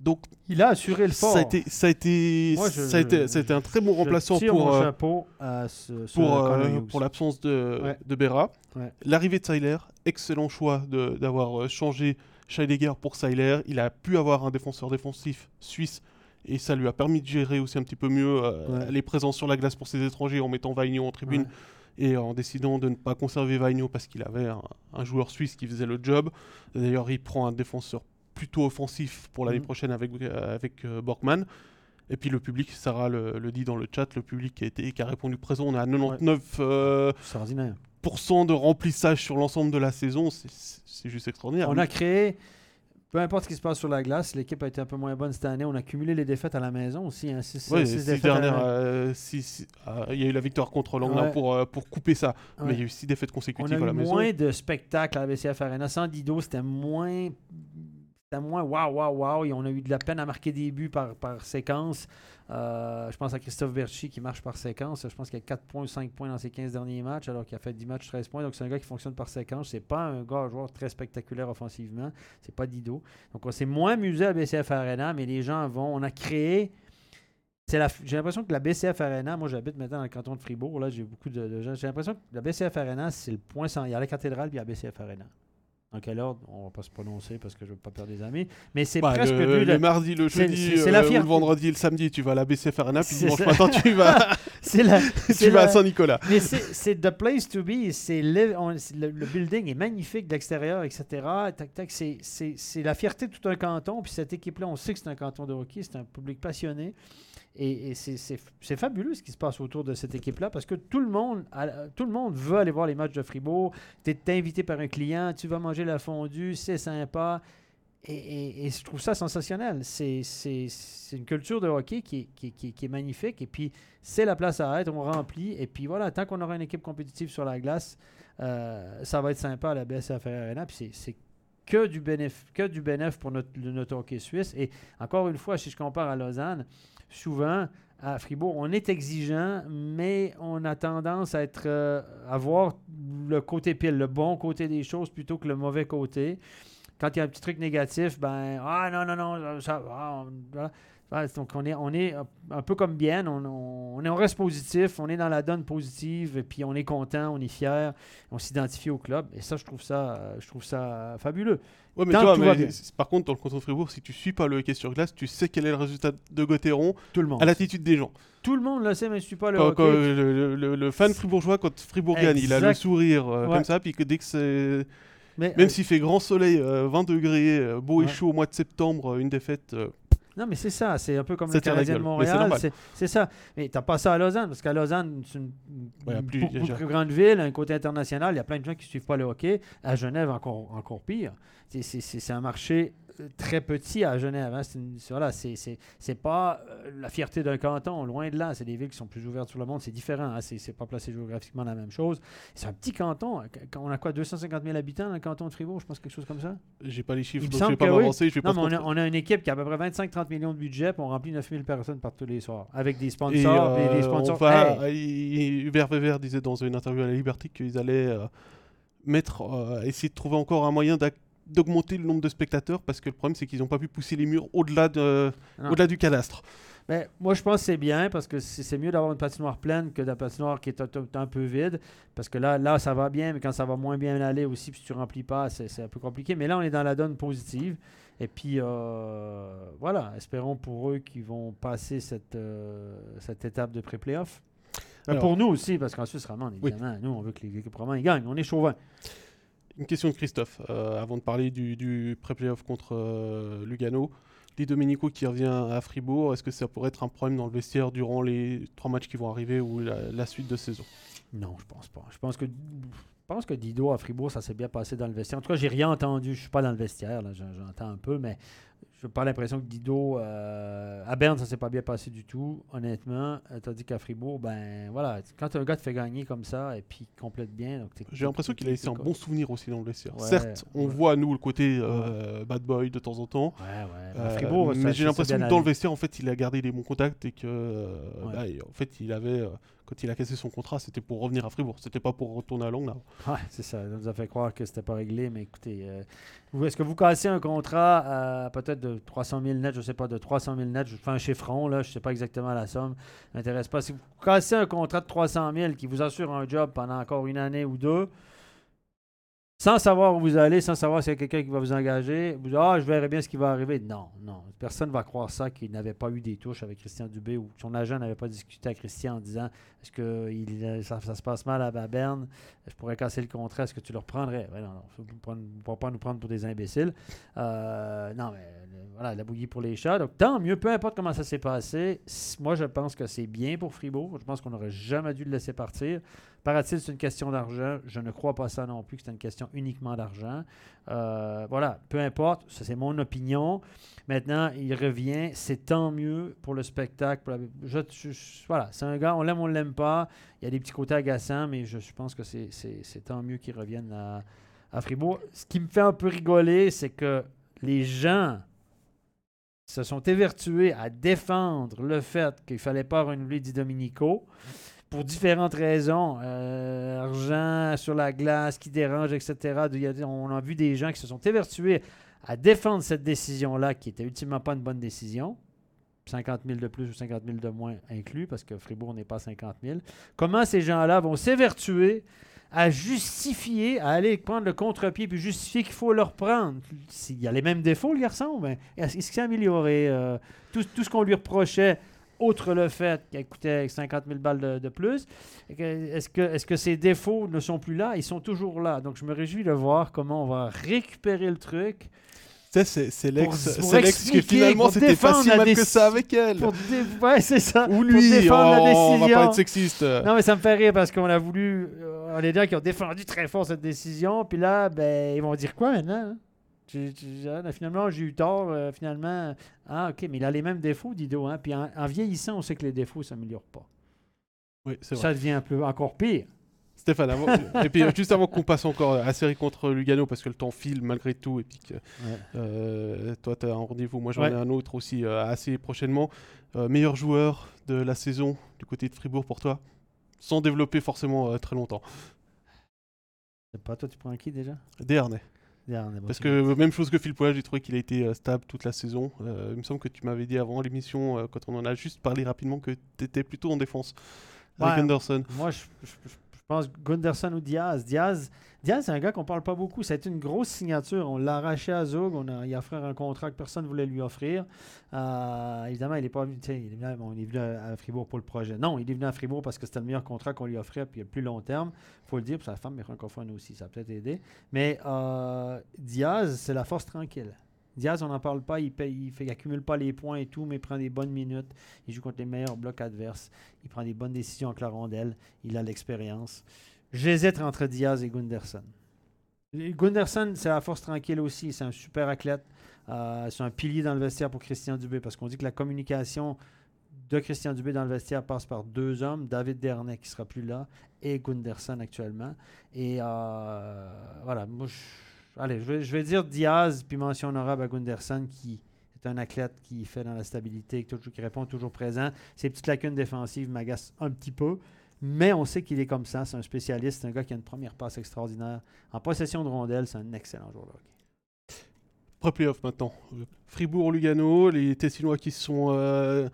Donc, Il a assuré le fort. ça a été, ça a été, Moi, je- ça a été, ça a été un très bon Je remplaçant tire pour, mon euh, chapeau à ce, ce pour, euh, pour l'absence de, Ouais. de Berra. Ouais. L'arrivée de Seiler, excellent choix d'avoir euh, changé Scheidegger pour Seiler. Il a pu avoir un défenseur défensif suisse et ça lui a permis de gérer aussi un petit peu mieux euh, Ouais. les présences sur la glace pour ses étrangers en mettant Vaigno en tribune Ouais. et en décidant de ne pas conserver Vaigno parce qu'il avait un, un joueur suisse qui faisait le job. D'ailleurs, il prend un défenseur plutôt offensif pour l'année Mhm. prochaine avec, euh, avec euh, Borkman. Et puis le public, Sarah le, le dit dans le chat, le public qui a, été, qui a répondu présent, on est à 99% euh, Extraordinaire. pourcent de remplissage sur l'ensemble de la saison, c'est juste extraordinaire. On a créé, peu importe ce qui se passe sur la glace, l'équipe a été un peu moins bonne cette année. On a cumulé les défaites à la maison aussi. Hein, six, Ouais, six six défaites à la dernières, euh, six- ah, il y a eu la victoire contre Langnau Ouais. pour, euh, pour couper ça, mais il y a eu six défaites On consécutives a à la maison. moins de spectacles à la BCF Arena. Sans Dido, c'était moins. C'était moins waouh, waouh, waouh. Et on a eu de la peine à marquer des buts par, par séquence. Euh, je pense à Christophe Berchi qui marche par séquence. Je pense qu'il a 4 points ou 5 points dans ses 15 derniers matchs, alors qu'il a fait 10 matchs, 13 points. Donc c'est un gars qui fonctionne par séquence. C'est pas un gars, joueur très spectaculaire offensivement. C'est pas Dido. Donc on s'est moins amusé à BCF Arena, mais les gens vont. On a créé. J'ai l'impression que la BCF Arena, moi j'habite maintenant dans le canton de Fribourg, là j'ai beaucoup de, de gens. J'ai l'impression que la BCF Arena, c'est le point sans. Il y a la cathédrale puis il y a la BCF Arena. Dans quel ordre? On va pas se prononcer parce que je veux pas perdre des amis. Mais c'est Bah, presque le, mardi, le jeudi, c'est- c'est euh, la ou le vendredi le samedi, tu vas à la BCF Arena, puis C'est dimanche ça. matin, tu vas, c'est la, tu c'est vas à la- Saint-Nicolas. Mais c'est the place to be. C'est le, on- le, le building est magnifique de l'extérieur, etc. Tac, tac, c'est la fierté de tout un canton. Puis cette équipe-là, on sait que c'est un canton de hockey, c'est un public passionné. Et, et c'est- fabuleux ce qui se passe autour de cette équipe-là parce que tout le monde, tout le monde veut aller voir les matchs de Fribourg. Tu es invité par un client, tu vas manger la fondue, c'est sympa. Et, je trouve ça sensationnel. C'est une culture de hockey qui est, qui qui qui est magnifique. Et puis, c'est la place à être, on remplit. Et puis voilà, tant qu'on aura une équipe compétitive sur la glace, euh, ça va être sympa à la BSF Arena. Puis c'est- que du bénéf, que du bénéf pour notre hockey suisse. Et encore une fois, si je compare à Lausanne, souvent à Fribourg, on est exigeant, mais on a tendance à être euh, voir le côté pile, le bon côté des choses plutôt que le mauvais côté. Quand il y a un petit truc négatif, ben ah non non non ça ah. Donc on est on est un peu comme bien, on, on, on est on reste positif, on est dans la donne positive et puis on est content, on est fier, on s'identifie au club et ça je trouve ça euh, je trouve ça fabuleux. Ouais, mais mais par contre, dans le canton de Fribourg, si tu suis pas le hockey sur glace, tu sais quel est le résultat de Gauthieron Tout le monde. à l'attitude des gens. Tout le monde le sait mais je suis pas le Quand, hockey. quand, euh, le, le- le fan fribourgeois, quand Fribourg gagne, il a le sourire euh, Ouais. comme ça, puis que dès que c'est. Même euh, s'il fait grand soleil, euh, 20 degrés, euh, beau et chaud au mois de septembre, euh, une défaite. Non, mais c'est ça. C'est un peu comme le Canadien de Montréal. C'est ça. Mais t'as pas ça à Lausanne, parce qu'à Lausanne, c'est une, Ouais, plus- beaucoup grande ville, un côté international. Il y a plein de gens qui suivent pas le hockey. À Genève, encore, encore pire. C'est- un marché très petit à Genève. hein. C'est voilà, c'est c'est- c'est pas euh, la fierté d'un canton, loin de là. C'est des villes qui sont plus ouvertes sur le monde. C'est différent. Hein. C'est c'est pas placé géographiquement la même chose. C'est un petit canton. Qu- On a quoi 250 000 habitants dans le canton de Fribourg, je pense, quelque chose comme ça? J'ai pas les chiffres, donc je vais pas oui. m'avancer. Je vais Non, pas mais on a, on a une équipe qui a à peu près 25-30 millions de budget, puis on remplit 9000 personnes par tous les soirs, avec des Et sponsors. des- des euh, sponsors. on va, Hey! il- Hubert Weber disait dans une interview à la Liberté qu'ils allaient euh, mettre, euh, essayer de trouver encore un moyen d'ac- d'augmenter le nombre de spectateurs parce que le problème c'est qu'ils n'ont pas pu pousser les murs au-delà de, au-delà du cadastre. Mais moi, je pense que c'est bien parce que c'est mieux d'avoir une patinoire pleine que la patinoire qui est un, un- peu vide. Parce que là, là, ça va bien, mais quand ça va moins bien aller aussi, puis si tu remplis pas, c'est un peu compliqué. Mais là, on est dans la donne positive. Et puis, euh, voilà, espérons pour eux qu'ils vont passer cette, euh, cette étape de pré-playoff. Alors- pour nous aussi, parce qu'en Suisse romande, Oui. évidemment, nous, on veut que les équipes romandes ils gagnent. On est chauvin. Une question de Christophe, euh, avant de parler du, pré-playoff contre euh, Lugano. Di Domenico qui revient à Fribourg, est-ce que ça pourrait être un problème dans le vestiaire durant les trois matchs qui vont arriver ou la, la suite de saison? Non, je pense pas. Je pense que je pense que Dido à Fribourg, ça s'est bien passé dans le vestiaire. En tout cas, j'ai rien entendu. Je suis pas dans le vestiaire, là, j'en- j'entends un peu, mais je n'ai pas l'impression que Dido euh, à Berne, ça s'est pas bien passé du tout, honnêtement. Euh, Tandis qu'à Fribourg, ben voilà, quand un gars te fait gagner comme ça et puis complète bien. donc t'es- J'ai l'impression qu'il a laissé un bon souvenir aussi dans le vestiaire. Ouais, Certes, on ouais. voit nous le côté euh, bad boy de temps en temps. Ouais, ouais. Euh, À Fribourg, mais j'ai l'impression que dans le vestiaire, en fait, il a gardé les bons contacts et que, bah, et en fait, il avait, quand il a cassé son contrat, c'était pour revenir à Fribourg, c'était pas pour retourner à Langnau. Ouais, c'est ça. Ça nous a fait croire que c'était pas réglé, mais écoutez, euh, est-ce que vous cassez un contrat peut-être de 300 000 net, je sais pas, de 300 000 net, je fais un chiffron, là, je sais pas exactement la somme, m'intéresse pas. Si vous cassez un contrat de 300 000 qui vous assure un job pendant encore une année ou deux, sans savoir où vous allez, sans savoir s'il y a quelqu'un qui va vous engager, vous dites, ah, je verrai bien ce qui va arriver. Non, non. Personne ne va croire ça qu'il n'avait pas eu des touches avec Christian Dubé ou que son agent n'avait pas discuté avec Christian en disant est-ce que ça, se passe mal à, à Berne, je pourrais casser le contrat, est-ce que tu le reprendrais? Ouais, Non, non, pas- faut pas nous prendre pour des imbéciles. Euh, non, mais voilà, la bouillie pour les chats. Donc, tant mieux, peu importe comment ça s'est passé. Moi, je pense que c'est bien pour Fribourg. Je pense qu'on n'aurait jamais dû le laisser partir. Paraît-il, c'est une question d'argent. Je ne crois pas ça non plus, que c'est une question uniquement d'argent. Euh, voilà, peu importe, ça c'est mon opinion. Maintenant, il revient, c'est tant mieux pour le spectacle. voilà, c'est un gars, on l'aime, on l'aime pas. Il y a des petits côtés agaçants, mais je, pense que c'est, tant mieux qu'il revienne à, Fribourg. Ce qui me fait un peu rigoler, c'est que les gens se sont évertués à défendre le fait qu'il fallait pas renouveler Di Domenico pour différentes raisons. Euh, argent sur la glace qui dérange, etc. On a vu des gens qui se sont évertués à défendre cette décision-là, qui était ultimement pas une bonne décision. 50 000 de plus ou 50 000 de moins inclus, parce que Fribourg n'est pas 50 000. Comment ces gens-là vont s'évertuer à justifier, à aller prendre le contre-pied puis justifier qu'il faut le reprendre. S'il y a les mêmes défauts, le garçon, ben, est-ce qu'il s'est amélioré? Euh, tout ce qu'on lui reprochait, outre le fait qu'elle coûtait 50 000 balles de, de plus, est-ce que, est que ces défauts ne sont plus là? Ils sont toujours là. Donc, je me réjouis de voir comment on va récupérer le truc. C'est, c'est l'ex, c'est l'ex que finalement c'était pas si mal que ça avec elle. Pour ouais, c'est ça. Ou Pour lui, défendre la oh, on va décision. pas être sexiste. Non, mais ça me fait rire parce qu'on a voulu. On est gens qui ont défendu très fort cette décision. Puis là, ben, ils vont dire quoi maintenant? hein? Tu- tu- ah, finalement, j'ai eu tort. euh, finalement, ah, ok, mais il a les mêmes défauts, Dido. Hein? Puis en, en vieillissant, on sait que les défauts ne s'améliorent pas. Oui, c'est vrai. Ça devient un peu encore pire. Stéphane, avant- et puis euh, juste avant qu'on passe encore à la série contre Lugano, parce que le temps file malgré tout, et puis que euh, toi tu as un rendez-vous, moi j'en Ouais. ai un autre aussi euh, assez prochainement. Meilleur joueur de la saison du côté de Fribourg pour toi, sans développer forcément très longtemps. C'est pas toi, tu prends qui déjà? Dernay. Dernier, Parce que même chose que Phil Poel, j'ai trouvé qu'il a été euh, stable toute la saison. Euh, il me semble que tu m'avais dit avant l'émission, euh, quand on en a juste parlé rapidement, que tu étais plutôt en défense avec. Anderson. Moi, je, je- je- je pense Gunderson ou Diaz. Diaz, Diaz c'est un gars qu'on parle pas beaucoup. Été une grosse signature. On l'a arraché à Zug. On a, il a offert un contrat que personne ne voulait lui offrir. Euh, évidemment, il est pas venu, il est venu, à- Fribourg pour le projet. Non, il est venu à Fribourg parce que c'était le meilleur contrat qu'on lui offrait puis le plus long terme. faut le dire, puis sa femme est francophone aussi. Ça a peut-être aidé. Mais euh, Diaz, c'est la force tranquille. Diaz, on n'en parle pas, il, paye, il, fait, il accumule pas les points et tout, mais il prend des bonnes minutes. Il joue contre les meilleurs blocs adverses. Il prend des bonnes décisions avec la rondelle. Il a l'expérience. J'hésite entre Diaz et Gunderson. Gunderson, c'est la force tranquille aussi. C'est un super athlète. Euh, c'est un pilier dans le vestiaire pour Christian Dubé parce qu'on dit que la communication de Christian Dubé dans le vestiaire passe par deux hommes, David Dernay qui sera plus là et Gunderson actuellement. Et euh, voilà, je, allez, je vais, dire Diaz puis mention honorable à Gunderson qui est un athlète qui fait dans la stabilité, qui, qui répond toujours présent. Ses petites lacunes défensives m'agacent un petit peu. Mais on sait qu'il est comme ça. C'est un spécialiste. C'est un gars qui a une première passe extraordinaire. En possession de rondelle, c'est un excellent joueur de hockey. Pre-playoff maintenant. Fribourg-Lugano, les Tessinois qui sont euh,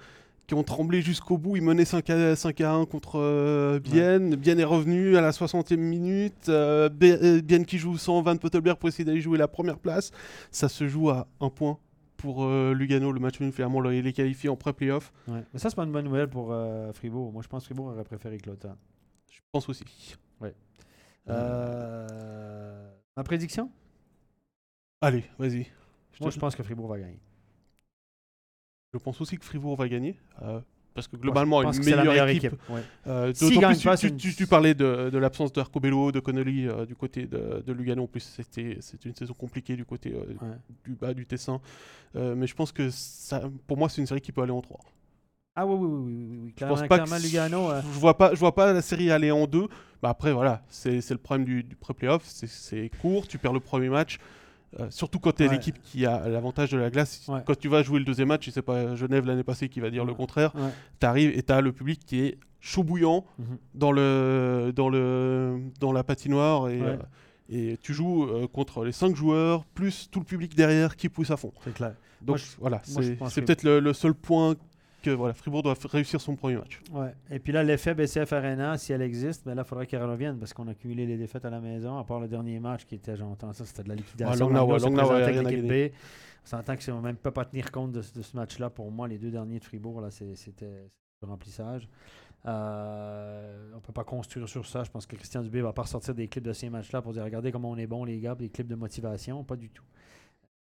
qui ont tremblé jusqu'au bout. Ils menaient 5 à, 5 à 1 contre euh, Bienne. Bienne est revenu à la 60e minute. Euh, euh, Bienne qui joue sans Van Pottelberg pour essayer d'aller jouer la première place. Ça se joue à un point pour euh, Lugano. Le match nul, finalement, il est qualifié en pré-playoff. Ouais. Mais ça, c'est pas une bonne nouvelle pour euh, Fribourg. Moi, je pense que Fribourg aurait préféré Cloton. Je pense aussi. Euh, ma prédiction? Allez, vas-y. Moi, je pense que Fribourg va gagner. je pense aussi que Fribourg va gagner. Parce que globalement, une meilleure, meilleure équipe. équipe. ouais. Euh, plus, pas, tu, parlais de, de l'absence d'Arcobello, de Connolly euh, du côté de, de Lugano. En plus, c'était une saison compliquée du côté euh, Ouais. du bas du Tessin. Euh, mais je pense que ça, pour moi, c'est une série qui peut aller en 3. Ah oui, oui, oui, oui, oui, oui. Je Clairement, pense pas clairement, que Lugano. je vois pas, je vois pas la série aller en 2. Bah après, voilà, c'est le problème du, du pré-playoff. C'est court, tu perds le premier match. Euh, surtout quand tu es Ouais. l'équipe qui a l'avantage de la glace. Ouais. Quand tu vas jouer le deuxième match, et c'est pas Genève l'année passée qui va dire le contraire, tu arrives et tu as le public qui est chaud bouillant Mhm. dans, le, dans, le, dans la patinoire et, euh, et tu joues euh, contre les 5 joueurs plus tout le public derrière qui pousse à fond. C'est clair. Donc je- voilà, je c'est que- peut-être le, le seul point que voilà, Fribourg doit réussir son premier match. Ouais. Et puis là, l'effet BCF Arena, si elle existe, ben là, il faudrait qu'elle revienne parce qu'on a cumulé les défaites à la maison, à part le dernier match qui était, j'entends ça, c'était de la liquidation. Ouais, gagner. B. On s'entend que ne même pas pas tenir compte de, ce- de ce match-là. Pour moi, les deux derniers de Fribourg, là, c'est- c'était du remplissage. Euh, on ne peut pas construire sur ça. Je pense que Christian Dubé ne va pas ressortir des clips de ces matchs-là pour dire regardez comment on est bon, les gars, des clips de motivation. Pas du tout.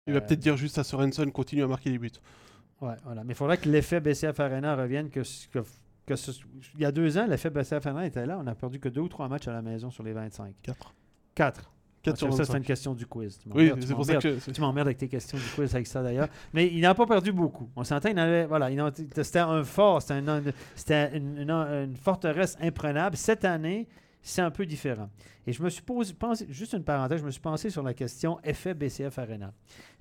Il va Euh, peut-être dire juste à Sorensen continue à marquer des buts. Ouais, voilà. Mais il faudrait que l'effet BCF Arena revienne. Que, que, que ce- il y a deux ans, l'effet BCF Arena était là. On a perdu que deux ou trois matchs à la maison sur les 25. 4. Quatre. 4 sur ça, c'est 25. une question du quiz. Tu Oui, c'est pour ça que je- Tu m'emmerdes avec tes questions du quiz avec ça d'ailleurs. Mais il n'a pas perdu beaucoup. On s'entend, il avait, voilà, c'était un fort, c'était, un- c'était une, une- une forteresse imprenable. Cette année, c'est un peu différent. Et je me suis posé, pensé, juste une parenthèse, je me suis pensé sur la question effet BCF Arena.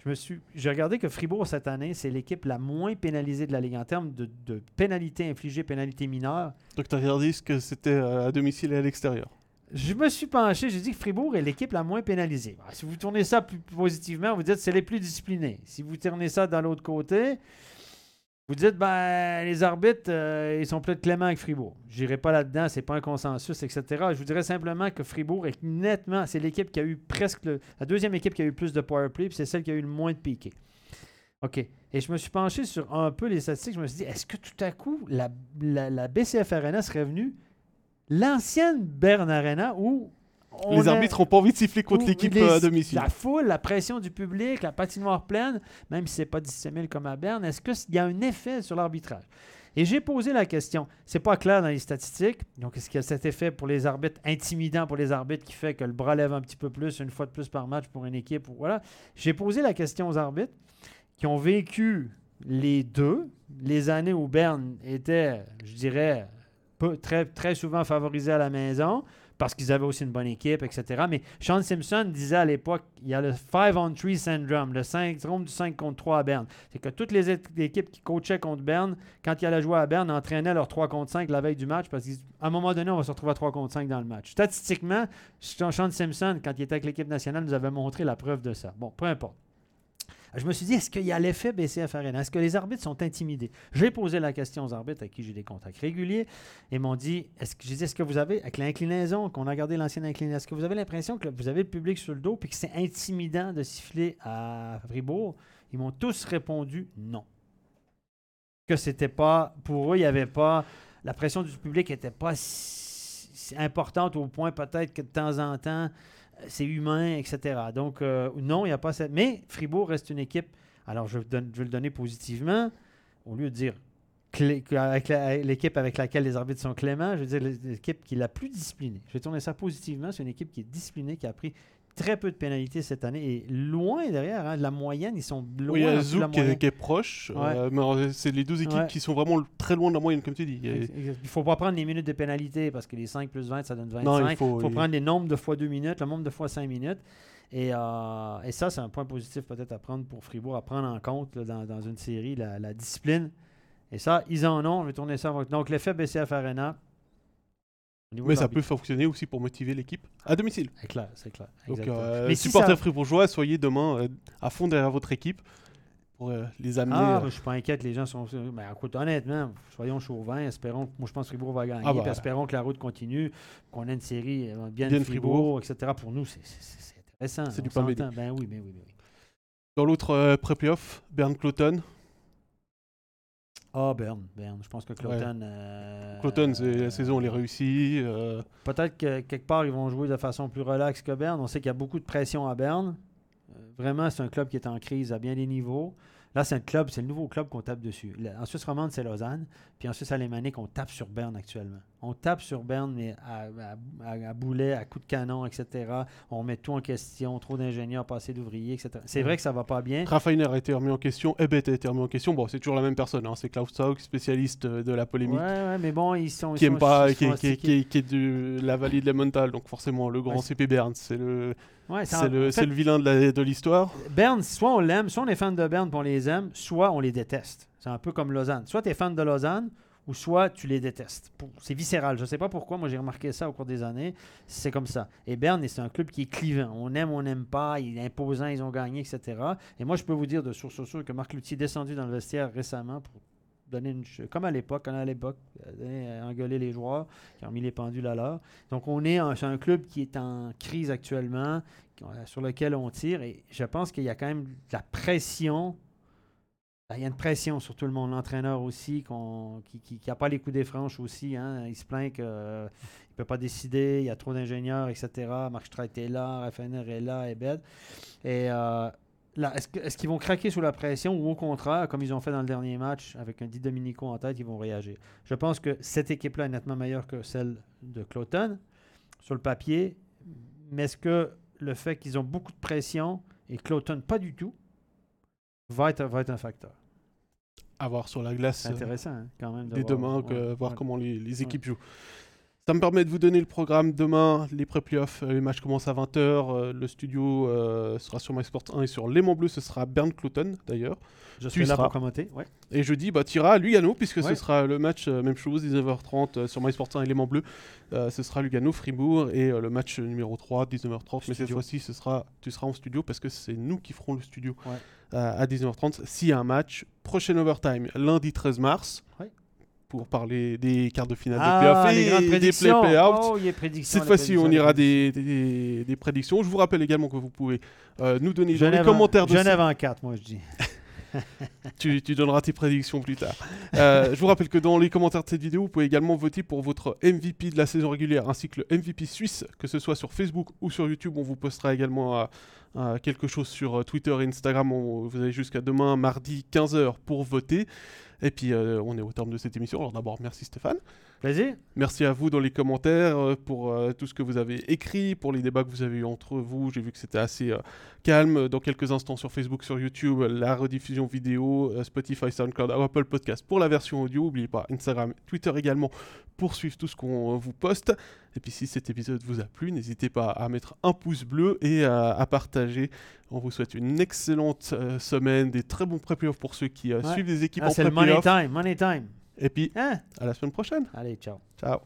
Je me suis, j'ai regardé que Fribourg cette année, c'est l'équipe la moins pénalisée de la Ligue en termes de, de pénalités infligées, pénalités mineures. Donc tu as regardé ce que c'était à domicile et à l'extérieur? Je me suis penché, j'ai dit que Fribourg est l'équipe la moins pénalisée. Si vous tournez ça plus positivement, vous dites que c'est les plus disciplinés. Si vous tournez ça dans l'autre côté, Vous dites, ben, les arbitres, euh, ils sont peut-être cléments avec Fribourg. Je n'irai pas là-dedans, c'est pas un consensus, etc. Je vous dirais simplement que Fribourg est nettement, c'est l'équipe qui a eu presque, la deuxième équipe qui a eu plus de power play, puis c'est celle qui a eu le moins de piqué. OK. Et je me suis penché sur un peu les statistiques. Je me suis dit, est-ce que tout à coup, la, BCF Arena serait venue l'ancienne Bern Arena où les arbitres n'ont pas envie de siffler contre l'équipe euh, à domicile. La foule, la pression du public, la patinoire pleine, même si ce n'est pas 17 000 comme à Berne, est-ce qu'il y a un effet sur l'arbitrage? Et j'ai posé la question. C'est pas clair dans les statistiques. Donc, est-ce qu'il y a cet effet pour les arbitres, intimidant pour les arbitres, qui fait que le bras lève un petit peu plus, une fois de plus par match pour une équipe? Voilà? J'ai posé la question aux arbitres qui ont vécu les deux, les années où Berne était, je dirais, très, très souvent favorisé à la maison, parce qu'ils avaient aussi une bonne équipe, etc. Mais Sean Simpson disait à l'époque, il y a le 5-on-3 syndrome, le syndrome du 5 contre 3 à Berne. C'est que toutes les équipes qui coachaient contre Berne, quand ils allaient jouer à Berne, entraînaient leur 3 contre 5 la veille du match parce qu'à un moment donné, on va se retrouver à 3 contre 5 dans le match. Statistiquement, Sean Simpson, quand il était avec l'équipe nationale, nous avait montré la preuve de ça. Bon, peu importe. Je me suis dit, est-ce qu'il y a l'effet BCF Arena? Est-ce que les arbitres sont intimidés? J'ai posé la question aux arbitres avec qui j'ai des contacts réguliers et m'ont dit, est-ce que, dit, est-ce que vous avez, avec l'inclinaison, qu'on a gardé l'ancienne inclinaison, est-ce que vous avez l'impression que vous avez le public sur le dos et que c'est intimidant de siffler à Fribourg? Ils m'ont tous répondu non. Que c'était pas, pour eux, il n'y avait pas, la pression du public n'était pas si importante au point peut-être que de temps en temps, c'est humain, etc. Donc, euh, non, il n'y a pas cette. Mais Fribourg reste une équipe. Alors, je, vais le donner positivement. Au lieu de dire l'équipe avec laquelle les arbitres sont cléments, je veux dire l'équipe qui est la plus disciplinée. Je vais tourner ça positivement. C'est une équipe qui est disciplinée, qui a pris très peu de pénalités cette année et loin derrière. Hein, de la moyenne, ils sont loin. Oui, il y a Zouk qui, est proche, euh, mais c'est les deux équipes qui sont vraiment très loin de la moyenne, comme tu dis. Il ne faut pas prendre les minutes de pénalité parce que les 5 plus 20, ça donne 25. il faut, prendre les nombres de fois 2 minutes, le nombre de fois 5 minutes. Et, euh, et ça, c'est un point positif peut-être à prendre pour Fribourg, à prendre en compte dans, dans, une série, la, la, discipline. Et ça, ils en ont. Je vais tourner ça. Donc, l'effet BCF Arena, mais ça peut fonctionner aussi pour motiver l'équipe à domicile. C'est clair, c'est clair. Donc, euh, les supporters fribourgeois, soyez demain euh, à fond derrière votre équipe pour euh, les amener. Ah, je suis pas inquiète, les gens sont. Mais ben, écoute, honnêtement, soyons chauvins, espérons. Moi, je pense que Fribourg va gagner, ah, bah, espérons que la route continue, qu'on ait une série bien, de Fribourg, etc. Pour nous, c'est intéressant. C'est du pain Ben oui, mais oui, oui. Dans l'autre pré-playoff, Bern Cloton. Ah, Berne, Berne. Je pense que Cloton. Euh, Cloton, la saison, on les réussit. Euh. Peut-être que quelque part, ils vont jouer de façon plus relaxe que Berne. On sait qu'il y a beaucoup de pression à Berne. Euh, vraiment, c'est un club qui est en crise à bien des niveaux. Là, c'est un club, c'est le nouveau club qu'on tape dessus. En Suisse romande, c'est Lausanne. Puis en Suisse alémanique, on tape sur Berne actuellement. On tape sur Berne, mais à, boulet, à coups de canon, etc. On met tout en question, trop d'ingénieurs, pas assez d'ouvriers, etc. C'est vrai que ça va pas bien. Raffiner a été remis en question, Ebet a été remis en question. Bon, c'est toujours la même personne, hein. c'est Klaus spécialiste de la polémique. Ouais, mais bon, ils sont. qui aime pas, qui, est de la vallée de la donc forcément, le grand CP Berne, c'est le c'est le, vilain de l'histoire. Berne, soit on l'aime, soit on est fan de Berne et on les aime, soit on les déteste. C'est un peu comme Lausanne. Soit tu es fan de Lausanne, ou soit tu les détestes. C'est viscéral. Je ne sais pas pourquoi. Moi, j'ai remarqué ça au cours des années. C'est comme ça. Et Berne, c'est un club qui est clivant. On aime, on n'aime pas. Il est imposant, ils ont gagné, etc. Et moi, je peux vous dire de source sûre que Marc Loutier est descendu dans le vestiaire récemment pour donner une comme à l'époque, quand à l'époque, euh, engueuler les joueurs qui ont mis les pendules à l'heure. Donc on est un, un club qui est en crise actuellement, sur lequel on tire, et je pense qu'il y a quand même de la pression. Ben, il y a une pression sur tout le monde, l'entraîneur aussi, qui n'a pas les coups des franches aussi. Hein. Il se plaint qu'il ne peut pas décider, il y a trop d'ingénieurs, etc. Marc Streit est là, Raffiner est là. Et euh, est-ce qu'ils vont craquer sous la pression ou au contraire, comme ils ont fait dans le dernier match avec un Di Dominico en tête, ils vont réagir? Je pense que cette équipe-là est nettement meilleure que celle de Cloton sur le papier. Mais est-ce que le fait qu'ils ont beaucoup de pression et Cloton pas du tout va être, va être un facteur? À voir sur la glace. C'est intéressant, hein, quand même. Dès demain, voir comment les, équipes jouent. Ça me permet de vous donner le programme demain, les pré-playoffs, euh, les matchs commencent à 20h, euh, le studio euh, sera sur MySport 1 et sur Léman Bleu, ce sera Bernd Clouton d'ailleurs. Je suis là pour commenter, ouais. Et jeudi, bah, tu iras à Lugano, puisque ce sera le match, même chose, 19h30 sur MySport 1 et Léman Bleu. ce sera Lugano-Fribourg et le match numéro 3, 19h30. Mais cette fois-ci, ce sera, tu seras en studio parce que c'est nous qui ferons le studio euh, à 19h30 s'il y a un match. Prochain overtime lundi 13 mars. Ouais. Pour parler des quarts de finale Ah, de playoff et des prédictions. play-outs. Oh, Cette fois-ci, on ira des, des- des prédictions. Je vous rappelle également que vous pouvez euh, nous donner dans les commentaires de Genève en 4, moi je dis. tu, donneras tes prédictions plus tard. Euh, je vous rappelle que dans les commentaires de cette vidéo, vous pouvez également voter pour votre MVP de la saison régulière ainsi que le MVP suisse, que ce soit sur Facebook ou sur YouTube. On vous postera également euh, euh, quelque chose sur Twitter et Instagram. Vous avez jusqu'à demain, mardi 15h pour voter. Et puis, on est au terme de cette émission. Alors d'abord, merci Stéphane. Merci à vous dans les commentaires euh, pour euh, tout ce que vous avez écrit, pour les débats que vous avez eu entre vous. J'ai vu que c'était assez euh, calme. Dans quelques instants sur Facebook, sur YouTube, la rediffusion vidéo, euh, Spotify, SoundCloud, Apple Podcast pour la version audio. N'oubliez pas Instagram, Twitter également pour suivre tout ce qu'on vous poste. Et puis si cet épisode vous a plu, n'hésitez pas à mettre un pouce bleu et à, à partager. On vous souhaite une excellente semaine, des très bons pré-playoffs pour ceux qui Ouais. suivent des équipes Ah, en c'est le money time, money time. Et puis Hein? à la semaine prochaine. Allez, ciao. Ciao.